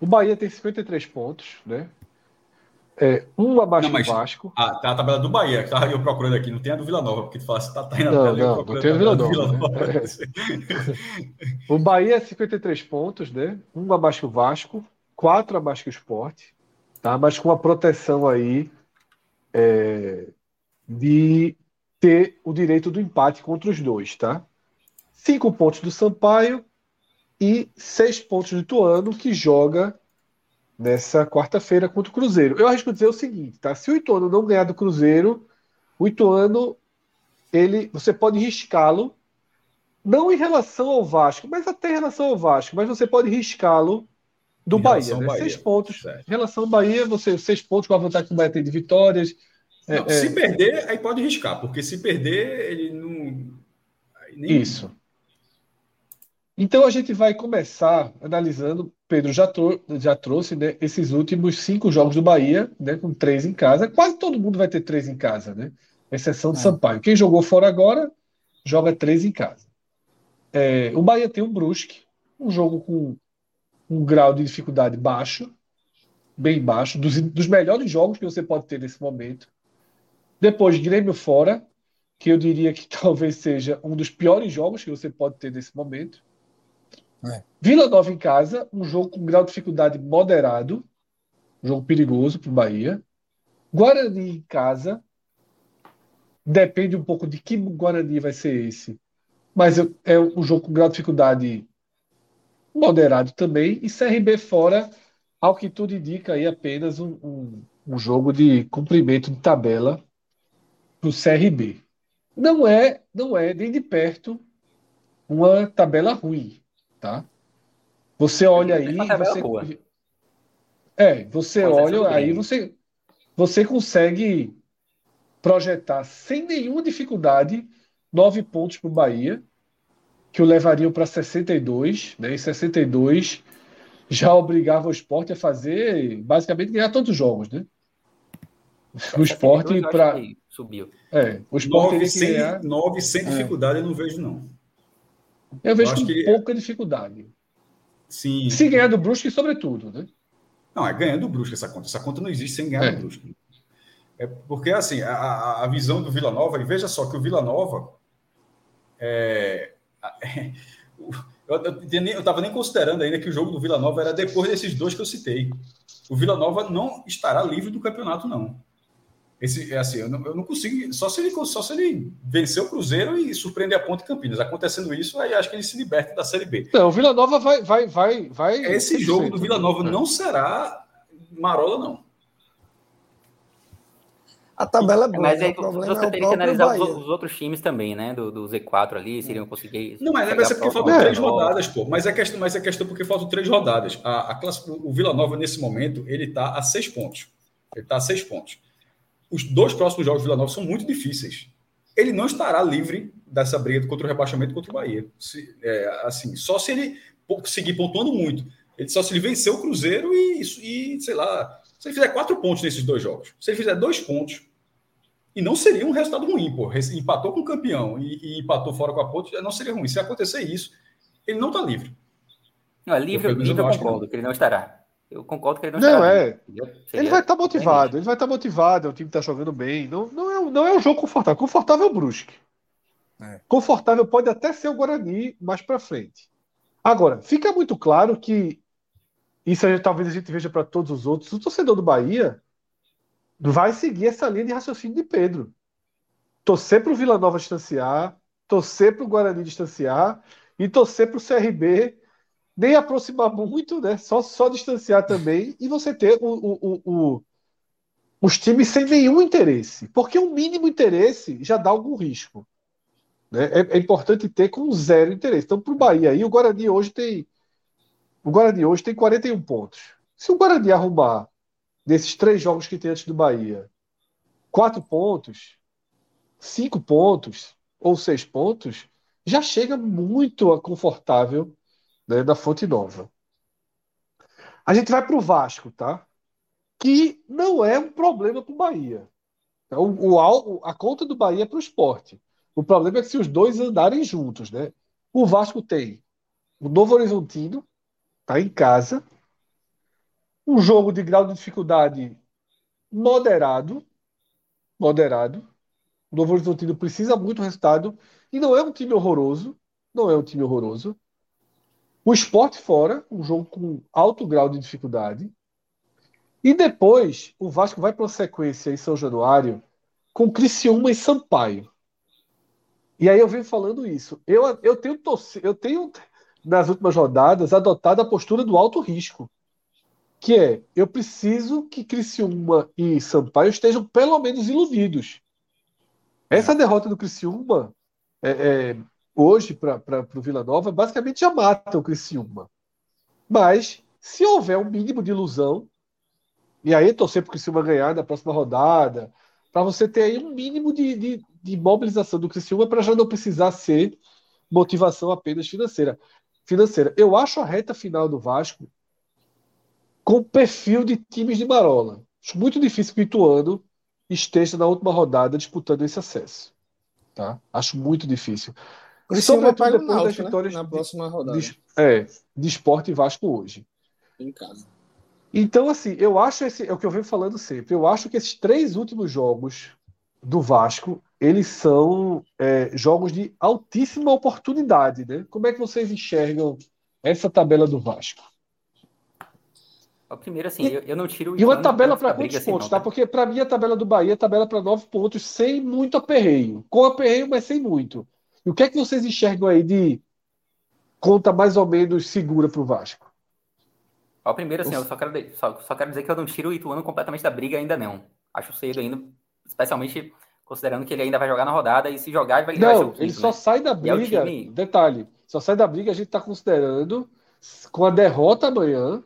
O Bahia tem 53 pontos, né? É, um abaixo Não, mas- do Vasco. Ah, tá a tabela do Bahia, que tava eu procurando aqui, não tem a do Vila Nova, porque tu fala assim, tá, tá aí na Não, tela, não, não tem a Vila do Nova, né? O Bahia é 53 pontos, né? Um abaixo que o Vasco, quatro abaixo que o Sport, tá? Mas com a proteção aí é, de ter o direito do empate contra os dois, tá? Cinco pontos do Sampaio e seis pontos do Ituano, que joga nessa quarta-feira contra o Cruzeiro. Eu arrisco dizer o seguinte, tá? Se o Ituano não ganhar do Cruzeiro, o Ituano, ele, você pode riscá-lo não em relação ao Vasco, mas até em relação ao Vasco, mas você pode riscá-lo do Em Bahia, né? Bahia. Seis pontos. Certo. Em relação ao Bahia, você seis pontos com a vantagem que o Bahia tem de vitórias. É, Não, é, Se perder, aí pode riscar, porque se perder, ele não. nem- Isso. Então a gente vai começar analisando. Pedro já, tro- já trouxe né, esses últimos cinco jogos do Bahia, né, com três em casa. Quase todo mundo vai ter três em casa, né? Exceção de É. Sampaio. Quem jogou fora agora, joga três em casa. É, o Bahia tem o Brusque, um jogo com um grau de dificuldade baixo, bem baixo, dos, dos melhores jogos que você pode ter nesse momento. Depois, Grêmio fora, que eu diria que talvez seja um dos piores jogos que você pode ter nesse momento. É. Vila Nova em casa, um jogo com grau de dificuldade moderado, um jogo perigoso para o Bahia. Guarani em casa, depende um pouco de que Guarani vai ser esse, mas é um jogo com grau de dificuldade moderado também. E CRB fora, ao que tudo indica, aí apenas um, um, um jogo de cumprimento de tabela para o CRB. Não é, não é nem de perto uma tabela ruim, tá? Você olha aí, uma tabela você boa. é, você olha aí, você você consegue projetar sem nenhuma dificuldade nove pontos para o Bahia, que o levariam para 62, né? E 62 já obrigava o esporte a fazer, basicamente, ganhar todos os jogos, né? O esporte 72 eu acho para. Subiu. É, o esporte Nove teria que sem, ganhar. nove sem É. dificuldade eu não vejo, não. Eu vejo eu com que- pouca dificuldade. Sim. Se ganhar do Brusque, sobretudo, né? Não, é ganhando o Brusque essa conta. Essa conta não existe sem ganhar É. do Brusque. É porque, assim, a, a- a visão do Vila Nova, e veja só que o Vila Nova. É, eu estava nem considerando ainda que o jogo do Vila Nova era depois desses dois que eu citei. O Vila Nova não estará livre do campeonato, não. Esse, é assim, eu não, eu não consigo. Só se, ele, só se ele vencer o Cruzeiro e surpreender a Ponte Campinas. Acontecendo isso, aí acho que ele se liberta da Série B. Não, o Vila Nova vai, vai, vai, vai. Esse 100%, jogo do Vila Nova né? não será marola, não. A tabela é boa, Mas né? aí o problema você é o teria que analisar os, os outros times também, né? Do, do Z4 ali, seriam conseguir. Não, mas ser porque faltam É. três rodadas, pô. Mas é questão, mas é questão porque faltam três rodadas. A, a classe, o Vila Nova, nesse momento, ele está a seis pontos. Ele está a seis pontos. Os dois próximos jogos do Vila Nova são muito difíceis. Ele não estará livre dessa briga contra o rebaixamento contra o Bahia. Se- é, assim, só se ele seguir pontuando muito. Ele, só se ele vencer o Cruzeiro e, e, sei lá, se ele fizer quatro pontos nesses dois jogos. Se ele fizer dois pontos, e não seria um resultado ruim, pô. Empatou com o campeão e, e empatou fora com a ponte, não seria ruim. Se acontecer isso, ele não está livre. Não, livre, Eu, livre eu não concordo que ele não estará. Eu concordo que ele não, Não, estará. é. livre, entendeu? Ele vai estar motivado, ele vai estar motivado, o time está jogando bem. Não, não, é, um- não é um jogo confortável. Confortável é o Brusque. É. Confortável pode até ser o Guarani mais para frente. Agora, fica muito claro que isso a gente- talvez a gente veja para todos os outros. O torcedor do Bahia vai seguir essa linha de raciocínio de Pedro. Torcer para o Vila Nova distanciar, torcer para o Guarani distanciar e torcer para o CRB nem aproximar muito, né? Só, só distanciar também e você ter o, o, o- os times sem nenhum interesse. Porque o mínimo interesse já dá algum risco. Né? É, é importante ter com zero interesse. Então, para o Bahia aí, o Guarani hoje tem. O Guarani hoje tem 41 pontos. Se o Guarani arrumar nesses três jogos que tem antes do Bahia, quatro pontos, cinco pontos ou seis pontos, já chega muito confortável né, da Fonte Nova. A gente vai para o Vasco, tá? Que não é um problema para o Bahia. O, o al- a conta do Bahia é para o esporte. O problema é que se os dois andarem juntos, né? O Vasco tem o Novo Horizontino, tá em casa. Um jogo de grau de dificuldade moderado, moderado. O Novo Horizontino precisa muito do resultado e não é um time horroroso, não é um time horroroso. O esporte fora, um jogo com alto grau de dificuldade. E depois o Vasco vai para uma sequência em São Januário com Criciúma e Sampaio. E aí eu venho falando isso. Eu, eu tenho torcido, eu tenho nas últimas rodadas adotado a postura do alto risco, que é eu preciso que Criciúma e Sampaio estejam pelo menos iludidos. Essa derrota do Criciúma é, é, hoje para o Vila Nova basicamente já mata o Criciúma. Mas se houver um mínimo de ilusão, e aí torcer para o Criciúma ganhar na próxima rodada, para você ter aí um mínimo de, de, de mobilização do Criciúma para já não precisar ser motivação apenas financeira. financeira. Eu acho a reta final do Vasco com perfil de times de Marola. Acho muito difícil que o Ituano esteja na última rodada disputando esse acesso. Tá? Acho muito difícil. Sobretudo depois Náutico, das né? vitórias né? na próxima rodada. De, é, de esporte e Vasco hoje. Em casa. Então, assim, eu acho esse, é o que eu venho falando sempre. Eu acho que esses três últimos jogos do Vasco, eles são é, jogos de altíssima oportunidade, né? Como é que vocês enxergam essa tabela do Vasco? Primeiro, assim, e, eu, eu, não tiro o E uma tabela para quantos pontos, tá? Porque para mim a tabela do Bahia é tabela para nove pontos, sem muito aperreio. Com aperreio, mas sem muito. E o que é que vocês enxergam aí de conta mais ou menos segura para o Vasco? Ó, primeiro, assim, eu só quero, só, só quero dizer que eu não tiro o Ituano completamente da briga ainda não. Acho cedo ainda, especialmente considerando que ele ainda vai jogar na rodada e se jogar vai, não, vai ele só né? sai da é briga. Time... Detalhe, só sai da briga a gente está considerando com a derrota amanhã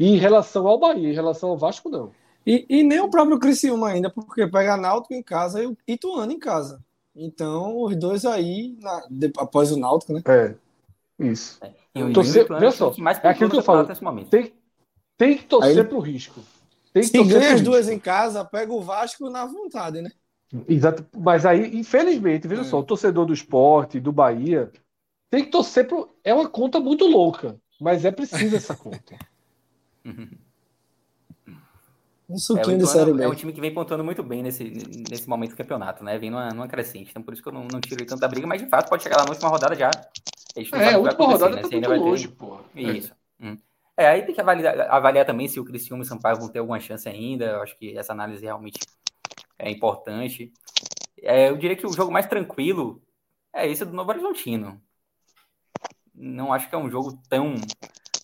e em relação ao Bahia, em relação ao Vasco não. E, e nem o próprio Criciúma ainda, porque pega Náutico em casa e o Ituano em casa. Então, os dois aí, na, de, após o Náutico, né? É, isso. É. Torcer, veja só, é aquilo que eu falo. Tem, tem que torcer ele... pro risco. Tem que Se ganha as duas em casa, pega o Vasco na vontade, né? Exato. Mas aí, infelizmente, veja é. só, o torcedor do esporte, do Bahia, tem que torcer pro. É uma conta muito louca, mas é preciso essa conta. Um suquinho é, de série B. É um time que vem pontuando muito bem nesse, nesse momento do campeonato, né? Vem numa, numa crescente. Então, por isso que eu não, não tiro tanto da briga, mas de fato pode chegar lá na última rodada já. A é, a última rodada né? tá muito longe, ter... pô. Isso. É. Hum. É, aí tem que avaliar, avaliar também se o Criciúma e o Sampaio vão ter alguma chance ainda. Eu acho que essa análise realmente é importante. É, eu diria que o jogo mais tranquilo é esse do Novo Horizontino. Não acho que é um jogo tão,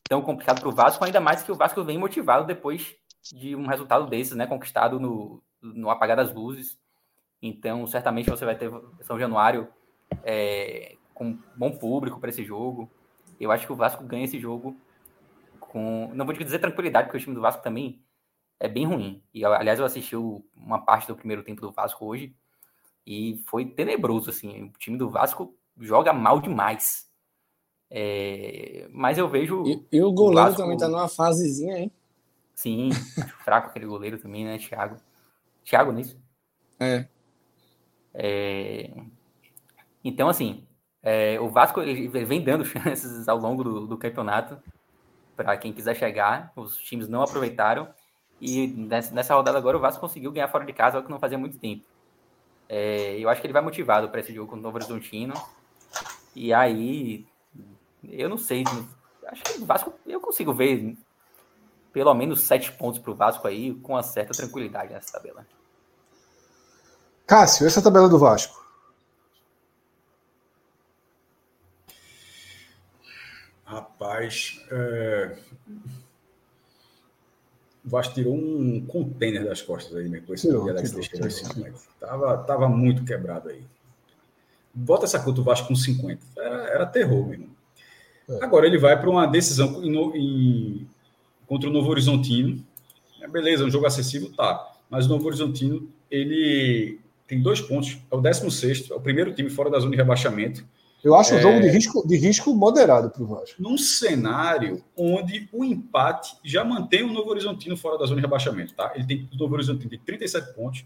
tão complicado para o Vasco, ainda mais que o Vasco vem motivado depois de um resultado desses, né? Conquistado no, no apagar das luzes. Então, certamente você vai ter São Januário é, com bom público para esse jogo. Eu acho que o Vasco ganha esse jogo com. Não vou dizer tranquilidade, porque o time do Vasco também é bem ruim. E, aliás, eu assisti uma parte do primeiro tempo do Vasco hoje e foi tenebroso, assim. O time do Vasco joga mal demais. É... Mas eu vejo. E, e o goleiro o Vasco... também tá numa fasezinha, hein? Sim, acho fraco aquele goleiro também, né, Thiago? Thiago, nisso? É. é. Então, assim, é, o Vasco vem dando chances ao longo do, do campeonato para quem quiser chegar. Os times não aproveitaram. E nessa rodada agora o Vasco conseguiu ganhar fora de casa, algo que não fazia muito tempo. É, eu acho que ele vai motivado para esse jogo com o Novo Horizontino. E aí, eu não sei. Acho que o Vasco eu consigo ver pelo menos sete pontos para o Vasco aí, com uma certa tranquilidade nessa tabela. Cássio, essa é a tabela do Vasco. Rapaz, é... o Vasco tirou um container das costas aí, depois que o Alex Teixeira tava, tava muito quebrado aí. Bota essa conta o Vasco com 50. Era, era terror, mesmo. É. Agora ele vai para uma decisão em, em, contra o Novo Horizontino. É, beleza, é um jogo acessível, tá. Mas o Novo Horizontino, ele tem dois pontos. É o 16 é o primeiro time fora da zona de rebaixamento. Eu acho é... um jogo de risco, de risco moderado para o Vasco. Num cenário onde o empate já mantém o Novo Horizontino fora da zona de rebaixamento, tá? Ele tem, o Novo Horizontino tem 37 pontos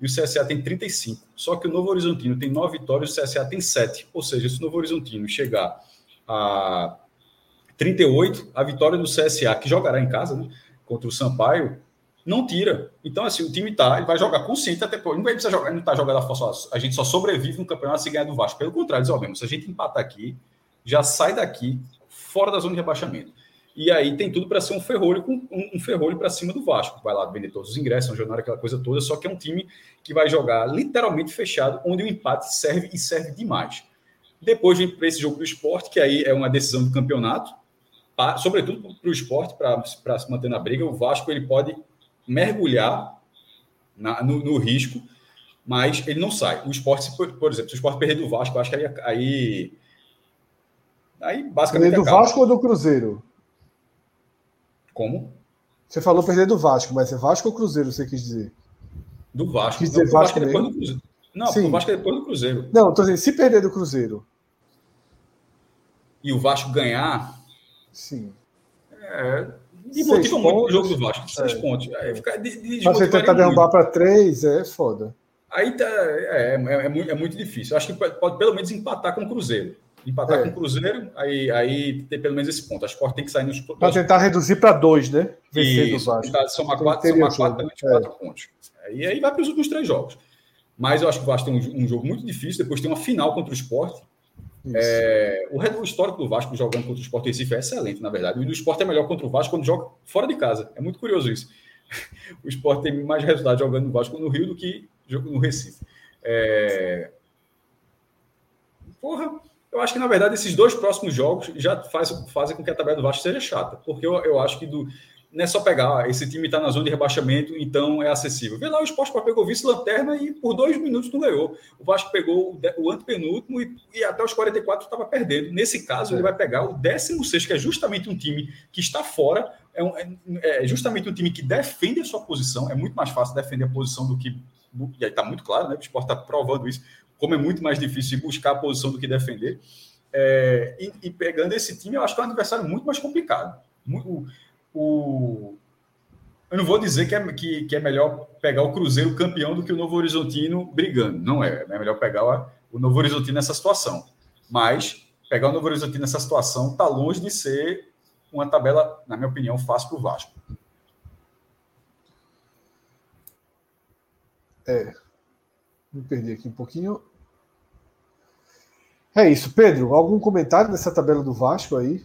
e o CSA tem 35. Só que o Novo Horizontino tem 9 vitórias e o CSA tem 7. Ou seja, se o Novo Horizontino chegar a 38, a vitória do CSA, que jogará em casa, né? contra o Sampaio, não tira. Então, assim, o time tá, ele vai jogar consciente até não vai precisar jogar, não tá jogando a força, a gente só sobrevive no campeonato se ganhar do Vasco. Pelo contrário, diz, ó, mesmo, se a gente empatar aqui, já sai daqui fora da zona de rebaixamento. E aí tem tudo para ser um ferrolho com um, um ferrolho para cima do Vasco. Vai lá vender todos os ingressos, São Januário, aquela coisa toda, só que é um time que vai jogar literalmente fechado, onde o empate serve e serve demais. Depois vem para esse jogo do esporte, que aí é uma decisão do campeonato, pra, sobretudo para o esporte, para se manter na briga. O Vasco ele pode mergulhar na, no, no, risco, mas ele não sai. O esporte, por, exemplo, se o esporte perder do Vasco, eu acho que aí, aí, aí basicamente. Perder do acaba. Vasco ou do Cruzeiro? Como? Você falou perder do Vasco, mas é Vasco ou Cruzeiro, você quis dizer? Do Vasco. Quis dizer não, Vasco, Vasco é depois do Cruzeiro. Não, Sim. o Vasco é depois do Cruzeiro. Não, tô dizendo, se perder do Cruzeiro. E o Vasco ganhar. Sim. É, desmotiva muito o jogo do Vasco. Seis é. pontos. É, fica, Mas você tentar derrubar para três é foda. Aí tá, é, é, é, muito, é muito difícil. Acho que pode, pode pelo menos empatar com o Cruzeiro. Empatar é. com o Cruzeiro, aí, aí tem pelo menos esse ponto. Acho que pode ter que sair nos. Para tentar reduzir para dois, né? Vencer do Vasco. Somar quatro, somar quatro, também de quatro pontos. E aí vai para os últimos três jogos. Mas eu acho que o Vasco tem um, um jogo muito difícil. Depois tem uma final contra o Sport. É, o, o histórico do Vasco jogando contra o Sport Recife é excelente, na verdade. O Sport é melhor contra o Vasco quando joga fora de casa. É muito curioso isso. O Sport tem mais resultado jogando no Vasco no Rio do que no Recife. É... Porra, eu acho que, na verdade, esses dois próximos jogos já faz, fazem com que a tabela do Vasco seja chata. Porque eu, eu acho que do, não é só pegar, ah, esse time está na zona de rebaixamento, então é acessível. Vê lá, o Esporte pegou vice-lanterna e por dois minutos não ganhou. O Vasco pegou o antepenúltimo e, e até os 44 estava perdendo. Nesse caso, é. ele vai pegar o 16, que é justamente um time que está fora, é, um, é, é, justamente um time que defende a sua posição. É muito mais fácil defender a posição do que. E aí está muito claro, né? O Esporte está provando isso, como é muito mais difícil buscar a posição do que defender. É, e, e, pegando esse time, eu acho que é um adversário muito mais complicado. Muito, o. Eu não vou dizer que é, que, que é melhor pegar o Cruzeiro campeão do que o Novo Horizontino brigando. Não é. É melhor pegar o Novo Horizontino nessa situação. Mas pegar o Novo Horizontino nessa situação está longe de ser uma tabela, na minha opinião, fácil para o Vasco. É. Me perdi aqui um pouquinho. É isso, Pedro. Algum comentário nessa tabela do Vasco aí?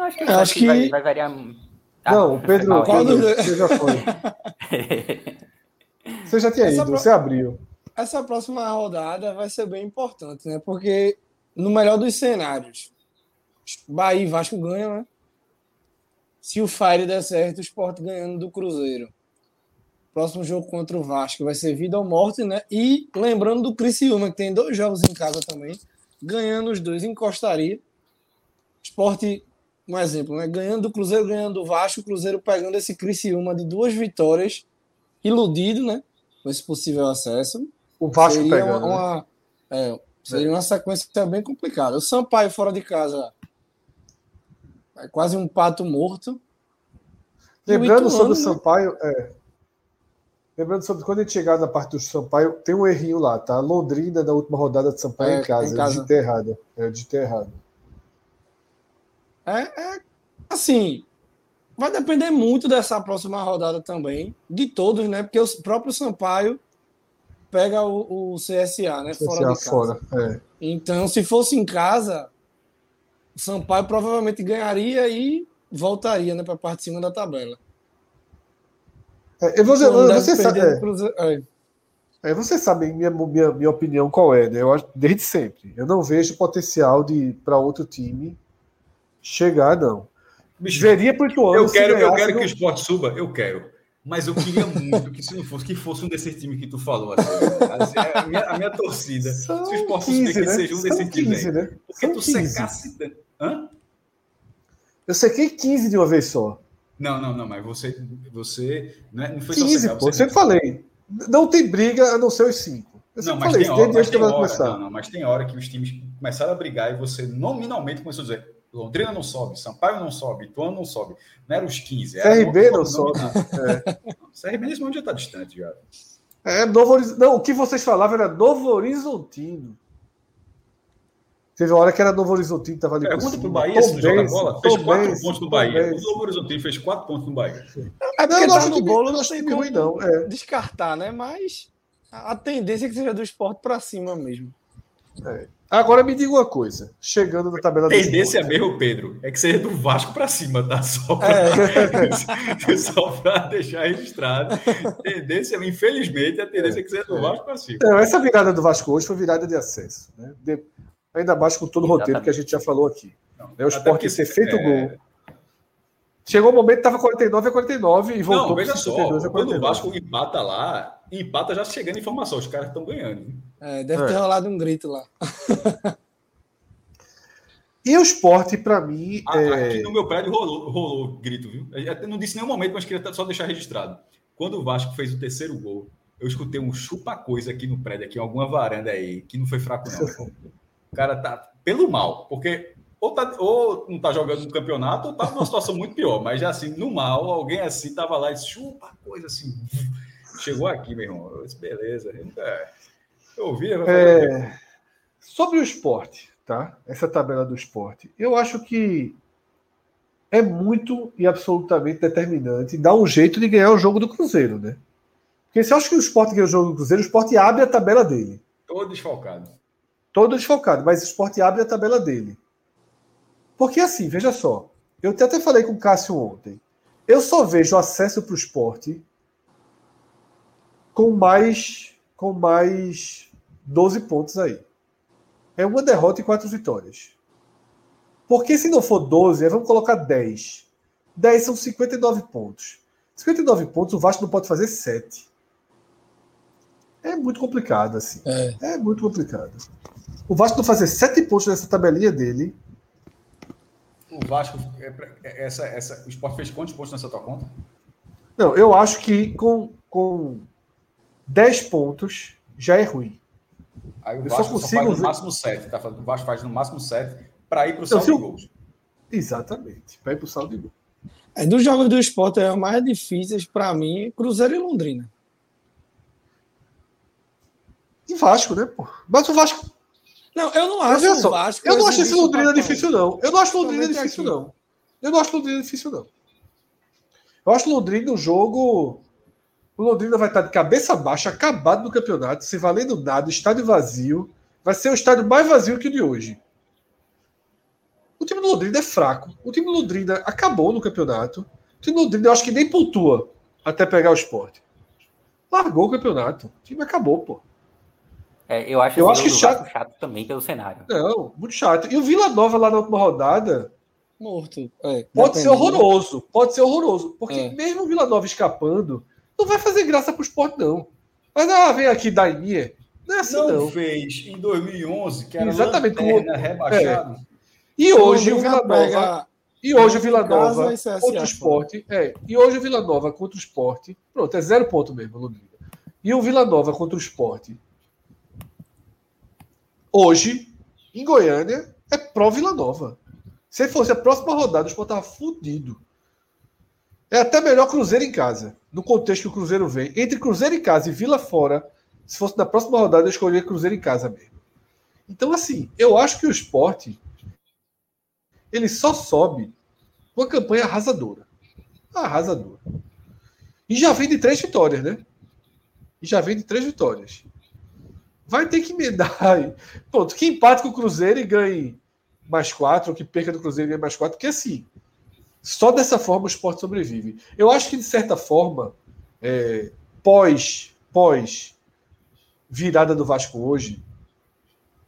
Acho que, acho que... Vai, vai, variar. Ah, não, Pedro, Pedro você já foi. você já tinha essa ido, pro... você abriu. Essa próxima rodada vai ser bem importante, né? Porque no melhor dos cenários, Bahia e Vasco ganham, né? Se o Fire der certo, o Sport ganhando do Cruzeiro. Próximo jogo contra o Vasco vai ser vida ou morte, né? E lembrando do Criciúma, que tem dois jogos em casa também, ganhando os dois, encostaria. Esporte um exemplo, né? Ganhando do Cruzeiro, ganhando do Vasco, o Cruzeiro pegando esse Criciúma de duas vitórias, iludido, né? Com esse possível acesso. O Vasco seria pegando, uma, né? é, seria uma sequência bem complicada. O Sampaio fora de casa é quase um pato morto. Lembrando o sobre o Sampaio, é, Lembrando sobre quando a gente chegar na parte do Sampaio, tem um errinho lá, tá? Londrina na última rodada de Sampaio é, em casa. Em casa. Eu digitei errado. Eu digitei errado. É, é, assim, vai depender muito dessa próxima rodada também, de todos, né? Porque o próprio Sampaio pega o, o CSA, né? CSA fora de casa. Fora, é. Então, se fosse em casa, o Sampaio provavelmente ganharia e voltaria né, para a parte de cima da tabela. É, eu vou, você sabe, é, é, você sabe minha, minha, minha opinião qual é, né? Eu, desde sempre. Eu não vejo potencial de para outro time chegar, não. Veria por Ituano. Eu quero, eu quero que o esporte suba, eu quero. Mas eu queria muito que se não fosse, que fosse um desses times que tu falou. Assim, assim, a, minha, a, minha, torcida. São se o esporte 15, subir, né? que seja um desses times. Né? Porque São tu 15. secasse. Hã? Eu sequei 15 de uma vez só. Não, não, não, mas você. você não, é, não foi 15, só secar, pô, você... sempre falei. Não tem briga a não ser os 5. não, mas falei, tem hora, mas tem hora, não, não, mas tem hora que os times começaram a brigar e você nominalmente começou a dizer Londrina não sobe, Sampaio não sobe, Ituano não sobe. Não era os 15. Era CRB não sobe. É. CRB nesse momento já está distante já. É, Novo Não, o que vocês falavam era Novo Horizontino. Teve uma hora que era Novo Horizontino, tava ali Pergunta pro cima. Bahia se Tom joga bola. Fez quatro pontos no Bahia. O Novo Horizontino fez quatro pontos no Bahia. É Não, porque eu não tá acho no bolo, não não tem como não. É. descartar, né? Mas a tendência é que seja do esporte pra cima mesmo. Agora me diga uma coisa. Chegando na tabela do Tendência esporte. mesmo, Pedro, é que seja do Vasco pra cima, tá? Só pra, só pra deixar registrado. Tendência, infelizmente, a tendência é que seja do Vasco pra cima. Não, essa virada do Vasco hoje foi virada de acesso. Né? De- Ainda mais com todo o roteiro que a gente já falou aqui. Né? O Até esporte ter feito é, gol. Chegou o momento que estava 49 a 49 e voltou Não, veja só, 52 a quando o 49. Vasco empata lá, empata já chegando informação, os caras estão ganhando. É, deve É. ter rolado um grito lá. E o esporte, para mim, é... Aqui no meu prédio rolou, rolou grito, viu? Eu não disse nenhum momento, mas queria só deixar registrado. Quando o Vasco fez o terceiro gol, eu escutei um chupa-coisa aqui no prédio, aqui em alguma varanda aí, que não foi fraco, não. O cara tá pelo mal, porque ou, tá, ou não tá jogando no campeonato, ou tá numa situação muito pior. Mas já assim, no mal, alguém assim tava lá e disse, chupa-coisa assim. Chegou aqui, meu irmão. Eu disse, beleza. Eu, nunca- eu ouvi, eu É, Sobre o esporte, tá? Essa tabela do esporte, eu acho que é muito e absolutamente determinante dar um jeito de ganhar o jogo do Cruzeiro, né? Porque se eu acho que o esporte ganha o jogo do Cruzeiro, o esporte abre a tabela dele. todo desfalcado. Todo desfocado, mas o esporte abre a tabela dele. Porque assim, veja só, eu até falei com o Cássio ontem. Eu só vejo acesso para o esporte com mais com mais 12 pontos aí. É uma derrota e quatro vitórias. Porque se não for 12, aí vamos colocar 10. 10 são 59 pontos. 59 pontos, o Vasco não pode fazer 7. É muito complicado, assim. É. É muito complicado. O Vasco não fazer 7 pontos nessa tabelinha dele. O Vasco, é é- essa, essa, o Sport fez quantos pontos nessa tua conta? Não, eu acho que com, com 10 pontos já é ruim. Aí o Eu só Vasco só, consigo faz no máximo 7. Tá? falando? O Vasco faz no máximo 7 para ir para o Não, saldo de o- gols. Exatamente. Vai pro saldo de gol. É, dos jogos do esporte, é os mais difíceis pra mim, Cruzeiro e Londrina. E Vasco, né, pô? Mas o Vasco. Não, eu não acho o só, Vasco. eu não acho esse Londrina difícil, não. Eu não acho Londrina difícil, aqui. não. Eu não acho Londrina difícil, não. Eu acho Londrina um jogo. O Londrina vai estar de cabeça baixa, acabado no campeonato, sem valendo nada, estádio vazio. Vai ser o estádio mais vazio que o de hoje. O time do Londrina é fraco. O time do Londrina acabou no campeonato. O time do Londrina eu acho que nem pontua até pegar o esporte. Largou o campeonato. O time acabou, pô. É, eu acho, Eu esse acho que do chato- chato também pelo cenário. Não, muito chato. E o Vila Nova lá na última rodada Morto. É, pode ser dependendo. horroroso. Pode ser horroroso. Porque É. mesmo o Vila Nova escapando, não vai fazer graça pro esporte, não. Mas, ah, vem aqui, Daimia. Não é assim, não, não. fez em 2011, que era Exatamente, lanterna, rebaixado. E hoje o Londrina Vila Nova. pega E hoje o Vila Nova e CSA contra o esporte. É, e hoje o Vila Nova contra o esporte. Pronto, é zero ponto mesmo, Londrina. E o Vila Nova contra o esporte. Hoje, em Goiânia, é pró Vila Nova. Se fosse a próxima rodada, o esporte tava fudido. É até melhor Cruzeiro em casa. No contexto que o Cruzeiro vem. Entre Cruzeiro em casa e Vila fora, se fosse na próxima rodada, eu escolheria Cruzeiro em casa mesmo. Então, assim, eu acho que o esporte ele só sobe com uma campanha arrasadora. Arrasadora. E já vem de três vitórias, né? E já vem de três vitórias. Vai ter que emendar aí. Pronto, que empate com o Cruzeiro e ganhe mais quatro, ou que perca do Cruzeiro e ganhe mais quatro, porque assim, só dessa forma o esporte sobrevive. Eu acho que, de certa forma, é, pós, pós virada do Vasco hoje,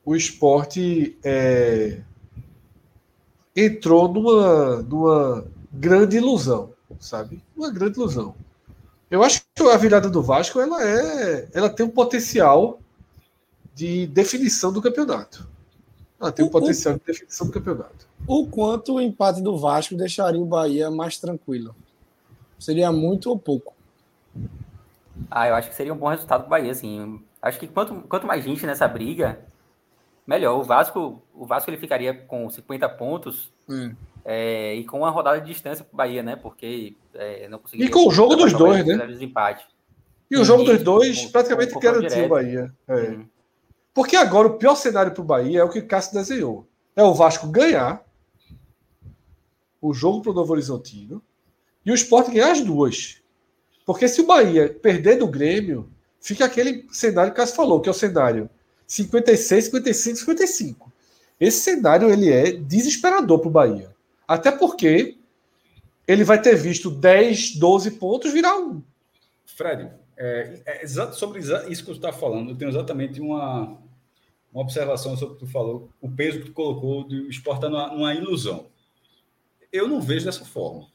o esporte é, entrou numa, numa grande ilusão, sabe? Uma grande ilusão. Eu acho que a virada do Vasco ela é, ela tem um potencial de definição do campeonato. Ela tem um O- o- potencial de definição do campeonato. O quanto o empate do Vasco deixaria o Bahia mais tranquilo? Seria muito ou pouco? Ah, eu acho que seria um bom resultado pro Bahia, assim. Acho que quanto, quanto mais gente nessa briga, melhor. O Vasco, o Vasco ele ficaria com 50 pontos Hum. é, e com uma rodada de distância pro Bahia, né? Porque é, não conseguiria. E com o jogo dos dois, né? Desempate. E o jogo E dos dois com- praticamente com- com garantiu o. Bahia. É. Uhum. Porque agora o pior cenário para o Bahia é o que o Cássio desenhou. É o Vasco ganhar o jogo para o Novo Horizontino e o Sport ganhar as duas. Porque se o Bahia perder do Grêmio, fica aquele cenário que o Cássio falou, que é o cenário 56, 55, 55. Esse cenário ele é desesperador para o Bahia. Até porque ele vai ter visto 10, 12 pontos virar um. Fred, é, é exato, sobre isso que tu está falando, eu tenho exatamente uma, uma observação sobre o que tu falou, o peso que tu colocou do esporte numa, numa ilusão. Eu não vejo dessa forma.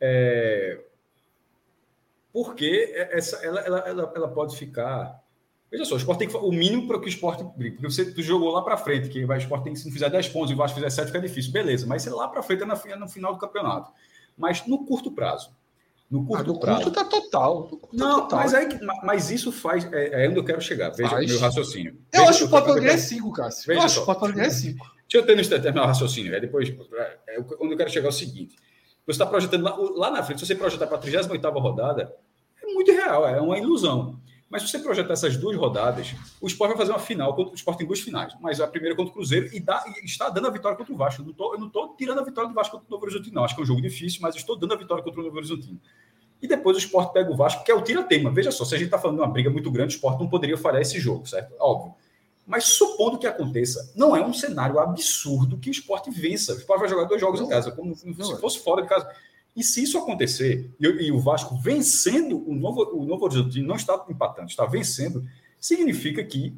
É, porque essa, ela, ela, ela, ela pode ficar. Veja só, o esporte tem que o mínimo para que o esporte brigue. Porque você tu jogou lá para frente, que o esporte tem que, se não fizer 10 pontos e o Vasco fizer 7, fica difícil. Beleza, mas lá para frente é no final do campeonato. Mas no curto prazo, no curto ah, prazo. Curto tá total. Curto não, total. Mas, aí, mas isso faz. É, é onde eu quero chegar. Veja o meu raciocínio. Eu Veja, acho que o Pode ganhar 5, Cássio. Veja eu acho que o Pode ganhar 5. Deixa eu ter no meu raciocínio. É depois. É, onde eu quero chegar é o seguinte. Você está projetando lá, lá, na frente, se você projetar para a 38 rodada, é muito real, é uma ilusão. Mas se você projetar essas duas rodadas, o Sport vai fazer uma final, o Sport tem duas finais, mas a primeira contra o Cruzeiro e, dá, e está dando a vitória contra o Vasco. Eu não estou tirando a vitória do Vasco contra o Novo Horizontino, não. Acho que é um jogo difícil, mas estou dando a vitória contra o Novo Horizontino. E depois o Sport pega o Vasco, que é o tira-tema. Veja só, se a gente está falando de uma briga muito grande, o Sport não poderia falhar esse jogo, certo? Óbvio. Mas supondo que aconteça, não é um cenário absurdo que o Sport vença. O Sport vai jogar dois jogos em casa, como se é. fosse fora de casa. E se isso acontecer, e, e o Vasco vencendo, o Novo, o Novo Horizonte não está empatando, está vencendo, significa que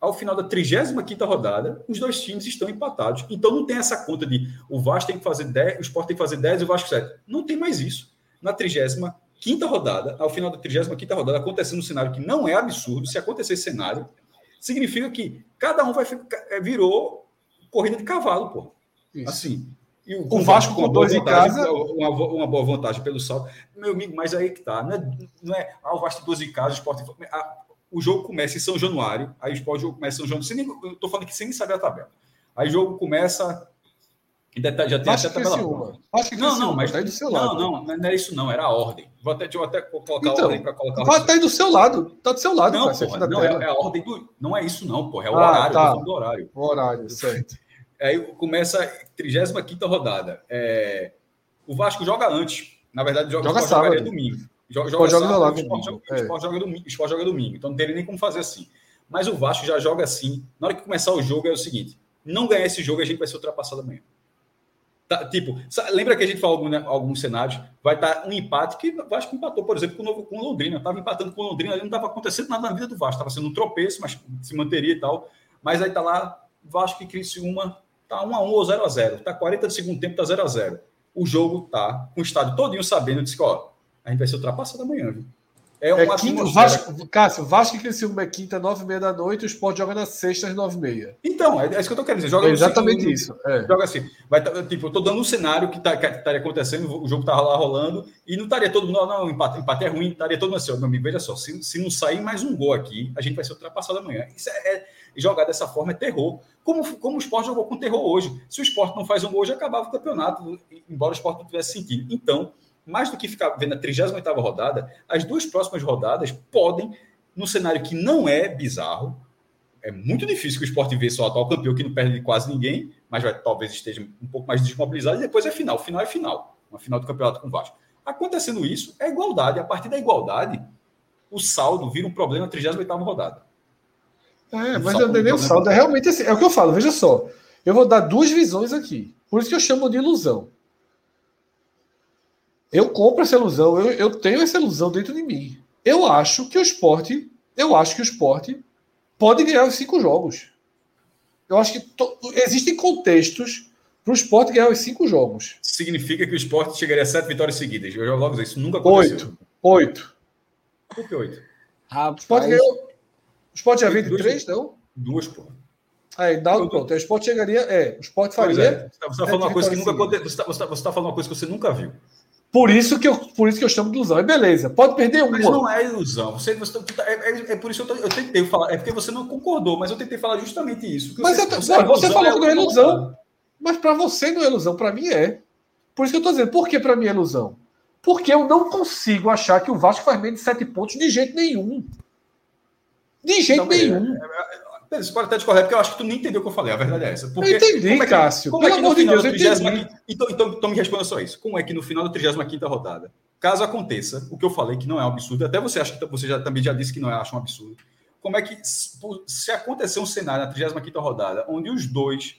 ao final da 35 rodada, os dois times estão empatados. Então não tem essa conta de o Vasco tem que fazer 10, o Sport tem que fazer 10 e o Vasco 7. Não tem mais isso na 35 rodada, ao final da 35 rodada, acontecendo um cenário que não é absurdo, se acontecer esse cenário, significa que cada um vai ficar, é, virou corrida de cavalo, pô. Isso. Assim. E o, o Vasco com dois em casa. Uma, uma, boa vantagem pelo saldo. Meu amigo, mas aí que tá. Não é, não é ah, o Vasco tem dois em casa, o Sport. Ah, o jogo começa em São Januário, aí o Sport o jogo começa em São Januário. eu tô falando que sem saber a tabela. Aí o jogo começa Ainda tá, já tem até tabela Acho que não, não, mas tá aí do seu lado. Não, não, não é isso não, era a ordem. Vou até, deixa eu até colocar então, a ordem para colocar. Vai tá aí do seu lado, tá do seu lado. Não, cara, porra, não é, é, a ordem do. Não é isso não, porra, é o ah, horário, tá. do horário. O horário, certo. Aí começa a 35 rodada. É, o Vasco joga antes. Na verdade, joga, joga sábado. domingo. Joga, joga, joga sábado, o Sport, joga, é. Sport joga domingo, Sport joga domingo. Então não teria nem como fazer assim. Mas o Vasco já joga assim. Na hora que começar o jogo é o seguinte: não ganhar esse jogo, a gente vai ser ultrapassado amanhã. Tá, tipo, lembra que a gente falou algum, né, alguns cenários? Vai estar tá um empate que o Vasco empatou, por exemplo, com, o, com Londrina. Estava empatando com o Londrina, ali não estava acontecendo nada na vida do Vasco. Estava sendo um tropeço, mas se manteria e tal. Mas aí tá lá, Vasco e Criciúma, tá 1 a 1 ou 0 a 0 Tá 40 de segundo tempo, tá 0 a 0 O jogo tá com o estádio todinho sabendo, disse ó, a gente vai ser ultrapassado amanhã, viu? É, uma é quinta, Vasco, Cássio, Vasco e Criciúma é quinta, nove e meia da noite, o Sport joga na sexta às nove e meia. Então, é, é isso que eu tô querendo dizer. Joga é exatamente isso. É. Joga assim. Vai, tá, tipo, eu tô dando um cenário que, tá, estaria acontecendo, o jogo tá lá rolando, e não estaria todo mundo, não, empate, empate é ruim, estaria todo mundo assim, meu amigo, veja só, se, se não sair mais um gol aqui, a gente vai ser ultrapassado amanhã. Isso é, é jogar dessa forma é terror. Como, como o esporte jogou com terror hoje. Se o esporte não faz um gol, hoje acabava o campeonato, embora o esporte não tivesse sentido. Então, mais do que ficar vendo a 38 rodada, as duas próximas rodadas podem, num cenário que não é bizarro, é muito difícil que o esporte vença o atual campeão, que não perde de quase ninguém, mas vai, talvez esteja um pouco mais desmobilizado, e depois é final. Final é final. Uma final do campeonato com o Vasco. Acontecendo isso, é igualdade. A partir da igualdade, o saldo vira um problema na 38 rodada. É, mas eu nem o saldo. É realmente assim. É o que eu falo, veja só. Eu vou dar duas visões aqui. Por isso que eu chamo de ilusão. Eu compro essa ilusão, eu, eu tenho essa ilusão dentro de mim. Eu acho que o esporte, eu acho que o esporte pode ganhar os cinco jogos. Eu acho que to, existem contextos para o esporte ganhar os cinco jogos. Significa que o esporte chegaria a sete vitórias seguidas. Eu já logo isso nunca aconteceu. Oito. Oito. Por que oito? Rapaz. O esporte, ganhou, o esporte já vem de três, não? Duas, pô. Aí, dá o pronto. O esporte chegaria. É, o esporte faria. É. Você está falando uma coisa que nunca aconteceu. Você está tá falando uma coisa que você nunca viu. Por isso que eu, por isso que eu chamo de ilusão. E beleza, pode perder uma. Mas não é ilusão. Você, você tá, é, é, é, por isso que eu, eu, tentei falar. É porque você não concordou, mas eu tentei falar justamente isso. Mas você, você, não, você falou que não é ilusão. Mas para você não é ilusão, para mim é. Por isso que eu estou dizendo, por que para mim é ilusão? Porque eu não consigo achar que o Vasco faz menos de sete pontos de jeito nenhum. De jeito nenhum. É, você pode até discordar, porque eu acho que tu nem entendeu o que eu falei. A verdade é essa. Porque, eu entendi, como é que, Cássio. Como Pelo é que no amor de final Deus, eu 35 entendi. então, então, então me responda só isso. Como é que no final da 35 rodada, caso aconteça, o que eu falei que não é um absurdo, até você acha que você já, também já disse que não é, acha um absurdo. Como é que, se acontecer um cenário na 35 rodada, onde os dois,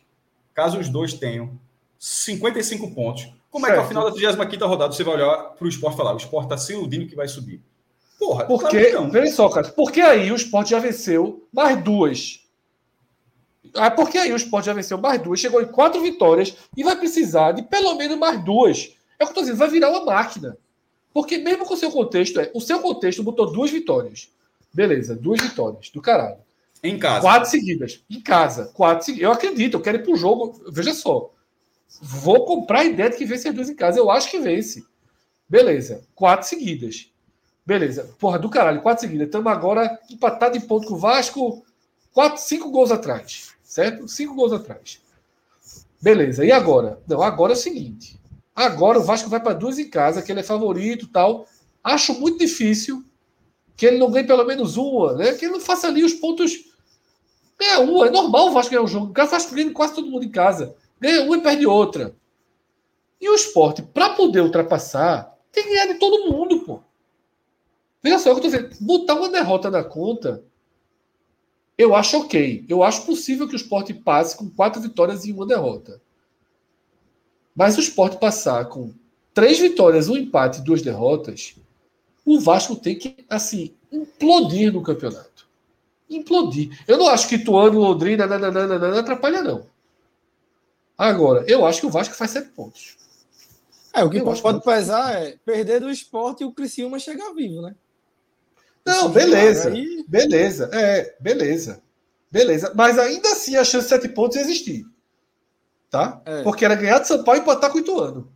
caso os dois tenham 55 pontos, como é que ao Certo. final da 35 rodada você vai olhar para o esporte e falar: o esporte está se iludindo que vai subir? Porra, Porque, claro que não. só, cara, porque aí o Sport já venceu mais duas. Ah, porque aí o Sport já venceu mais duas, chegou em quatro vitórias e vai precisar de pelo menos mais duas. É o que eu tô dizendo, vai virar uma máquina. Porque mesmo com o seu contexto, é, o seu contexto botou duas vitórias. Beleza, duas vitórias, do caralho. Em casa. Quatro seguidas, em casa. Quatro seguidas. Eu acredito, eu quero ir pro jogo. Veja só. Vou comprar a ideia de que vence as duas em casa. Eu acho que vence. Beleza, quatro seguidas. Beleza, porra do caralho, quatro seguidas. Estamos agora empatados em ponto com o Vasco, quatro, cinco gols atrás, certo? Cinco gols atrás. Beleza, e agora? Não, agora é o seguinte. Agora o Vasco vai para duas em casa, que ele é favorito tal. Acho muito difícil que ele não ganhe pelo menos uma, né? Que ele não faça ali os pontos. Ganha uma, é normal o Vasco ganhar um jogo. O cara Vasco ganha quase todo mundo em casa. Ganha uma e perde outra. E o esporte, para poder ultrapassar, tem que ganhar de todo mundo, pô. Veja só, o que eu tô dizendo. Botar uma derrota na conta, eu acho ok. Eu acho possível que o esporte passe com quatro vitórias e uma derrota. Mas o esporte passar com três vitórias, um empate e duas derrotas, o Vasco tem que, assim, implodir no campeonato. Implodir. Eu não acho que Tuano, Londrina, nananana, atrapalha, não. Agora, eu acho que o Vasco faz sete pontos. É, o que Eu pode que- pesar é perder do esporte e o Criciúma chegar vivo, né? Não, beleza. aí- Beleza. É, beleza. Beleza. Mas ainda assim a chance de sete pontos ia existir. Tá? É. Porque era ganhar de São Paulo e empatar com o Ituano.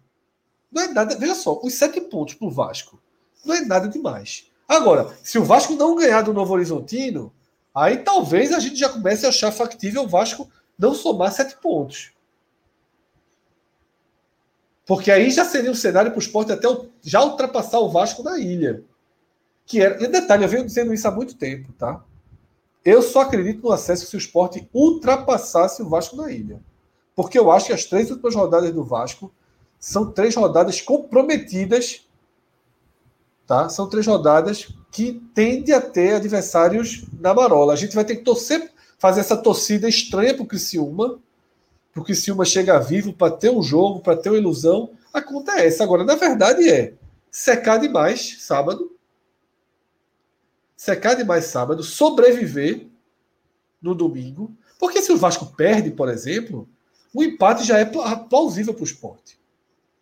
Não é nada. Veja só, os sete pontos pro Vasco não é nada demais. Agora, se o Vasco não ganhar do Novo Horizontino, aí talvez a gente já comece a achar factível o Vasco não somar sete pontos. Porque aí já seria um cenário para o esporte até já ultrapassar o Vasco na ilha. Que era, e detalhe, eu venho dizendo isso há muito tempo, tá? Eu só acredito no acesso se o esporte ultrapassasse o Vasco na ilha. Porque eu acho que as três últimas rodadas do Vasco são três rodadas comprometidas. Tá? São três rodadas que tendem a ter adversários na marola. A gente vai ter que torcer, fazer essa torcida estranha para o Criciúma, para o Criciúma chegar vivo, para ter um jogo, para ter uma ilusão. A conta é essa. Agora, na verdade, é secar demais sábado, secar demais sábado, sobreviver no domingo. Porque se o Vasco perde, por exemplo, o empate já é pla- plausível para o esporte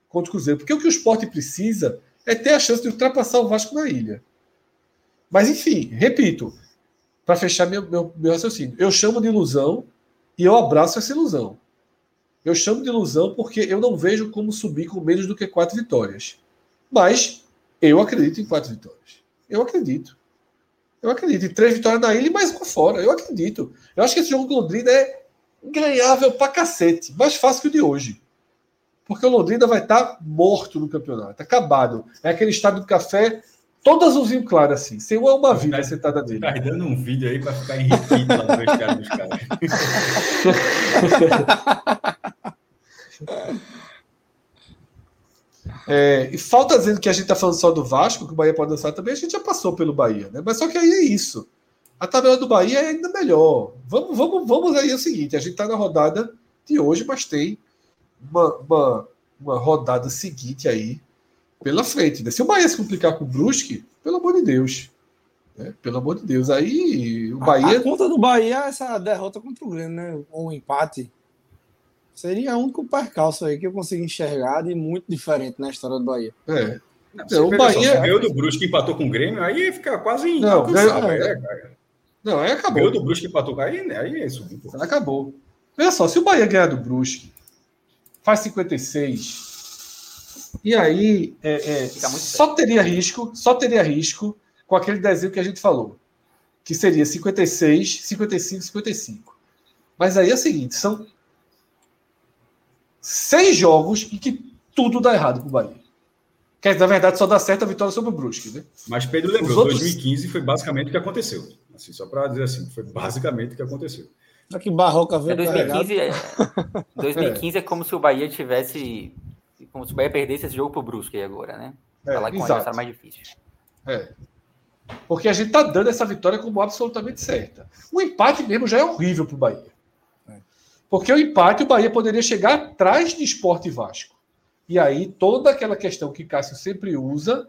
contra o Cruzeiro. Porque o que o esporte precisa é ter a chance de ultrapassar o Vasco na ilha. Mas, enfim, repito, para fechar meu, meu, meu raciocínio, eu chamo de ilusão e eu abraço essa ilusão. Eu chamo de ilusão porque eu não vejo como subir com menos do que quatro vitórias. Mas eu acredito em quatro vitórias. Eu acredito. Eu acredito em três vitórias na ilha e mais uma fora. Eu acredito. Eu acho que esse jogo do Londrina é ganhável pra cacete. Mais fácil que o de hoje. Porque o Londrina vai estar morto no campeonato. Acabado. É aquele estádio do café todo azulzinho claro assim. Sem uma, uma vida sentada dele. Tá dando um vídeo aí para ficar enriquecido lá no vestiário dos caras. É, e falta dizendo que a gente está falando só do Vasco, que o Bahia pode dançar também, a gente já passou pelo Bahia, né? Mas só que aí é isso. A tabela do Bahia é ainda melhor. Vamos, vamos, vamos aí é o seguinte: a gente está na rodada de hoje, mas tem uma, uma, uma rodada seguinte aí pela frente. Né? Se o Bahia se complicar com o Brusque, pelo amor de Deus. né? Pelo amor de Deus. Aí o A, Bahia. a conta do Bahia é essa derrota contra o Grêmio, né? Ou um empate. Seria o único percalço aí que eu consigo enxergar de muito diferente na história do Bahia. É. Não, Não, o Bahia- Só, ganhou do Brusque e empatou com o Grêmio, aí fica quase Não, ganhou- É, cara. Não, aí acabou. Ganhou do Brusque e empatou com aí, aí é pô. Acabou. Olha só, se o Bahia ganhar do Brusque, faz 56. E aí, é, é, só teria risco, só teria risco com aquele desenho que a gente falou. Que seria 56, 55, 55. Mas aí é o seguinte, são seis jogos em que tudo dá errado pro Bahia. Que na verdade só dá certo a vitória sobre o Brusque, né? Mas Pedro lembrou, outros... 2015 foi basicamente o que aconteceu. Assim, só para dizer assim, foi basicamente o que aconteceu. Só que Barroca veio 2015, é, 2015 é. é como se o Bahia tivesse. Como se o Bahia perdesse esse jogo pro Brusque agora, né? É, Falar com o mais difícil. É. Porque a gente tá dando essa vitória como absolutamente certa. O empate mesmo já é horrível pro Bahia. Porque o empate, o Bahia poderia chegar atrás de Esporte e Vasco. E aí toda aquela questão que Cássio sempre usa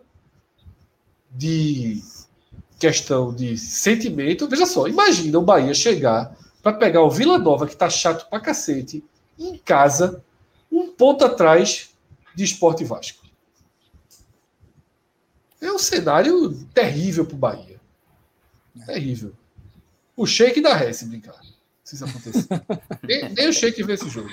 de questão de sentimento. Veja só, imagina o Bahia chegar para pegar o Vila Nova, que tá chato pra cacete, em casa, um ponto atrás de Esporte Vasco. É um cenário terrível pro Bahia. Terrível. O Sheik da Ré, se brincar. Se isso acontecer. nem, nem o Sheik vê esse jogo.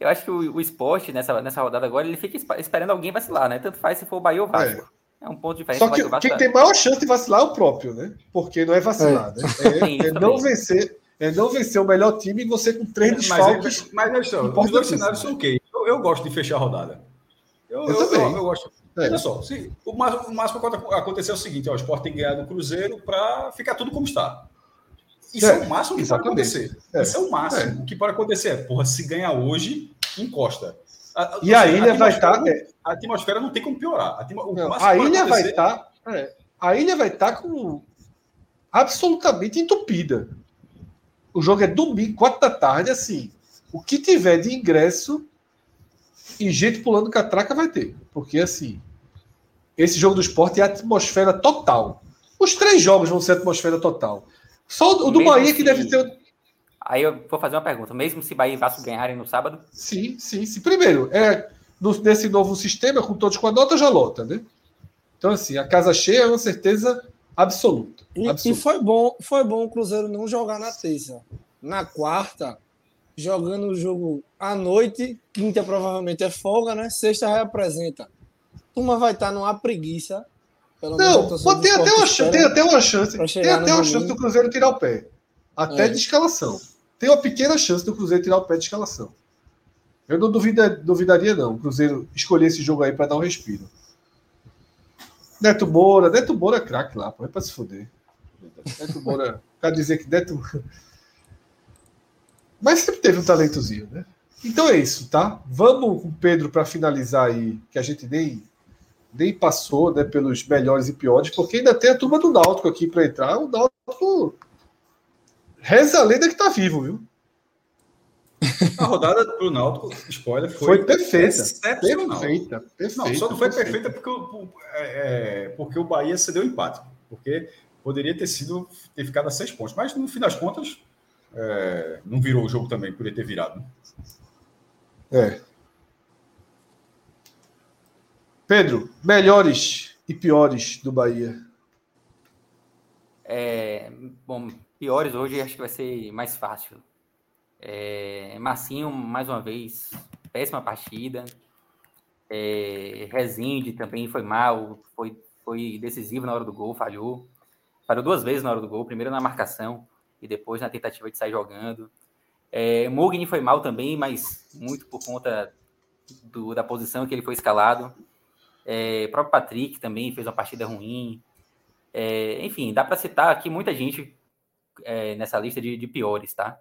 Eu acho que o, o esporte, nessa, nessa rodada agora, ele fica esperando alguém vacilar, né? Tanto faz se for o Bahia ou o Vasco. É. é um ponto diferente. Só que quem tem maior chance de vacilar é o próprio, né? Porque não é vacilar, é. né? É, é não vencer, é não vencer o melhor time e você com três desfalques. Mas, mas só, os dois cenários são ok. Eu, eu, gosto de fechar a rodada. Eu, eu, eu também. Eu, gosto. É. Olha só, se, o, máximo, o máximo que pode acontecer é o seguinte: ó, o Sport tem ganhado o Cruzeiro para ficar tudo como está. Isso é, é o máximo que exatamente. pode acontecer. É. Isso é o máximo. É. O que pode acontecer é, porra, se ganhar hoje, encosta. A, e a ilha vai estar. Tá, a atmosfera não tem como piorar. A, não, a ilha vai estar. Tá, é, a ilha vai estar tá com absolutamente entupida. O jogo é domingo, quatro da tarde, assim. O que tiver de ingresso e gente pulando catraca vai ter. Porque, assim, esse jogo do esporte é atmosfera total. Os três jogos vão ser atmosfera total. Só o do Mesmo Bahia que deve ter. Aí eu vou fazer uma pergunta. Mesmo se Bahia e Vasco ganharem no sábado? Sim, sim, sim. Primeiro, é, no, nesse novo sistema, com todos com a nota, já lota, né? Então, assim, a casa cheia é uma certeza absoluta. E, absoluta. e foi bom foi bom o Cruzeiro não jogar na terça. Na quarta, jogando o jogo à noite, quinta provavelmente é folga, né? Sexta reapresenta. Turma vai estar numa preguiça pelo não, tem até, uma, tem até uma chance. Tem até uma chance do Cruzeiro tirar o pé. Até é. de escalação. Tem uma pequena chance do Cruzeiro tirar o pé de escalação. Eu não duvida, duvidaria, não. O Cruzeiro escolher esse jogo aí para dar um respiro. Neto Moura, Neto Moura é craque lá, pô. É pra se fuder. Neto Moura, quer dizer que Neto. Mas sempre teve um talentozinho, né? Então é isso, tá? Vamos com o Pedro para finalizar aí, que a gente nem nem passou né, pelos melhores e piores, porque ainda tem a turma do Náutico aqui para entrar. O Náutico reza a lenda que está vivo, viu? A rodada do Náutico, spoiler, foi, foi perfeita. Perfeita, perfeita. Não, só não foi perfeita, porque, o, é, é, porque o Bahia cedeu empate. Porque poderia ter sido ter ficado a seis pontos. Mas no fim das contas, é, não virou o jogo também, poderia ter virado. Né? É. Pedro, melhores e piores do Bahia. É, bom, piores hoje acho que vai ser mais fácil. É, Marcinho, mais uma vez, péssima partida. É, Rezende também foi mal, foi, foi decisivo na hora do gol, falhou. Falhou duas vezes na hora do gol, primeiro na marcação e depois na tentativa de sair jogando. É, foi mal também, mas muito por conta do, da posição que ele foi escalado. É, o próprio Patrick também fez uma partida ruim. É, enfim, dá para citar aqui muita gente é, nessa lista de, de, piores, tá?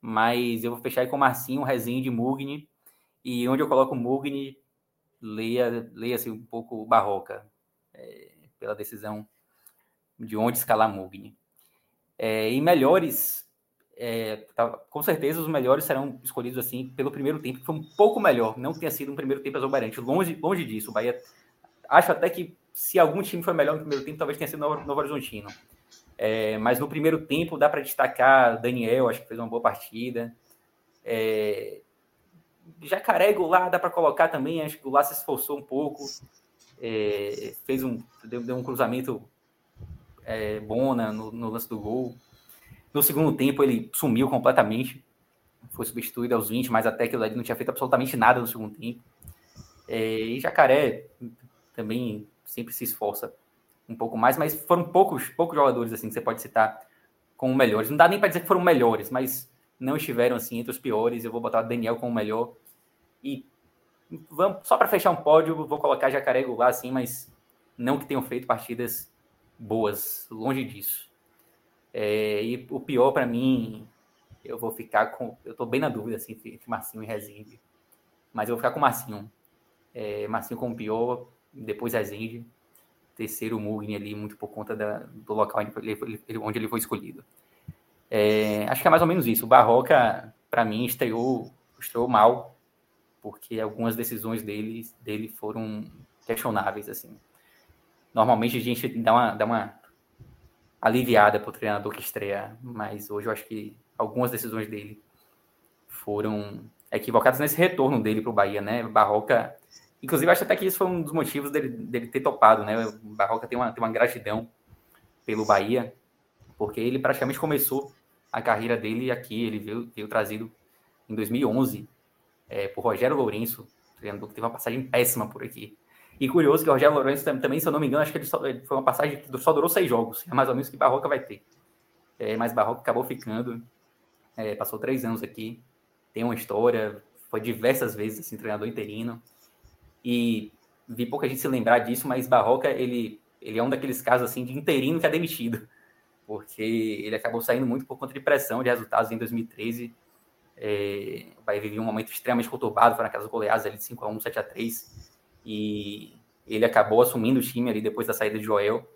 Mas eu vou fechar aí com Marcinho, Rezende, Mugni. E onde eu coloco Mugni, leia, leia-se um pouco Barroca, é, pela decisão de onde escalar Mugni. É, e melhores, é, tá, com certeza os melhores serão escolhidos assim pelo primeiro tempo, que foi um pouco melhor, não tenha sido um primeiro tempo exuberante, longe, longe disso. O Bahia, acho até que se algum time foi melhor no primeiro tempo, talvez tenha sido o Novo Horizontino. É, mas no primeiro tempo dá para destacar Daniel, acho que fez uma boa partida. É, Jacaré Goulart dá para colocar também, acho que o Goulart se esforçou um pouco, é, fez um, deu, deu um cruzamento é, bom no, no lance do gol. No segundo tempo, ele sumiu completamente. Foi substituído aos 20, mas até que ele não tinha feito absolutamente nada no segundo tempo. É, e Jacaré também sempre se esforça um pouco mais, mas foram poucos, poucos jogadores assim que você pode citar como melhores. Não dá nem para dizer que foram melhores, mas não estiveram assim entre os piores. Eu vou botar o Daniel como melhor. E vamos, só para fechar um pódio, vou colocar Jacaré lá assim, mas não que tenham feito partidas boas, longe disso. É, e o pior para mim, eu vou ficar com. Eu tô bem na dúvida assim, entre Marcinho e Rezende. Mas eu vou ficar com Marcinho. É, Marcinho como pior, depois Rezende. Terceiro Mugni ali, muito por conta da, do local onde ele, onde ele foi escolhido. É, acho que é mais ou menos isso. O Barroca, para mim, estreou, estreou mal, porque algumas decisões dele, dele foram questionáveis. assim. Normalmente a gente dá uma, dá uma aliviada para o treinador que estreia, mas hoje eu acho que algumas decisões dele foram equivocadas nesse retorno dele para o Bahia, né? Barroca, inclusive acho até que isso foi um dos motivos dele, dele ter topado, né? Barroca tem uma, tem uma gratidão pelo Bahia, porque ele praticamente começou a carreira dele aqui, ele veio, veio trazido em 2011 é, por Rogério Lourenço, treinador que teve uma passagem péssima por aqui. E curioso que o Rogério Lourenço também, se eu não me engano, acho que ele, só, ele foi uma passagem que só durou seis jogos, é mais ou menos que Barroca vai ter. É, mas Barroca acabou ficando, é, passou três anos aqui, tem uma história, foi diversas vezes assim, treinador interino. E vi pouca gente se lembrar disso, mas Barroca, ele, ele é um daqueles casos assim de interino que é demitido, porque ele acabou saindo muito por conta de pressão de resultados em 2013. É, Bahia vivia um momento extremamente conturbado, foram aquelas goleadas ali de 5x1, 7x3, e ele acabou assumindo o time ali depois da saída de Joel.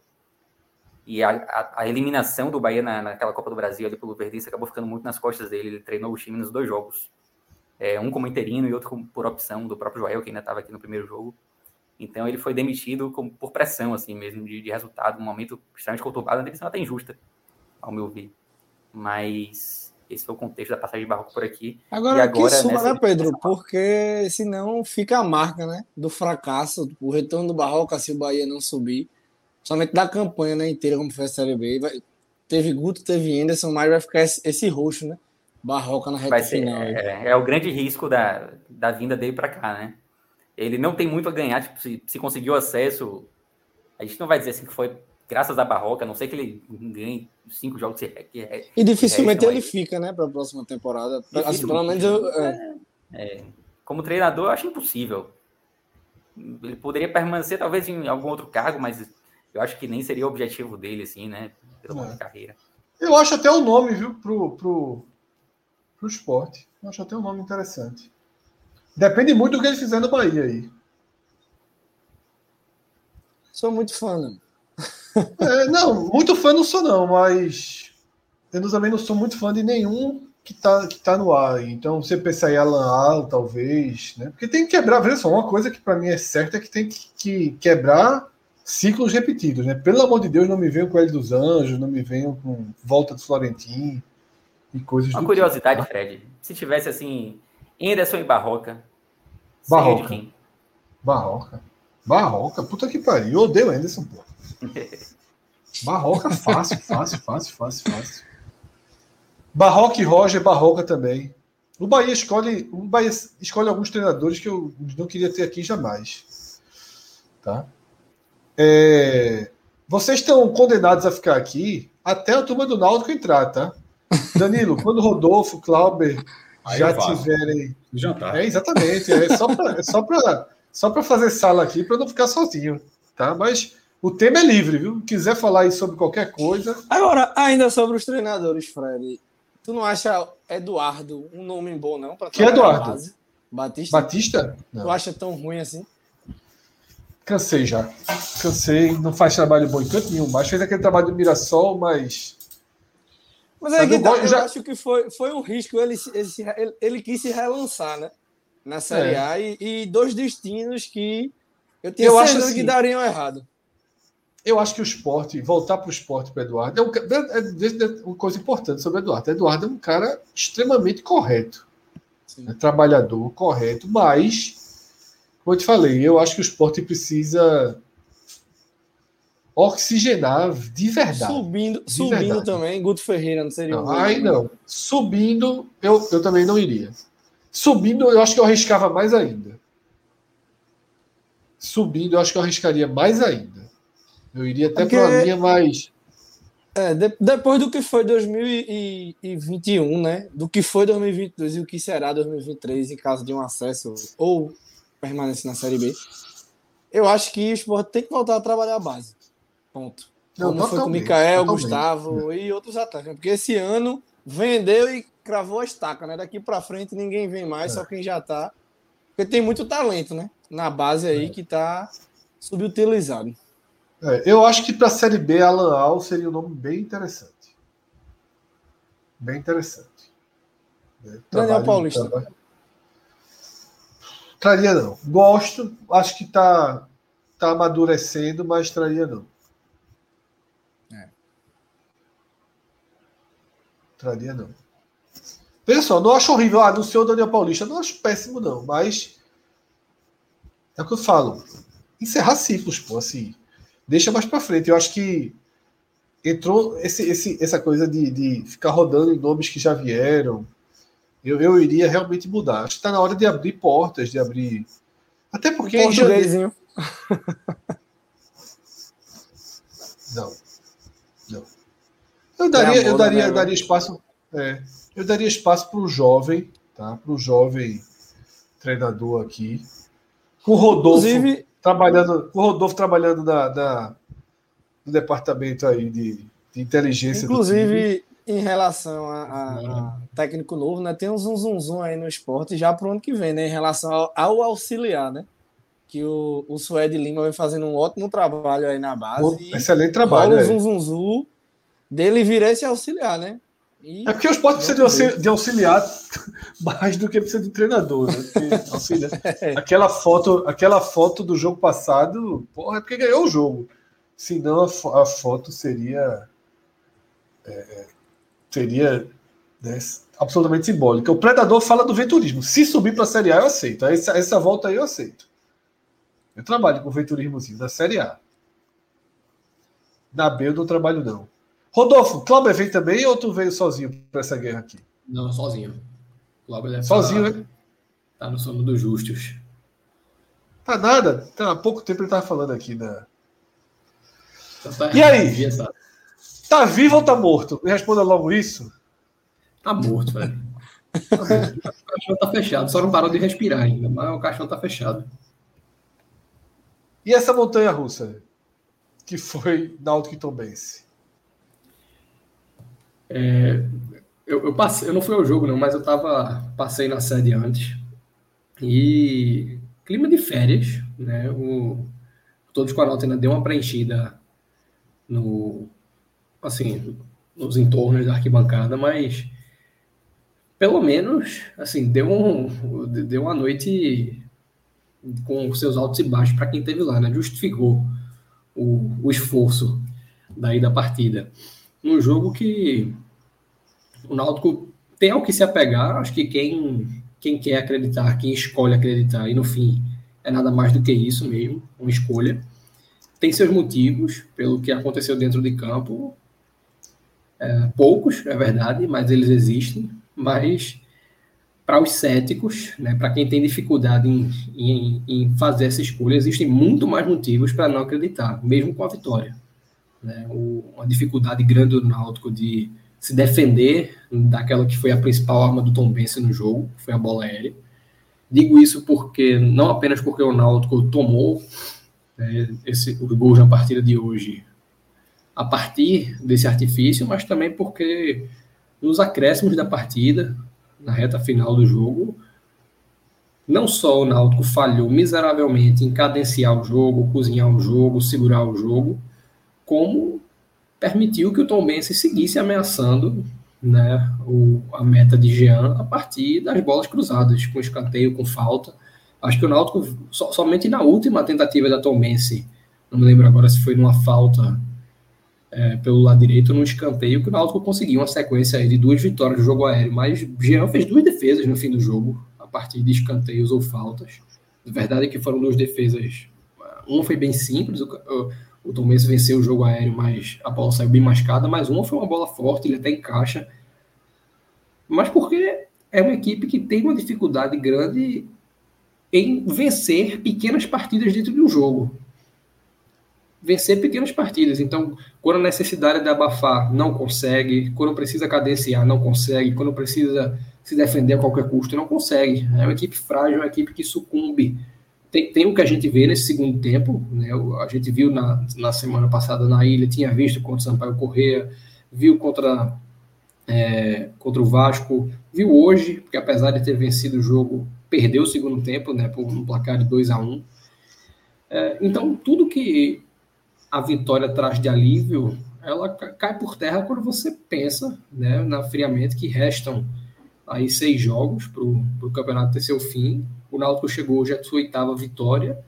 E a, a, a eliminação do Bahia na, naquela Copa do Brasil ali pelo Verdense acabou ficando muito nas costas dele. Ele treinou o time nos dois jogos. É, um como interino e outro por opção do próprio Joel, que ainda estava aqui no primeiro jogo. Então ele foi demitido com, por pressão, assim mesmo, de, de resultado, um momento extremamente conturbado, uma demissão até injusta, ao meu ver. Mas esse foi o contexto da passagem de Barroco por aqui. Agora, e agora que suma, né, Pedro? Porque senão fica a marca né, do fracasso, o retorno do Barroca se o Bahia não subir somente da campanha né, inteira, como foi a Série B. Vai, teve Guto, teve Anderson, mas vai ficar esse, esse roxo, né? Barroca na reta ser, final. É, é, o grande risco da, da vinda dele para cá, né? Ele não tem muito a ganhar, tipo, se, se conseguiu acesso, a gente não vai dizer assim que foi graças à Barroca, a não sei que ele ganhe cinco jogos. Que, que, e dificilmente ele fica, né, para a próxima temporada. Assim, pelo menos eu, é. É, como treinador, eu acho impossível. Ele poderia permanecer talvez em algum outro cargo, mas eu acho que nem seria o objetivo dele, assim, né? Pela é. carreira. Eu acho até o nome, viu, pro, pro, pro esporte. Eu acho até um nome interessante. Depende muito do que ele fizer no Bahia aí. Sou muito fã, né? É, não, muito fã não sou, não, mas eu também não sou muito fã de nenhum que tá, que tá no ar. Então, você pensa em Alan Al, talvez, né? Porque tem que quebrar, veja só, uma coisa que para mim é certa é que tem que, que quebrar ciclos repetidos, né? Pelo amor de Deus, não me venham com ele dos Anjos, não me venham com volta do Florentim e coisas Uma curiosidade, tipo? Fred. Se tivesse assim, Anderson e Barroca. Barroca. quem? Barroca. Barroca, puta que pariu. Eu odeio Anderson, pô. Barroca, fácil, fácil, fácil, fácil, fácil. Barroca e Roger, Barroca também. O Bahia escolhe, o Bahia escolhe alguns treinadores que eu não queria ter aqui jamais. Tá? É, vocês estão condenados a ficar aqui até a turma do Náutico entrar, tá? Danilo, quando Rodolfo, Clauber Aí já tiverem. Jantar. É, exatamente. É só para é só só pra fazer sala aqui para não ficar sozinho, tá? Mas o tema é livre, viu? Quiser falar aí sobre qualquer coisa. Agora, ainda sobre os treinadores, Fred. Tu não acha Eduardo um nome bom, não? que Eduardo? Batista? Batista? Não. Tu acha tão ruim assim? Cansei já. Cansei, não faz trabalho bom em canto nenhum mais. Fez aquele trabalho do Mirassol, mas. Mas é que tá, eu já... acho que foi, foi um risco. Ele, ele, ele quis se relançar, né? Na Série é. A e, e, dois destinos que eu tinha eu certeza assim, que dariam errado. Eu acho que o esporte, voltar para o esporte para Eduardo, é, um, é, é, é, uma coisa importante sobre o Eduardo. Eduardo é um cara extremamente correto. Né? Trabalhador, correto, mas como eu te falei, eu acho que o esporte precisa oxigenar de verdade. Subindo, de subindo verdade. também, Guto Ferreira não seria não, Aí não. Subindo, eu, eu também não iria. Subindo, eu acho que eu arriscava mais ainda. Subindo, eu acho que eu arriscaria mais ainda. Eu iria até Porque... para uma linha mais. É, de, depois do que foi 2021, né? Do que foi 2022 e o que será 2023 em caso de um acesso ou permanência na Série B. Eu acho que o esporte tem que voltar a trabalhar a base. Ponto. Não, Como foi com o Mikael, totalmente. Gustavo e outros atletas. Porque esse ano vendeu e cravou a estaca, né? Daqui pra frente ninguém vem mais, É. só quem já tá. Porque tem muito talento, né? Na base É. aí que tá subutilizado. É, eu acho que para a Série B, Alan Al seria um nome bem interessante. Bem interessante. Né? Daniel Paulista. trabalho- Traria não. Gosto, acho que está tá amadurecendo, mas traria não. É. Traria não. Só, não acho horrível. Ah, anunciou o Daniel Paulista. Não acho péssimo, não. Mas é o que eu falo. Encerrar ciclos, pô, assim. Deixa mais pra frente. Eu acho que entrou esse, esse, essa coisa de, de ficar rodando em nomes que já vieram. Eu, eu iria realmente mudar. Acho que está na hora de abrir portas, de abrir. Até porque. Portuguesinho. Não. Não. Eu daria, É eu daria, né, eu daria espaço. é, eu daria espaço para o jovem, tá? Para o jovem treinador aqui. Com o Rodolfo Inclusive, trabalhando, com o Rodolfo trabalhando na- no departamento aí de, de inteligência. do inclusive em relação a, a- técnico novo, né? Tem um zum, zum, zum aí no esporte já pro ano que vem, né? Em relação ao, ao auxiliar, né? Que o, o Suede Lima vem fazendo um ótimo trabalho aí na base. Bom, excelente trabalho. rola é. um zum, zum, zum dele vir esse auxiliar, né? E É porque o esporte precisa de auxili- de auxiliar mais do que precisa de treinador, né? Auxilia- aquela, foto, aquela foto do jogo passado, porra, é porque ganhou o jogo. Senão a, a foto seria. é, seria né, absolutamente simbólica. O Predador fala do venturismo. Se subir para a Série A, eu aceito. Essa, essa volta aí eu aceito. Eu trabalho com o venturismozinho da Série A. Na B eu não trabalho, não. Rodolfo, Cláudio vem também ou tu veio sozinho para essa guerra aqui? Não, sozinho. O Glauber deve Sozinho, tá, né? tá no sono dos justos. Tá nada. Tá, há pouco tempo ele tava falando aqui. Né? Então tá- E aí? Tá, Tá vivo ou tá morto? Me responda logo isso. tá morto, velho. Tá. O caixão tá fechado, só não parou de respirar ainda, mas o caixão tá fechado. E essa montanha russa? Que foi Náutico e Tombense. Eu, eu passei, eu não fui ao jogo, não, mas eu tava, passei na sede antes. E clima de férias, né? O, todos com a nota ainda deu uma preenchida no, assim, nos entornos da arquibancada, mas pelo menos, assim, deu, um, deu uma noite com seus altos e baixos para quem teve lá, né? Justificou o, o esforço daí da partida. Um jogo que o Náutico tem ao que se apegar, acho que quem, quem quer acreditar, quem escolhe acreditar, e no fim é nada mais do que isso mesmo, uma escolha. Tem seus motivos pelo que aconteceu dentro de campo. É, poucos, é verdade, mas eles existem. Mas para os céticos, né, para quem tem dificuldade em, em, em fazer essa escolha, existem muito mais motivos para não acreditar, mesmo com a vitória. Né? O, uma dificuldade grande do Náutico de se defender daquela que foi a principal arma do Tom Benson no jogo, foi a bola aérea. Digo isso porque não apenas porque o Náutico tomou né, esse, os gols na partida de hoje a partir desse artifício, mas também porque nos acréscimos da partida, na reta final do jogo, não só o Náutico falhou miseravelmente em cadenciar o jogo, cozinhar o jogo, segurar o jogo, como permitiu que o Tom Benson seguisse ameaçando né, o, a meta de Jean a partir das bolas cruzadas, com escanteio, com falta. Acho que o Náutico, so, somente na última tentativa da Tom Benson, não me lembro agora se foi numa falta é, pelo lado direito, num escanteio, que o Náutico conseguiu uma sequência de duas vitórias no jogo aéreo, mas Jean fez duas defesas no fim do jogo, a partir de escanteios ou faltas. A verdade é que foram duas defesas. Uma foi bem simples, o Tom Benson venceu o jogo aéreo, mas a bola saiu bem mascada, mas uma foi uma bola forte, ele até encaixa. Mas porque é uma equipe que tem uma dificuldade grande em vencer pequenas partidas dentro de um jogo. Vencer pequenas partidas. Então, quando a necessidade de abafar, não consegue. Quando precisa cadenciar, não consegue. Quando precisa se defender a qualquer custo, não consegue. É uma equipe frágil, é uma equipe que sucumbe tem, tem o que a gente vê nesse segundo tempo, né? A gente viu na, na semana passada na ilha, tinha visto contra o Sampaio Correia, viu contra, é, contra o Vasco, viu hoje, porque apesar de ter vencido o jogo, perdeu o segundo tempo, né? Por um placar de 2 a 1 um. é, Então, tudo que a vitória traz de alívio, ela cai por terra quando você pensa, né, na friamente que restam aí seis jogos para o campeonato ter seu fim. O Náutico chegou à sua oitava vitória,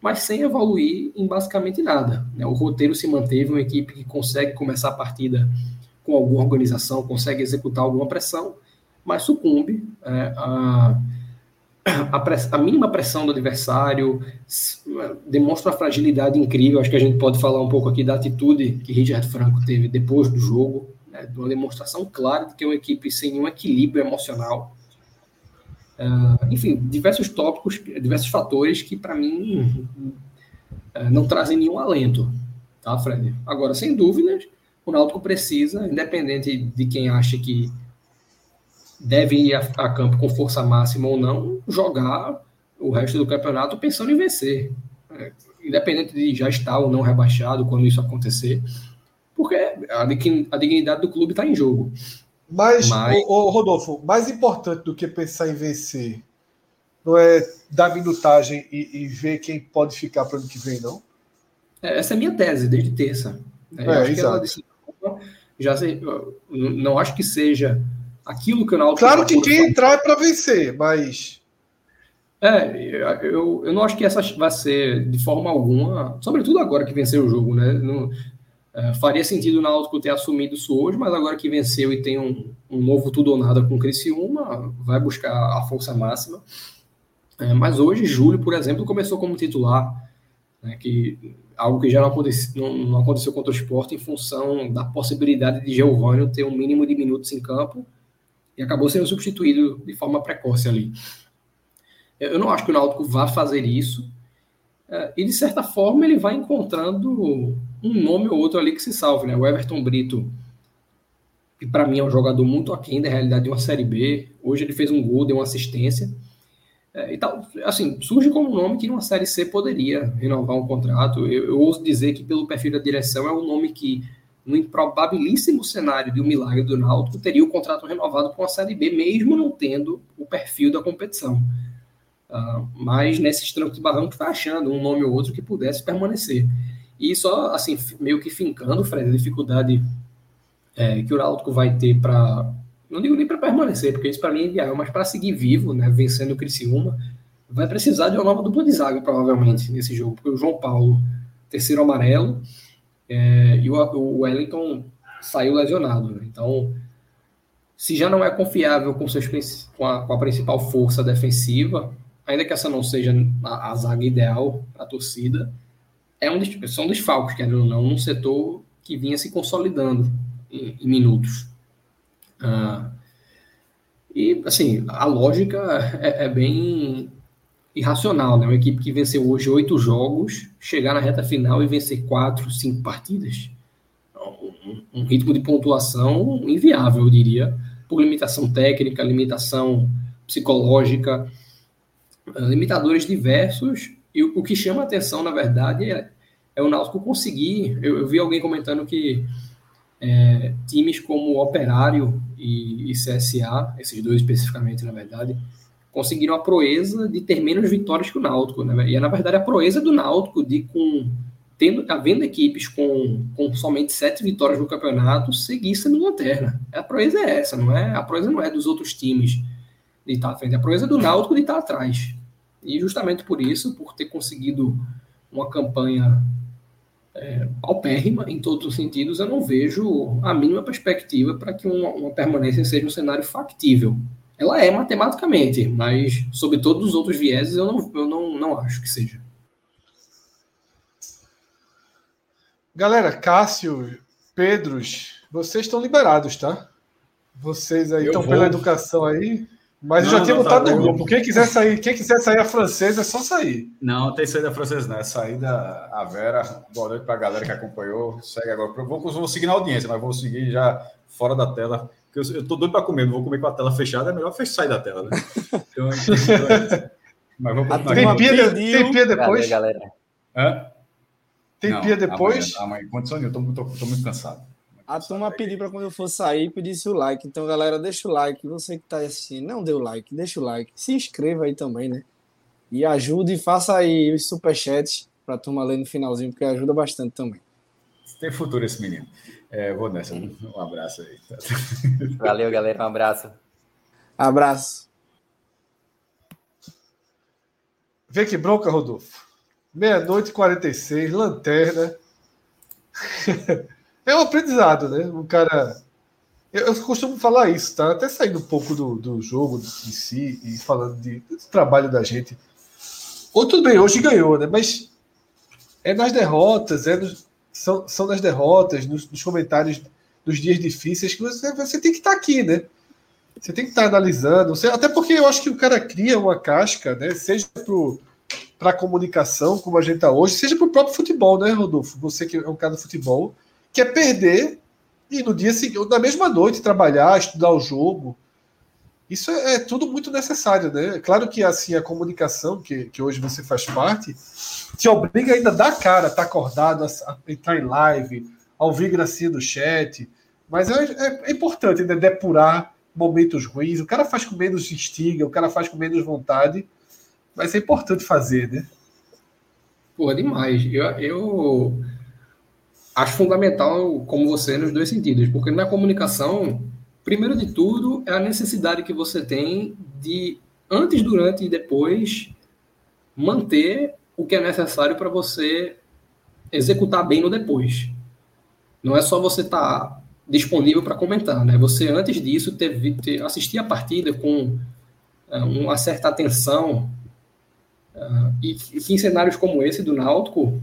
mas sem evoluir em basicamente nada. Né? O roteiro se manteve, uma equipe que consegue começar a partida com alguma organização, consegue executar alguma pressão, mas sucumbe é, a, a, press, a, mínima pressão do adversário, demonstra uma fragilidade incrível. Acho que a gente pode falar um pouco aqui da atitude que Richard Franco teve depois do jogo, né, uma demonstração clara de que é uma equipe sem nenhum equilíbrio emocional. Uh, enfim, diversos tópicos, diversos fatores que, para mim, uh, não trazem nenhum alento, tá, Fred? Agora, sem dúvidas, o Náutico precisa, independente de quem acha que deve ir a, a campo com força máxima ou não, jogar o resto do campeonato pensando em vencer. É, independente de já estar ou não rebaixado quando isso acontecer porque a, dignidade do clube está em jogo. Mas, Mas... O, o, Rodolfo, mais importante do que pensar em vencer não é dar minutagem e, e ver quem pode ficar para o ano que vem, não? É, essa é a minha tese desde terça. É, eu acho exato. que ela já sei, não acho que seja aquilo que o Náutico Claro que quem entrar é para vencer, mas é, eu, eu não acho que essa vai ser de forma alguma, sobretudo agora que venceu o jogo, né? Não, é, faria sentido o Náutico ter assumido isso hoje, mas agora que venceu e tem um, um novo tudo ou nada com o Criciúma, vai buscar a força máxima. É, mas hoje, Júlio, por exemplo, começou como titular, né, que algo que já não não, não aconteceu contra o esporte em função da possibilidade de Geovânio ter um mínimo de minutos em campo e acabou sendo substituído de forma precoce ali. Eu não acho que o Náutico vá fazer isso, é, e de certa forma ele vai encontrando um nome ou outro ali que se salve, né? O Everton Brito, que para mim é um jogador muito aquém da realidade de uma Série B. Hoje ele fez um gol, deu uma assistência. É, e tal, assim, surge como um nome que numa Série C poderia renovar um contrato. Eu, eu ouso dizer que, pelo perfil da direção, é um nome que, no improbabilíssimo cenário de um milagre do Náutico, teria o contrato renovado com a Série B, mesmo não tendo o perfil da competição. Uh, mas nesses trancos de barranco está achando um nome ou outro que pudesse permanecer. E só, assim, meio que fincando, Fred, a dificuldade é, que o Náutico vai ter para. Não digo nem para permanecer, porque isso para mim é inviável, mas para seguir vivo, né, vencendo o Criciúma, vai precisar de uma nova dupla de zaga, provavelmente, nesse jogo, porque o João Paulo, terceiro amarelo, é, e o, o Wellington saiu lesionado. Né? Então, se já não é confiável com, seus, com, a, com a principal força defensiva, ainda que essa não seja a, a zaga ideal a torcida, é um, são desfalques, querendo ou não, num setor que vinha se consolidando em, em minutos. Ah, e, assim, a lógica é, é, bem irracional, né? Uma equipe que venceu hoje oito jogos, chegar na reta final e vencer quatro, cinco partidas. Um, um ritmo de pontuação inviável, eu diria, por limitação técnica, limitação psicológica, limitadores diversos e o, o que chama a atenção, na verdade, é, é o Náutico conseguir. Eu, eu, vi alguém comentando que é, times como Operário e, e, CSA, esses dois especificamente, na verdade, conseguiram a proeza de ter menos vitórias que o Náutico. Né? E é, na verdade, a proeza do Náutico de com tendo, havendo equipes com, com somente sete vitórias no campeonato, seguir sendo lanterna. A proeza é essa, não é? A proeza não é dos outros times de estar à frente, a proeza é do Náutico de estar atrás. E justamente por isso, por ter conseguido uma campanha é, paupérrima em todos os sentidos, eu não vejo a mínima perspectiva para que uma, uma, permanência seja um cenário factível. Ela é matematicamente, mas sob todos os outros vieses eu não, eu não, não acho que seja. Galera, Cássio, Pedros, vocês estão liberados, tá? Vocês aí estão pela educação aí. Mas não, eu já tinha botado tá no grupo. Quem quiser sair, quem quiser sair a francesa é só sair. Não, tem saída francesa, não. É saída a Vera. Boa noite para a galera que acompanhou. Segue agora. Vou, vou seguir na audiência, mas vou seguir já fora da tela. Porque eu, eu tô doido para comer, não vou comer com a tela fechada, é melhor fechar sair da tela, né? Então, Mas vamos A continuar Tem pia, de- tem pia depois? Cadê, galera? Hã? Tem Não, pia depois? Amanhã, amanhã. Condição eu tô, tô, tô muito cansado. A turma pediu para quando eu for sair, pedisse o like. Então, galera, deixa o like. Você que tá assistindo, não deu like, deixa o like. Se inscreva aí também, né? E ajude e faça aí os superchats pra turma ler no finalzinho, porque ajuda bastante também. Tem futuro esse menino. É, vou nessa. Um abraço aí. Valeu, galera. Um abraço. Abraço. Vê que bronca, Rodolfo. Meia-noite e 46, lanterna. é um aprendizado, né? O cara. Eu, eu costumo falar isso, tá? Até saindo um pouco do, do jogo em si e falando de, do trabalho da gente. Ou tudo bem, hoje ganhou, né? Mas é nas derrotas, é nos- são, são nas derrotas, nos, nos comentários dos dias difíceis que você, você tem que estar aqui, né? Você tem que estar analisando. Você- até porque eu acho que o cara cria uma casca, né? Seja para a comunicação, como a gente está hoje, seja para o próprio futebol, né, Rodolfo? Você que é um cara do futebol, quer perder e no dia seguinte, na mesma noite, trabalhar, estudar o jogo. Isso é, é tudo muito necessário, né? Claro que assim a comunicação, que, que hoje você faz parte, te obriga ainda a dar cara, estar acordado, a, a entrar em live, a ouvir gracinha do chat. Mas é, é- é importante né, depurar momentos ruins. O cara faz com menos instiga, o cara faz com menos vontade. Mas é importante fazer, né? Pô, demais. Eu, eu acho fundamental, como você, nos dois sentidos, porque na comunicação, primeiro de tudo, é a necessidade que você tem de, antes, durante e depois, manter o que é necessário para você executar bem no depois. Não é só você estar disponível para comentar, né? Você, antes disso, teve, ter, assistir a partida com eh, uma certa atenção e que em cenários como esse do Náutico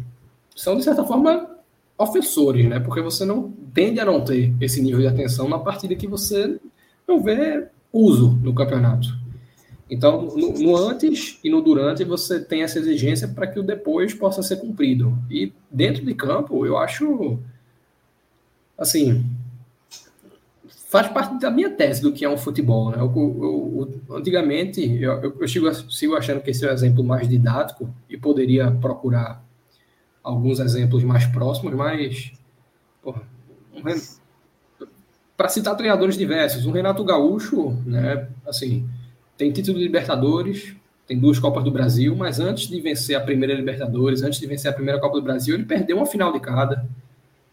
são, de certa forma, ofensores, né? Porque você não tende a não ter esse nível de atenção na partida que você não vê uso no campeonato. Então, no, no antes e no durante, você tem essa exigência para que o depois possa ser cumprido. E dentro de campo, eu acho, assim, faz parte da minha tese do que é um futebol. Né? Eu, eu- eu- antigamente, eu, eu, sigo, sigo achando que esse é o exemplo mais didático e poderia procurar alguns exemplos mais próximos, mas para citar treinadores diversos, um Renato Gaúcho, né, assim, tem título de Libertadores, tem duas Copas do Brasil, mas antes de vencer a primeira Libertadores, antes de vencer a primeira Copa do Brasil, ele perdeu uma final de cada.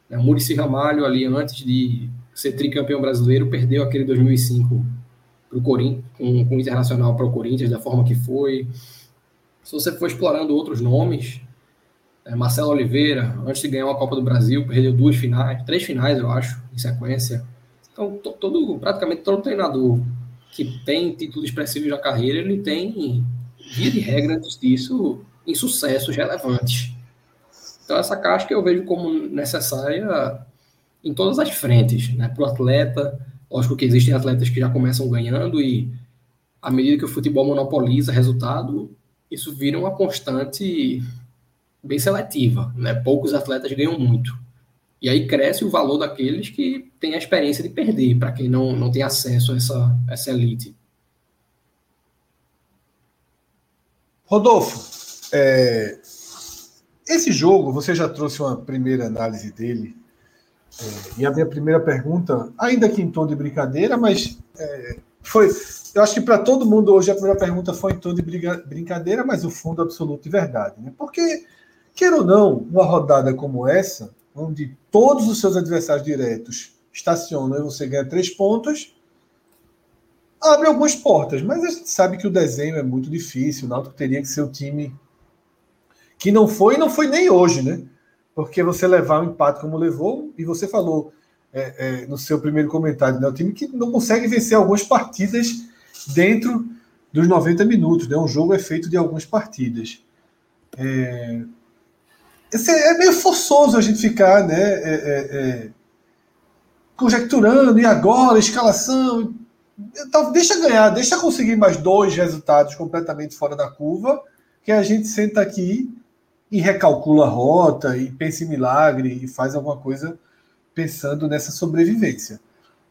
Né? O Murici Ramalho, ali antes de ser tricampeão brasileiro, perdeu aquele 2005 para o Corinthians, com, com o Internacional para o Corinthians, da forma que foi. Se você for explorando outros nomes, é, Marcelo Oliveira, antes de ganhar uma Copa do Brasil, perdeu duas finais, três finais, eu acho, em sequência. Então, to- todo, praticamente todo treinador que tem título expressivo na carreira, ele tem, via de regra, antes disso, insucessos relevantes. Então, essa casca eu vejo como necessária em todas as frentes, né? Para o atleta, lógico que existem atletas que já começam ganhando e à medida que o futebol monopoliza resultado, isso vira uma constante bem seletiva, né? Poucos atletas ganham muito. E aí cresce o valor daqueles que têm a experiência de perder, para quem não, não tem acesso a essa, essa elite. Rodolfo, é, esse jogo, você já trouxe uma primeira análise dele. é, e a minha primeira pergunta, ainda que em tom de brincadeira, mas é, foi. Eu acho que para todo mundo hoje a primeira pergunta foi em tom de briga- brincadeira, mas o fundo absoluto de verdade. Né? Porque, quer ou não, uma rodada como essa, onde todos os seus adversários diretos estacionam e você ganha três pontos, abre algumas portas, mas a gente sabe que o desenho é muito difícil. O Náutico teria que ser o time que não foi e não foi nem hoje, né? Porque você levar um empate como levou, e você falou é, é, no seu primeiro comentário, né? O time que não consegue vencer algumas partidas dentro dos 90 minutos, né? Um jogo é feito de algumas partidas. É, é meio forçoso a gente ficar, né? é, é, é, conjecturando, e agora, escalação, deixa ganhar, deixa conseguir mais dois resultados completamente fora da curva, que a gente senta aqui e recalcula a rota, e pensa em milagre, e faz alguma coisa pensando nessa sobrevivência.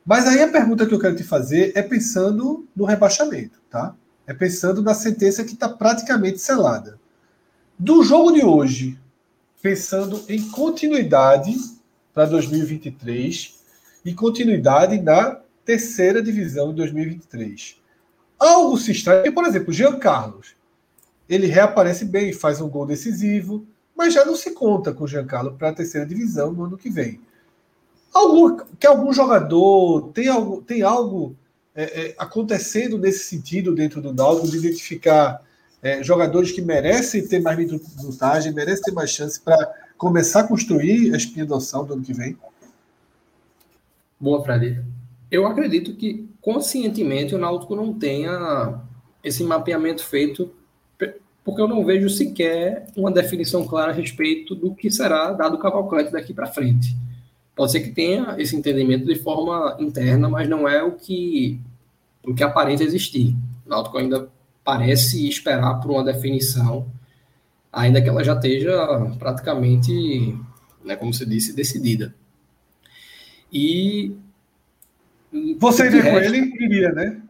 Mas aí a pergunta que eu quero te fazer é pensando no rebaixamento, tá? É pensando na sentença que está praticamente selada. Do jogo de hoje, pensando em continuidade para 2023 e continuidade na terceira divisão de 2023. Algo se extrai. Por exemplo, Jean Carlos. Ele reaparece bem, faz um gol decisivo, mas já não se conta com o Jean Carlos para a terceira divisão no ano que vem. Algum, que algum jogador tem algo, tem algo é, é, acontecendo nesse sentido dentro do Náutico de identificar é, jogadores que merecem ter mais minutagem, merecem ter mais chance para começar a construir a espinha dorsal do ano que vem? Boa, Fred. Eu acredito que conscientemente o Náutico não tenha esse mapeamento feito, porque eu não vejo sequer uma definição clara a respeito do que será dado Cavalcante daqui para frente. Pode ser que tenha esse entendimento de forma interna, mas não é o que, o que aparenta existir. O Náutico ainda parece esperar por uma definição, ainda que ela já esteja praticamente, né, como você disse, decidida. E. Você iria com ele? Iria, né?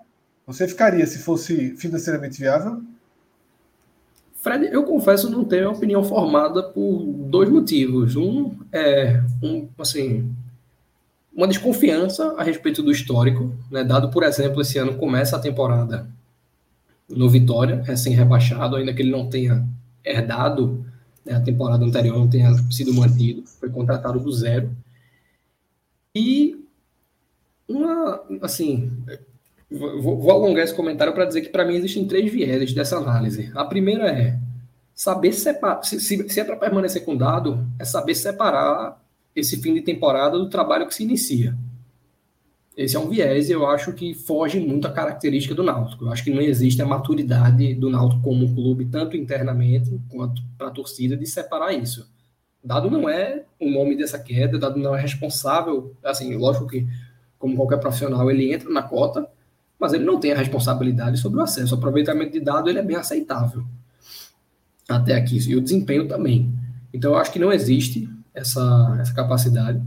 Você ficaria se fosse financeiramente viável? Fred, eu confesso não ter uma opinião formada por dois motivos. Um é um, assim, uma desconfiança a respeito do histórico, né? dado, por exemplo, esse ano começa a temporada no Vitória, recém-rebaixado, ainda que ele não tenha herdado né, a temporada anterior, não tenha sido mantido, foi contratado do zero. E uma, assim, Vou, vou alongar esse comentário para dizer que para mim existem três vieses dessa análise. A primeira é saber separar, se, se, se é para permanecer com dado, é saber separar esse fim de temporada do trabalho que se inicia. Esse é um viés e eu acho que foge muito a característica do Náutico. Eu acho que não existe a maturidade do Náutico como clube, tanto internamente quanto para a torcida, de separar isso. Dado não é o nome dessa queda, Dado não é responsável, assim, lógico que, como qualquer profissional, ele entra na cota, mas ele não tem a responsabilidade sobre o acesso. O aproveitamento de dado ele é bem aceitável até aqui, e o desempenho também. Então, eu acho que não existe essa, essa capacidade.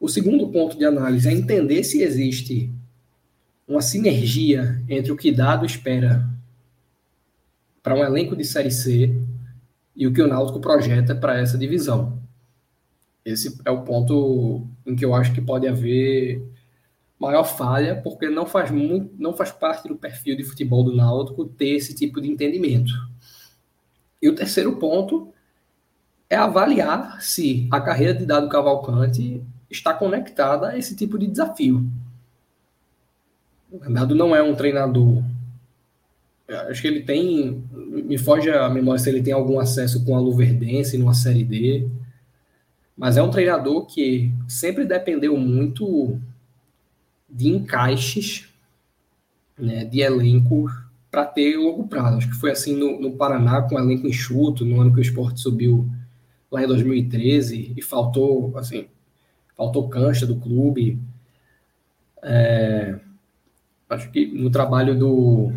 O segundo ponto de análise é entender se existe uma sinergia entre o que dado espera para um elenco de Série C e o que o Náutico projeta para essa divisão. Esse é o ponto em que eu acho que pode haver maior falha, porque não faz, muito, não faz parte do perfil de futebol do Náutico ter esse tipo de entendimento. E o terceiro ponto é avaliar se a carreira de Dado Cavalcante está conectada a esse tipo de desafio. Dado não é um treinador. Acho que ele tem. Me foge a memória se ele tem algum acesso com a Luverdense numa Série D. Mas é um treinador que sempre dependeu muito de encaixes né, de elenco para ter longo prazo. Acho que foi assim no, no Paraná, com elenco enxuto, no ano que o esporte subiu lá em 2013, e faltou, assim, faltou cancha do clube. É, acho que no trabalho do,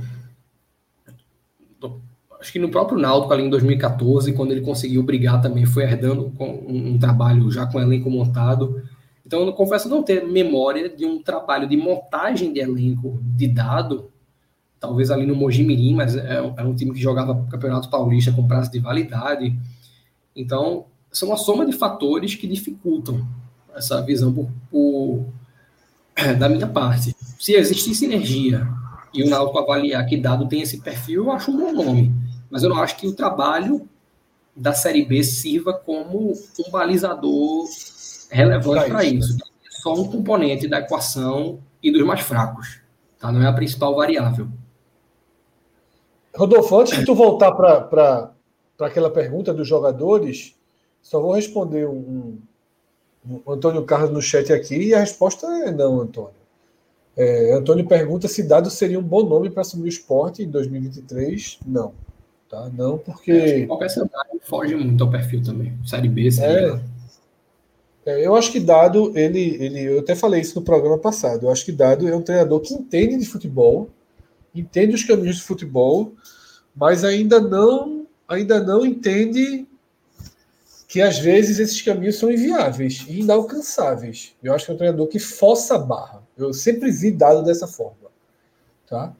do, Acho que no próprio Náutico, ali em 2014, quando ele conseguiu brigar também, foi herdando um, um trabalho já com elenco montado. Então, eu confesso não ter memória de um trabalho de montagem de elenco de dado, talvez ali no Mojimirim, mas é, é um time que jogava Campeonato Paulista com prazo de validade. Então, são uma soma de fatores que dificultam essa visão por, por, da minha parte. Se existir sinergia e o Náutico avaliar que dado tem esse perfil, eu acho um bom nome. Mas eu não acho que o trabalho da Série B sirva como um balizador relevante para isso. É só um componente da equação e dos mais fracos. Tá? Não é a principal variável. Rodolfo, antes de tu voltar para aquela pergunta dos jogadores, só vou responder um, um, Antônio Carlos no chat aqui e a resposta é não, Antônio. É, Antônio pergunta se Dado seria um bom nome para assumir o esporte em 2023. Não. Tá? Não, porque. É, qualquer cenário foge muito ao perfil também. Série B, Série é, é, eu acho que Dado, ele, ele, eu até falei isso no programa passado. Eu acho que Dado é um treinador que entende de futebol, entende os caminhos de futebol, mas ainda não, ainda não entende que às vezes esses caminhos são inviáveis e inalcançáveis. Eu acho que é um treinador que força a barra. Eu sempre vi Dado dessa forma, tá?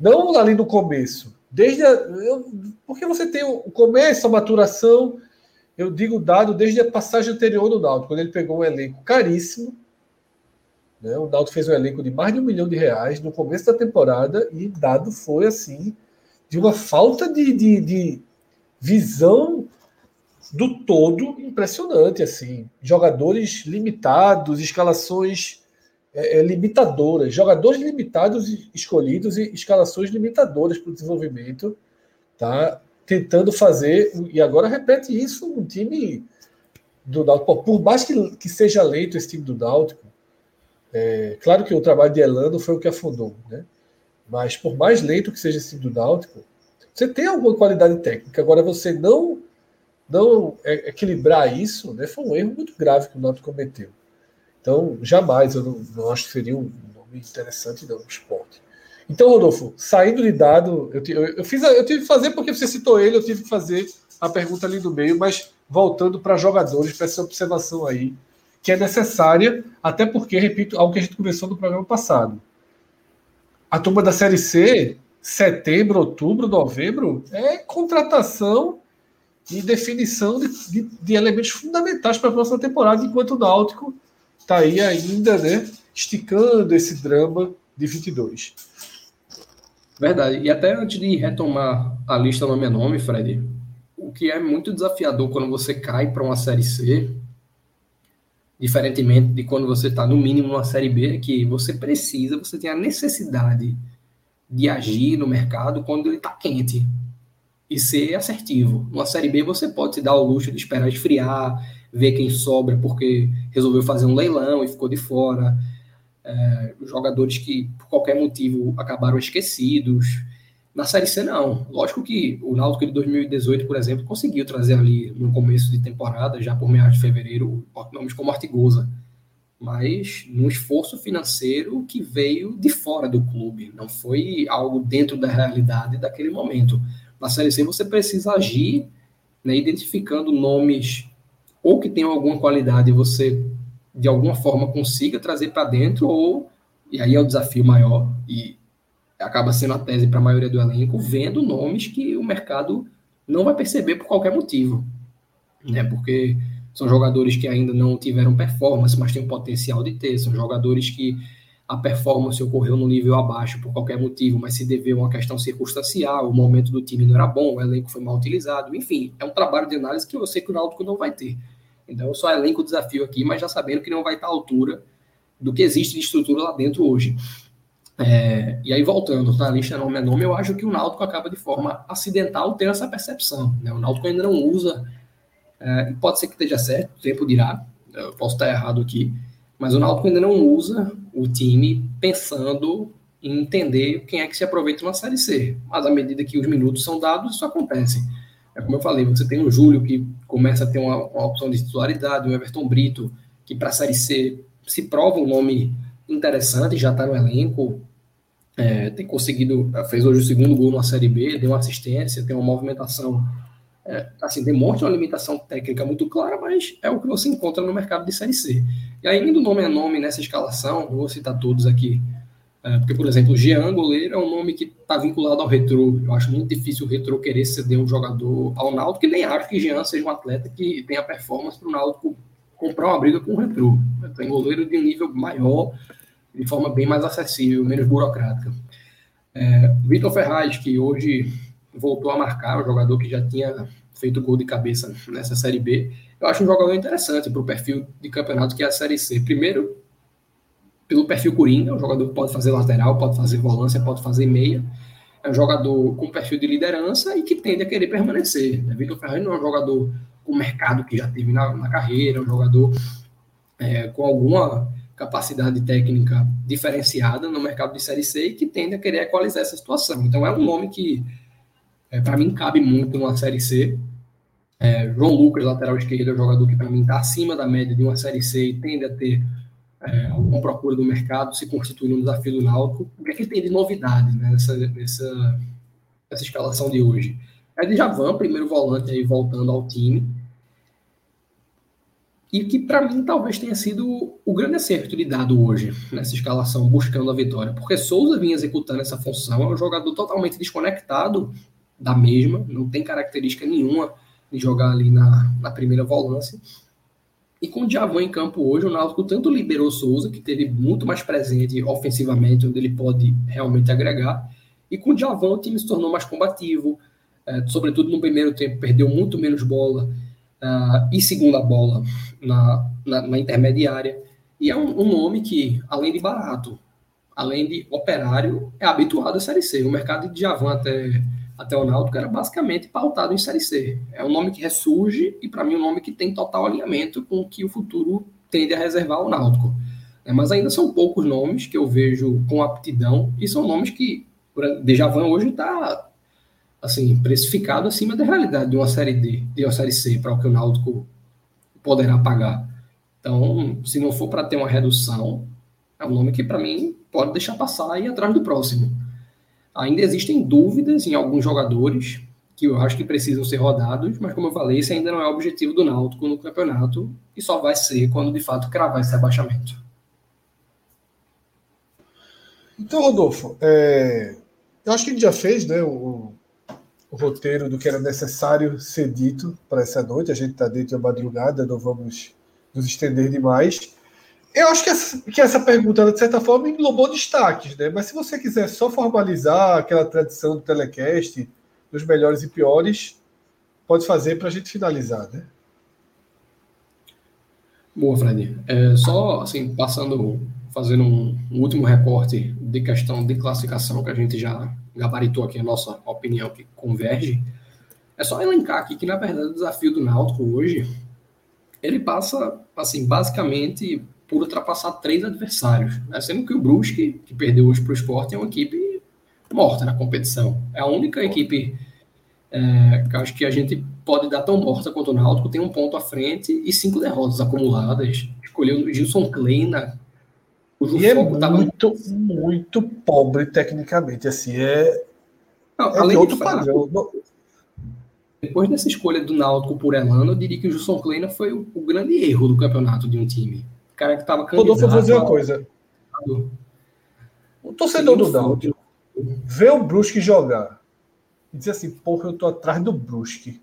Não ali no começo. Desde a, eu, porque você tem o começo, a maturação, eu digo dado desde a passagem anterior do Náutico, quando ele pegou um elenco caríssimo. Né? O Náutico fez um elenco de mais de um milhão de reais no começo da temporada e dado foi assim de uma falta de, de, de visão do todo impressionante, assim. Jogadores limitados, escalações é, é, limitadoras, jogadores limitados escolhidos e escalações limitadoras para o desenvolvimento, tá? Tentando fazer, e agora repete isso um time do Náutico. Por mais que, que seja lento esse time do Náutico, é, claro que o trabalho de Elano foi o que afundou, né? Mas por mais lento que seja esse time do Náutico, você tem alguma qualidade técnica. Agora você não não é, equilibrar isso, né? Foi um erro muito grave que o Náutico cometeu. Então, jamais eu não, não acho que seria um nome interessante no esporte. Então, Rodolfo, saindo de dado, eu, eu, eu, fiz, eu tive que fazer porque você citou ele, eu tive que fazer a pergunta ali no meio, mas voltando para jogadores, para essa observação aí, que é necessária, até porque, repito, algo que a gente conversou no programa passado. A turma da Série C, setembro, outubro, novembro, é contratação e definição de, de, de elementos fundamentais para a próxima temporada, enquanto o Náutico está aí ainda, né, esticando esse drama de 22. Verdade. E até antes de retomar a lista nome a nome, Fred, o que é muito desafiador quando você cai para uma Série C, diferentemente de quando você está no mínimo numa Série B, é que você precisa, você tem a necessidade de agir no mercado quando ele está quente e ser assertivo. Numa Série B você pode se dar o luxo de esperar esfriar, ver quem sobra porque resolveu fazer um leilão e ficou de fora. É, jogadores que, por qualquer motivo, acabaram esquecidos. Na Série C, não. Lógico que o Náutico de 2018, por exemplo, conseguiu trazer ali no começo de temporada, já por meados de fevereiro, nomes como Artigosa. Mas num esforço financeiro que veio de fora do clube, não foi algo dentro da realidade daquele momento. Na Série C, você precisa agir né, identificando nomes ou que tenham alguma qualidade você de alguma forma consiga trazer para dentro, ou, e aí é o desafio maior, e acaba sendo a tese para a maioria do elenco, vendo nomes que o mercado não vai perceber por qualquer motivo. Né? Porque são jogadores que ainda não tiveram performance, mas têm o potencial de ter, são jogadores que a performance ocorreu no nível abaixo por qualquer motivo, mas se deveu a uma questão circunstancial, o momento do time não era bom, o elenco foi mal utilizado, enfim, é um trabalho de análise que eu sei que o Náutico não vai ter. Então eu só elenco o desafio aqui, mas já sabendo que não vai estar à altura do que existe de estrutura lá dentro hoje. É, e aí, voltando na lista nome a nome, eu acho que o Náutico acaba de forma acidental ter essa percepção. Né? O Náutico ainda não usa, é, pode ser que esteja certo, o tempo dirá, eu posso estar errado aqui, mas o Náutico ainda não usa o time pensando em entender quem é que se aproveita na Série C. Mas à medida que os minutos são dados, isso acontece. É como eu falei, você tem o Júlio que começa a ter uma, uma opção de titularidade, o Everton Brito, que para a Série C se prova um nome interessante, já está no elenco, é, tem conseguido, fez hoje o segundo gol na Série B, deu uma assistência, tem uma movimentação, é, assim, demonstra uma limitação técnica muito clara, mas é o que você encontra no mercado de Série C. E aí, indo nome a nome nessa escalação, vou citar todos aqui, é, porque, por exemplo, o Jean Goleiro é um nome que está vinculado ao retrô. Eu acho muito difícil o retrô querer ceder um jogador ao Náutico, que nem acho que Jean seja um atleta que tenha performance para o Náutico comprar uma briga com o retrô. Tem goleiro de um nível maior, de forma bem mais acessível, menos burocrática. É, Vitor Ferraz, que hoje voltou a marcar, um jogador que já tinha feito gol de cabeça nessa Série B, eu acho um jogador interessante para o perfil de campeonato que é a Série C. Primeiro, pelo perfil Coringa, um jogador que pode fazer lateral, pode fazer volância, pode fazer meia. É um jogador com perfil de liderança e que tende a querer permanecer. Né? Vitor Ferrari não é um jogador com mercado que já teve na, na carreira, é um jogador é, com alguma capacidade técnica diferenciada no mercado de Série C e que tende a querer equalizar essa situação. Então é um nome que, é, para mim, cabe muito numa Série C. É, João Lucas, lateral esquerdo, é um jogador que, para mim, está acima da média de uma Série C e tende a ter é, alguma procura do mercado, se constitui um desafio do Náutico. O que é que tem de novidade né, nessa, nessa, nessa escalação de hoje? É de Javan, primeiro volante aí voltando ao time. e que para mim talvez tenha sido o grande acerto de dado hoje nessa escalação, buscando a vitória, porque Souza vinha executando essa função, é um jogador totalmente desconectado da mesma, não tem característica nenhuma de jogar ali na, na primeira volância. E com o Djavan em campo hoje, o Náutico tanto liberou Souza, que teve muito mais presente ofensivamente, onde ele pode realmente agregar, e com o Djavan o time se tornou mais combativo, é, sobretudo no primeiro tempo, perdeu muito menos bola, uh, e segunda bola na, na, na intermediária. E é um, um, nome que, além de barato, além de operário, é habituado à Série C. O mercado de Javan até, até o Náutico era basicamente pautado em Série C. É um nome que ressurge e, para mim, um nome que tem total alinhamento com o que o futuro tende a reservar ao Náutico. É, mas ainda são poucos nomes que eu vejo com aptidão e são nomes que Dejavan hoje está assim, precificado acima da realidade de uma série D, de uma série C, para o que o Náutico poderá pagar. Então, se não for para ter uma redução, é um nome que para mim pode deixar passar e ir atrás do próximo. Ainda existem dúvidas em alguns jogadores que eu acho que precisam ser rodados, mas como eu falei, esse ainda não é o objetivo do Náutico no campeonato e só vai ser quando de fato cravar esse abaixamento. Então, Rodolfo, é... eu acho que gente já fez né, o, o roteiro do que era necessário ser dito para essa noite. A gente está dentro da madrugada, não vamos nos estender demais. Eu acho que essa, que essa pergunta, de certa forma, englobou destaques, né? Mas se você quiser só formalizar aquela tradição do telecast, dos melhores e piores, pode fazer para a gente finalizar, né? Boa, Fred. É, só, assim, passando, fazendo um, um último recorte de questão de classificação que a gente já gabaritou aqui a nossa opinião que converge, é só elencar aqui que, na verdade, o desafio do Náutico hoje, ele passa, assim, basicamente por ultrapassar três adversários, né? sendo que o Brusque, que perdeu hoje para o esporte, é uma equipe morta na competição. É a única equipe é, que acho que a gente pode dar tão morta quanto o Náutico, tem um ponto à frente e cinco derrotas acumuladas. Escolheu o Gilson Kleina, o e é muito, muito pobre tecnicamente, assim, é, Não, é além de outro padrão. Depois dessa escolha do Náutico por Elano, eu diria que o Gilson Kleina foi o, o, grande erro do campeonato de um time. O cara que estava candidato... Rodolfo, vou dizer uma coisa. O torcedor do Náutico vê o Brusque jogar e diz assim, porra, eu tô atrás do Brusque.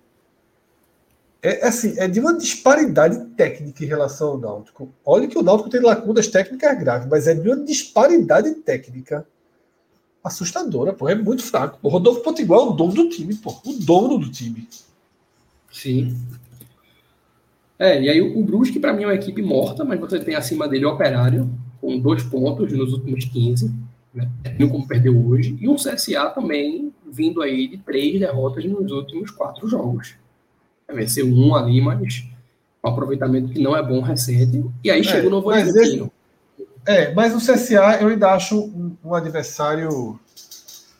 É, é, assim, é de uma disparidade técnica em relação ao Náutico. Olha que o Náutico tem lacunas técnicas graves, mas é de uma disparidade técnica assustadora, pô. É muito fraco. O Rodolfo Potiguar é o dono do time, pô. O dono do time. Sim. É, e aí o Brusque, para mim, é uma equipe morta, mas você tem acima dele o Operário, com dois pontos nos últimos 15, né? como perdeu hoje, e um CSA também vindo aí de três derrotas nos últimos quatro jogos venceu um ali, mas um aproveitamento que não é bom recente. E aí é, chega o Novo Horizontino. É, mas o CSA eu ainda acho um, um adversário.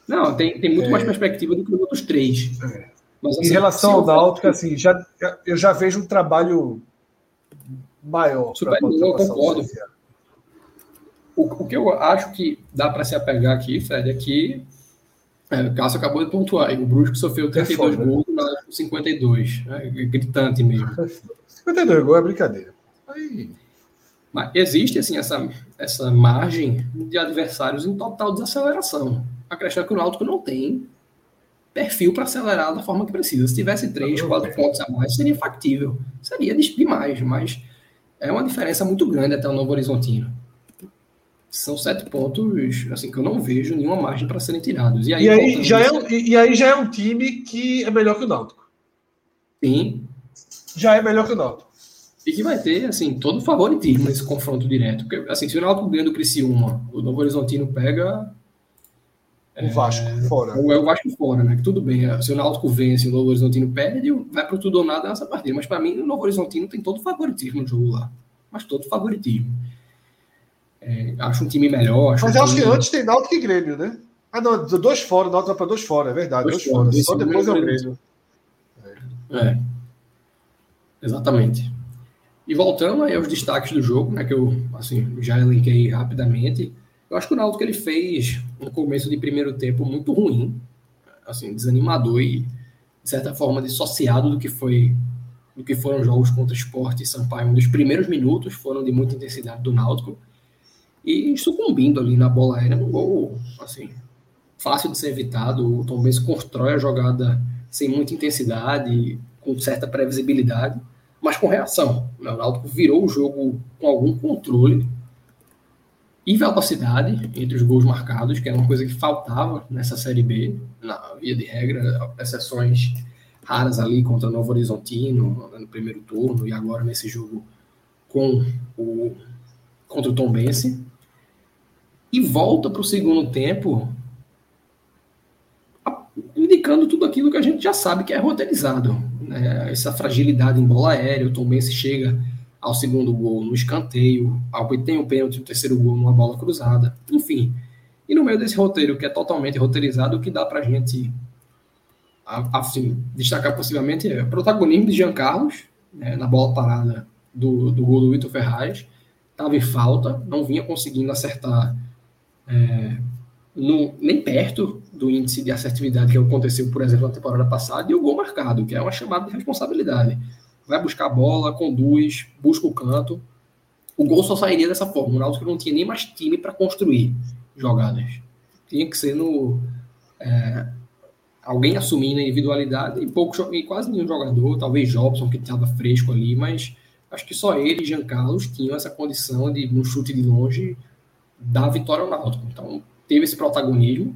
Não, tem, tem muito é, mais perspectiva do que os outros três. É. Mas, assim, em relação ao Náutico, assim, já, eu já vejo um trabalho maior. Superior, eu concordo. O, o que eu acho que dá para se apegar aqui, Fred, é que é, o Cássio acabou de pontuar. O Brusque sofreu 32 é foda, gols na 52. Né? Gritante mesmo. 52 gols é brincadeira. Aí... Mas existe assim, essa, essa margem de adversários em total desaceleração. A questão é que o Náutico não tem perfil para acelerar da forma que precisa. Se tivesse três, quatro pontos a mais, seria factível. Seria demais, mas é uma diferença muito grande até o Novo Horizontino são sete pontos assim que eu não vejo nenhuma margem para serem tirados. E aí, e aí já é um, e aí já é um time que é melhor que o Náutico. Sim. Já é melhor que o Náutico. E que vai ter, assim, todo favoritismo nesse confronto direto. Porque, assim, se o Náutico ganha do Criciúma, o Novo Horizontino pega... O Vasco é, fora. Ou é o Vasco fora, né? Que tudo bem. É, se o Náutico vence o Novo Horizontino perde, vai para tudo ou nada nessa partida. Mas para mim, o Novo Horizontino tem todo favoritismo no jogo lá. Mas todo favoritismo. É, acho um time melhor. Mas um acho que antes tem Náutico e Grêmio, né? Ah, não, dois fora, o Náutico para dois fora, é verdade. Dois, dois fora. Só depois é o Grêmio. É. Exatamente. E voltando aí aos destaques do jogo, né, que eu assim, já elenquei rapidamente, eu acho que o Náutico ele fez um começo de primeiro tempo muito ruim, assim, desanimador e, de certa forma, dissociado do que foi do que foram jogos contra Esporte e Sampaio. Um dos primeiros minutos foram de muita intensidade do Náutico e sucumbindo ali na bola aérea, um gol assim, fácil de ser evitado. O Tom Benz constrói a jogada sem muita intensidade, com certa previsibilidade, mas com reação. O Náutico virou o jogo com algum controle e velocidade entre os gols marcados, que era uma coisa que faltava nessa Série B, na via de regra, exceções raras ali contra Novo Horizontino no primeiro turno e agora nesse jogo com o contra o Tom Bense e volta para o segundo tempo indicando tudo aquilo que a gente já sabe que é roteirizado. Né? Essa fragilidade em bola aérea, o Tom Bense chega ao segundo gol no escanteio, tem o pênalti no terceiro gol numa bola cruzada, enfim. E no meio desse roteiro, que é totalmente roteirizado, o que dá para a gente assim, destacar possivelmente é o protagonismo de Jean Carlos, né, na bola parada do, do gol do Vitor Ferraz, estava em falta, não vinha conseguindo acertar é, no, nem perto do índice de assertividade que aconteceu, por exemplo, na temporada passada, e o gol marcado, que é uma chamada de responsabilidade. Vai buscar a bola, conduz, busca o canto. O gol só sairia dessa forma. O Náutico não tinha nem mais time para construir jogadas. Tinha que ser no. É, alguém assumindo a individualidade e, pouco, e quase nenhum jogador, talvez Jobson, que estava fresco ali, mas acho que só ele e Jean Carlos tinham essa condição de, no chute de longe, dar vitória ao Náutico. Então, teve esse protagonismo.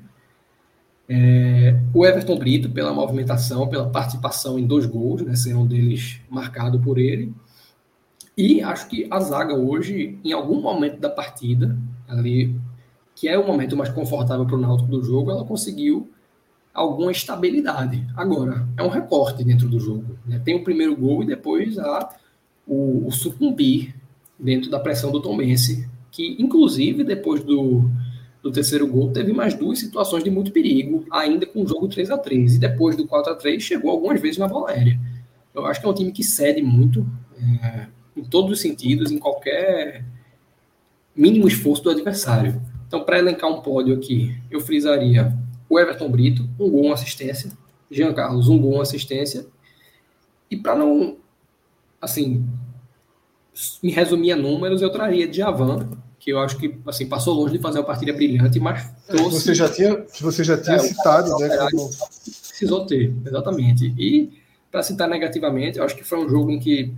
É, o Everton Brito, pela movimentação, pela participação em dois gols, né, sendo um deles marcado por ele. E acho que a zaga hoje, em algum momento da partida, ali, que é o momento mais confortável para o Náutico do jogo, ela conseguiu alguma estabilidade. Agora, é um recorte dentro do jogo. Né? Tem o primeiro gol e depois há o, o sucumbir dentro da pressão do Tomense, que inclusive depois do, do terceiro gol, teve mais duas situações de muito perigo, ainda com o jogo 3 a 3 E depois do 4 a 3 chegou algumas vezes na bola aérea. Eu acho que é um time que cede muito, é, em todos os sentidos, em qualquer mínimo esforço do adversário. Então, para elencar um pódio aqui, eu frisaria o Everton Brito, um gol, uma assistência. Jean Carlos, um gol, uma assistência. E para não, assim, me resumir a números, eu traria Djavan, que eu acho que assim passou longe de fazer uma partida brilhante, mas trouxe... Você já tinha, você já tinha é, citado, né? Como... Precisou ter, exatamente. E para citar negativamente, eu acho que foi um jogo em que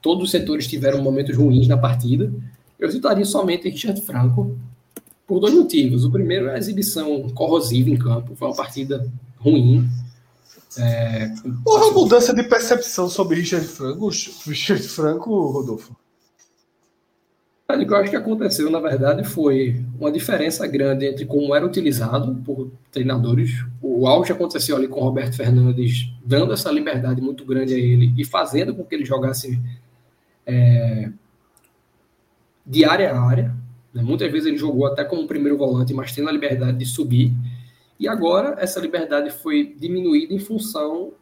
todos os setores tiveram momentos ruins na partida. Eu citaria somente Richard Franco por dois motivos. O primeiro é a exibição corrosiva em campo, foi uma partida ruim. É, Houve uma mudança de percepção sobre Richard Franco, Richard Franco, Rodolfo. O que eu acho que aconteceu, na verdade, foi uma diferença grande entre como era utilizado por treinadores. O auge aconteceu ali com o Roberto Fernandes, dando essa liberdade muito grande a ele e fazendo com que ele jogasse é, de área a área. Né? Muitas vezes ele jogou até como primeiro volante, mas tendo a liberdade de subir. E agora essa liberdade foi diminuída em função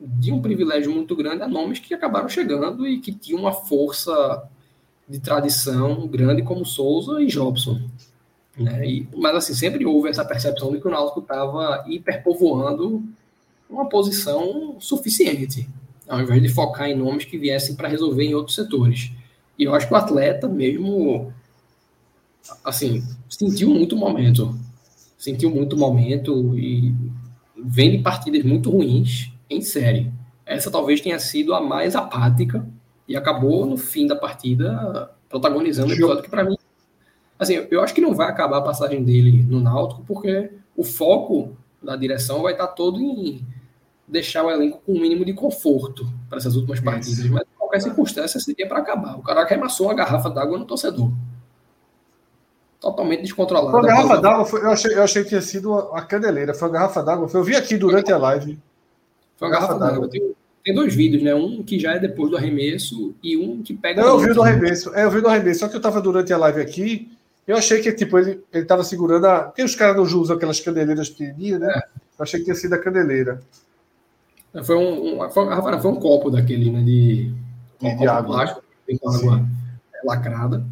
de um privilégio muito grande a nomes que acabaram chegando e que tinham uma força de tradição grande como Souza e Jobson. Né? E, mas assim, sempre houve essa percepção de que o Náutico estava hiperpovoando uma posição suficiente, ao invés de focar em nomes que viessem para resolver em outros setores. E eu acho que o atleta mesmo, assim, sentiu muito momento. Sentiu muito momento e vem de partidas muito ruins em série. Essa talvez tenha sido a mais apática e acabou no fim da partida protagonizando o episódio que para mim assim, eu acho que não vai acabar a passagem dele no Náutico porque o foco da direção vai estar todo em deixar o elenco com o um mínimo de conforto para essas últimas partidas, mas em qualquer circunstância seria para acabar. O cara arremassou uma garrafa d'água no torcedor. Totalmente descontrolado. Foi a garrafa d'água, eu achei, eu achei que tinha sido a caneleira. Foi a garrafa d'água. Eu vi aqui durante a live. Foi a garrafa, garrafa d'água. Tem dois vídeos, né? Um que já é depois do arremesso e um que pega. Não, eu vi do arremesso. É, eu vi do arremesso. Só que eu tava durante a live aqui. Eu achei que, tipo, ele, ele tava segurando a. Tem os caras não usam aquelas candeleiras pequenininhas, né? É. Eu achei que tinha sido a candeleira. Foi um, um, foi, foi um copo daquele, né? De, de, de água. Plástico, com água lacrada.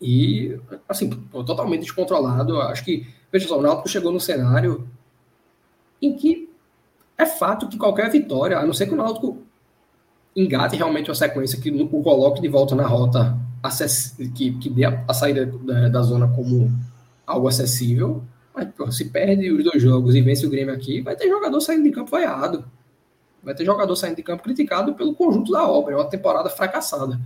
E, assim, totalmente descontrolado. Acho que, veja só, o Náutico chegou no cenário em que é fato que qualquer vitória, a não ser que o Náutico engate realmente uma sequência que o coloque de volta na rota que, que dê a, a saída da, da, zona como algo acessível. Mas pô, se perde os dois jogos e vence o Grêmio aqui, vai ter jogador saindo de campo vaiado. Vai ter jogador saindo de campo criticado pelo conjunto da obra. É uma temporada fracassada.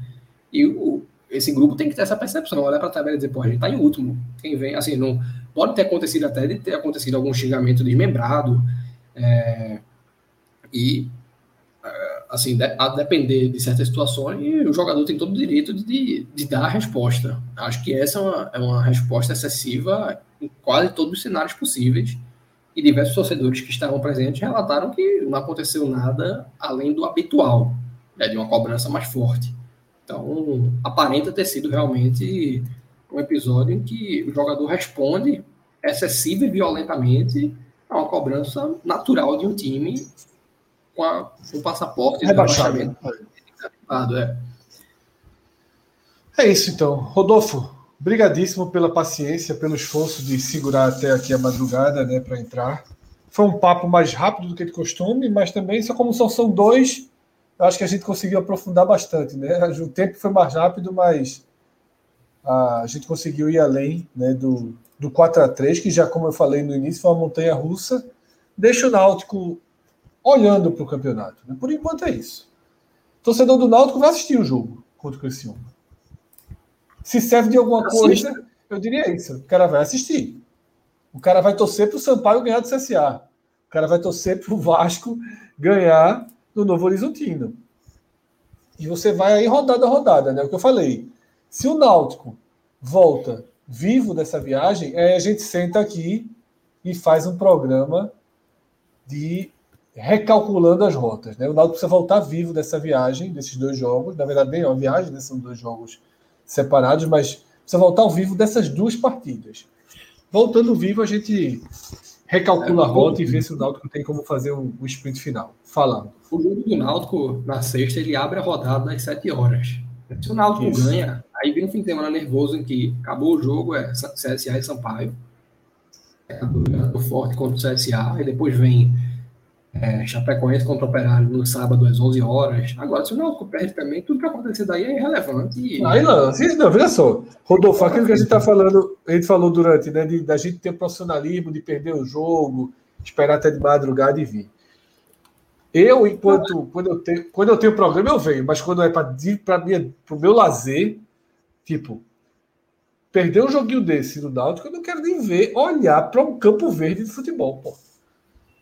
E o, esse grupo tem que ter essa percepção, olhar para a tabela e dizer, pô, a gente está em último. Quem vem, assim, não pode ter acontecido até de ter acontecido algum xingamento desmembrado. É, e assim, a depender de certas situações, o jogador tem todo o direito de, de dar a resposta. Acho que essa é uma, é uma resposta excessiva em quase todos os cenários possíveis. E diversos torcedores que estavam presentes relataram que não aconteceu nada além do habitual, né, de uma cobrança mais forte. Então, aparenta ter sido realmente um episódio em que o jogador responde excessiva e violentamente a uma cobrança natural de um time com, a, com o passaporte rebaixamento. É. é isso então. Rodolfo, brigadíssimo pela paciência, pelo esforço de segurar até aqui a madrugada, né, para entrar. Foi um papo mais rápido do que de costume, mas também, só como só são dois, eu acho que a gente conseguiu aprofundar bastante, né? O tempo foi mais rápido, mas a gente conseguiu ir além, né, do, do 4 a 3 que já, como eu falei no início, foi uma montanha russa. Deixa o Náutico olhando para o campeonato. Né? Por enquanto é isso. O torcedor do Náutico vai assistir o jogo contra o Criciúma. Se serve de alguma Assista. coisa, eu diria isso. O cara vai assistir. O cara vai torcer para o Sampaio ganhar do CSA. O cara vai torcer para o Vasco ganhar do Novo Horizontino. E você vai aí rodada a rodada, né? O que eu falei. Se o Náutico volta vivo dessa viagem, aí a gente senta aqui e faz um programa de recalculando as rotas. Né? O Náutico precisa voltar vivo dessa viagem, desses dois jogos. Na verdade, nem é uma viagem, né? são dois jogos separados, mas precisa voltar ao vivo dessas duas partidas. Voltando vivo, a gente recalcula é, a rota e vê se o Náutico tem como fazer um, um sprint final. Falando. O jogo do Náutico, na sexta, ele abre a rodada às 7 horas. Se o Náutico Isso. ganha, aí vem um fim de semana nervoso em que acabou o jogo, é CSA e Sampaio. É, forte contra o CSA, e depois vem é, Chapecoense contra o Operário no sábado às 11 horas. Agora, se o Náutico perde também, tudo que acontecer daí é irrelevante. E... Aí não, não, veja só. Rodolfo, aquilo que a gente está falando, a gente falou durante, né, de, da gente ter profissionalismo, de perder o jogo, esperar até de madrugada e vir. Eu, enquanto, quando eu tenho, quando eu tenho programa, eu venho, mas quando é para o meu lazer, tipo, perder um joguinho desse no Náutico, eu não quero nem ver, olhar para um campo verde de futebol, pô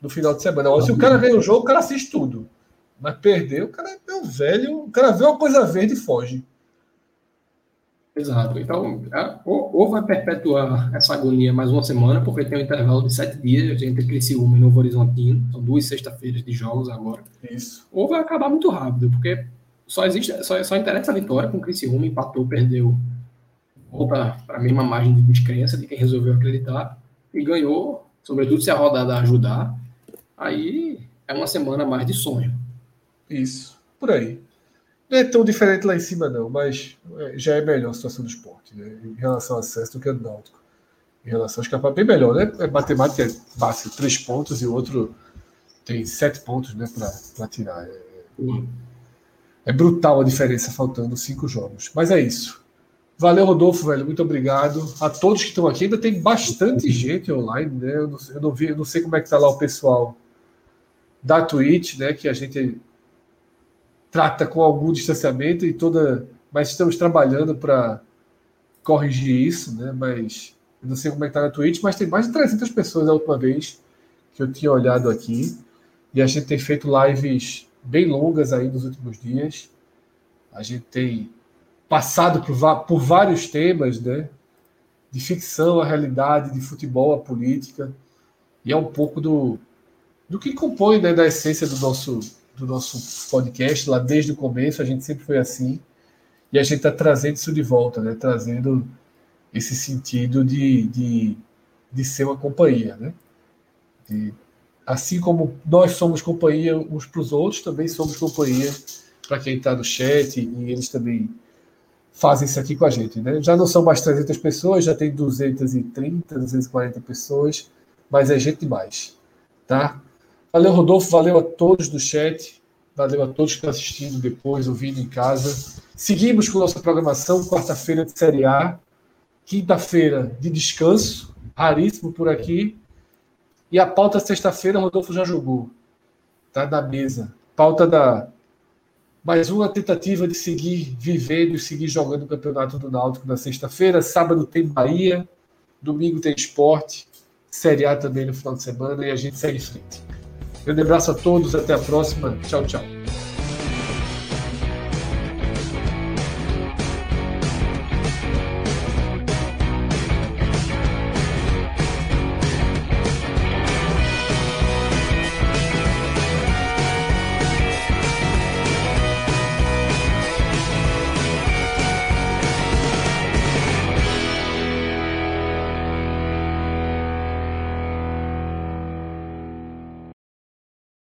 no final de semana. Se o cara ganha o jogo, o cara assiste tudo. Mas perder, o cara é um velho, o cara vê uma coisa verde e foge. Exato. Então, é, ou, vai perpetuar essa agonia mais uma semana, porque tem um intervalo de sete dias entre Criciúma e Novo Horizontino, são duas sexta-feiras de jogos agora. Isso. Ou vai acabar muito rápido, porque só existe, só, só interessa a vitória com o Criciúma, empatou, perdeu, volta para a mesma margem de descrença de quem resolveu acreditar, e ganhou, sobretudo se a rodada ajudar, aí é uma semana mais de sonho. Isso, por aí. Não é tão diferente lá em cima, não, mas é, já é melhor a situação do esporte, né? Em relação ao acesso do que do Náutico. Em relação a escapar, bem melhor, né? É matemática é básico, três pontos e o outro tem sete pontos, né, para tirar. É, é brutal a diferença, faltando cinco jogos. Mas é isso. Valeu, Rodolfo, velho. Muito obrigado. A todos que estão aqui. Ainda tem bastante gente online, né? Eu não, eu não vi, eu não sei como é que tá lá o pessoal da Twitch, né, que a gente trata com algum distanciamento e toda, mas estamos trabalhando para corrigir isso, né? Mas eu não sei como é que tá na Twitch, mas tem mais de 300 pessoas a última vez que eu tinha olhado aqui e a gente tem feito lives bem longas aí nos últimos dias. A gente tem passado por, por vários temas, né? De ficção, a realidade, de futebol, a política. E é um pouco do, do que compõe né, da essência do nosso, do nosso podcast, lá desde o começo, a gente sempre foi assim, e a gente está trazendo isso de volta, né, trazendo esse sentido de, de, de ser uma companhia. Né? De, assim como nós somos companhia uns para os outros, também somos companhia para quem está no chat, e eles também fazem isso aqui com a gente. Né? Já não são mais 300 pessoas, já tem 230, 240 pessoas, mas é gente demais. Tá? Valeu, Rodolfo. Valeu a todos do chat. Valeu a todos que estão assistindo depois, ouvindo em casa. Seguimos com nossa programação, quarta-feira de Série A, quinta-feira de descanso, raríssimo por aqui. E a pauta sexta-feira, Rodolfo já jogou. Tá na mesa. Pauta da mais uma tentativa de seguir vivendo e seguir jogando o campeonato do Náutico na sexta-feira. Sábado tem Bahia, domingo tem esporte, Série A também no final de semana e a gente segue em frente. Grande abraço a todos, até a próxima. Tchau, tchau.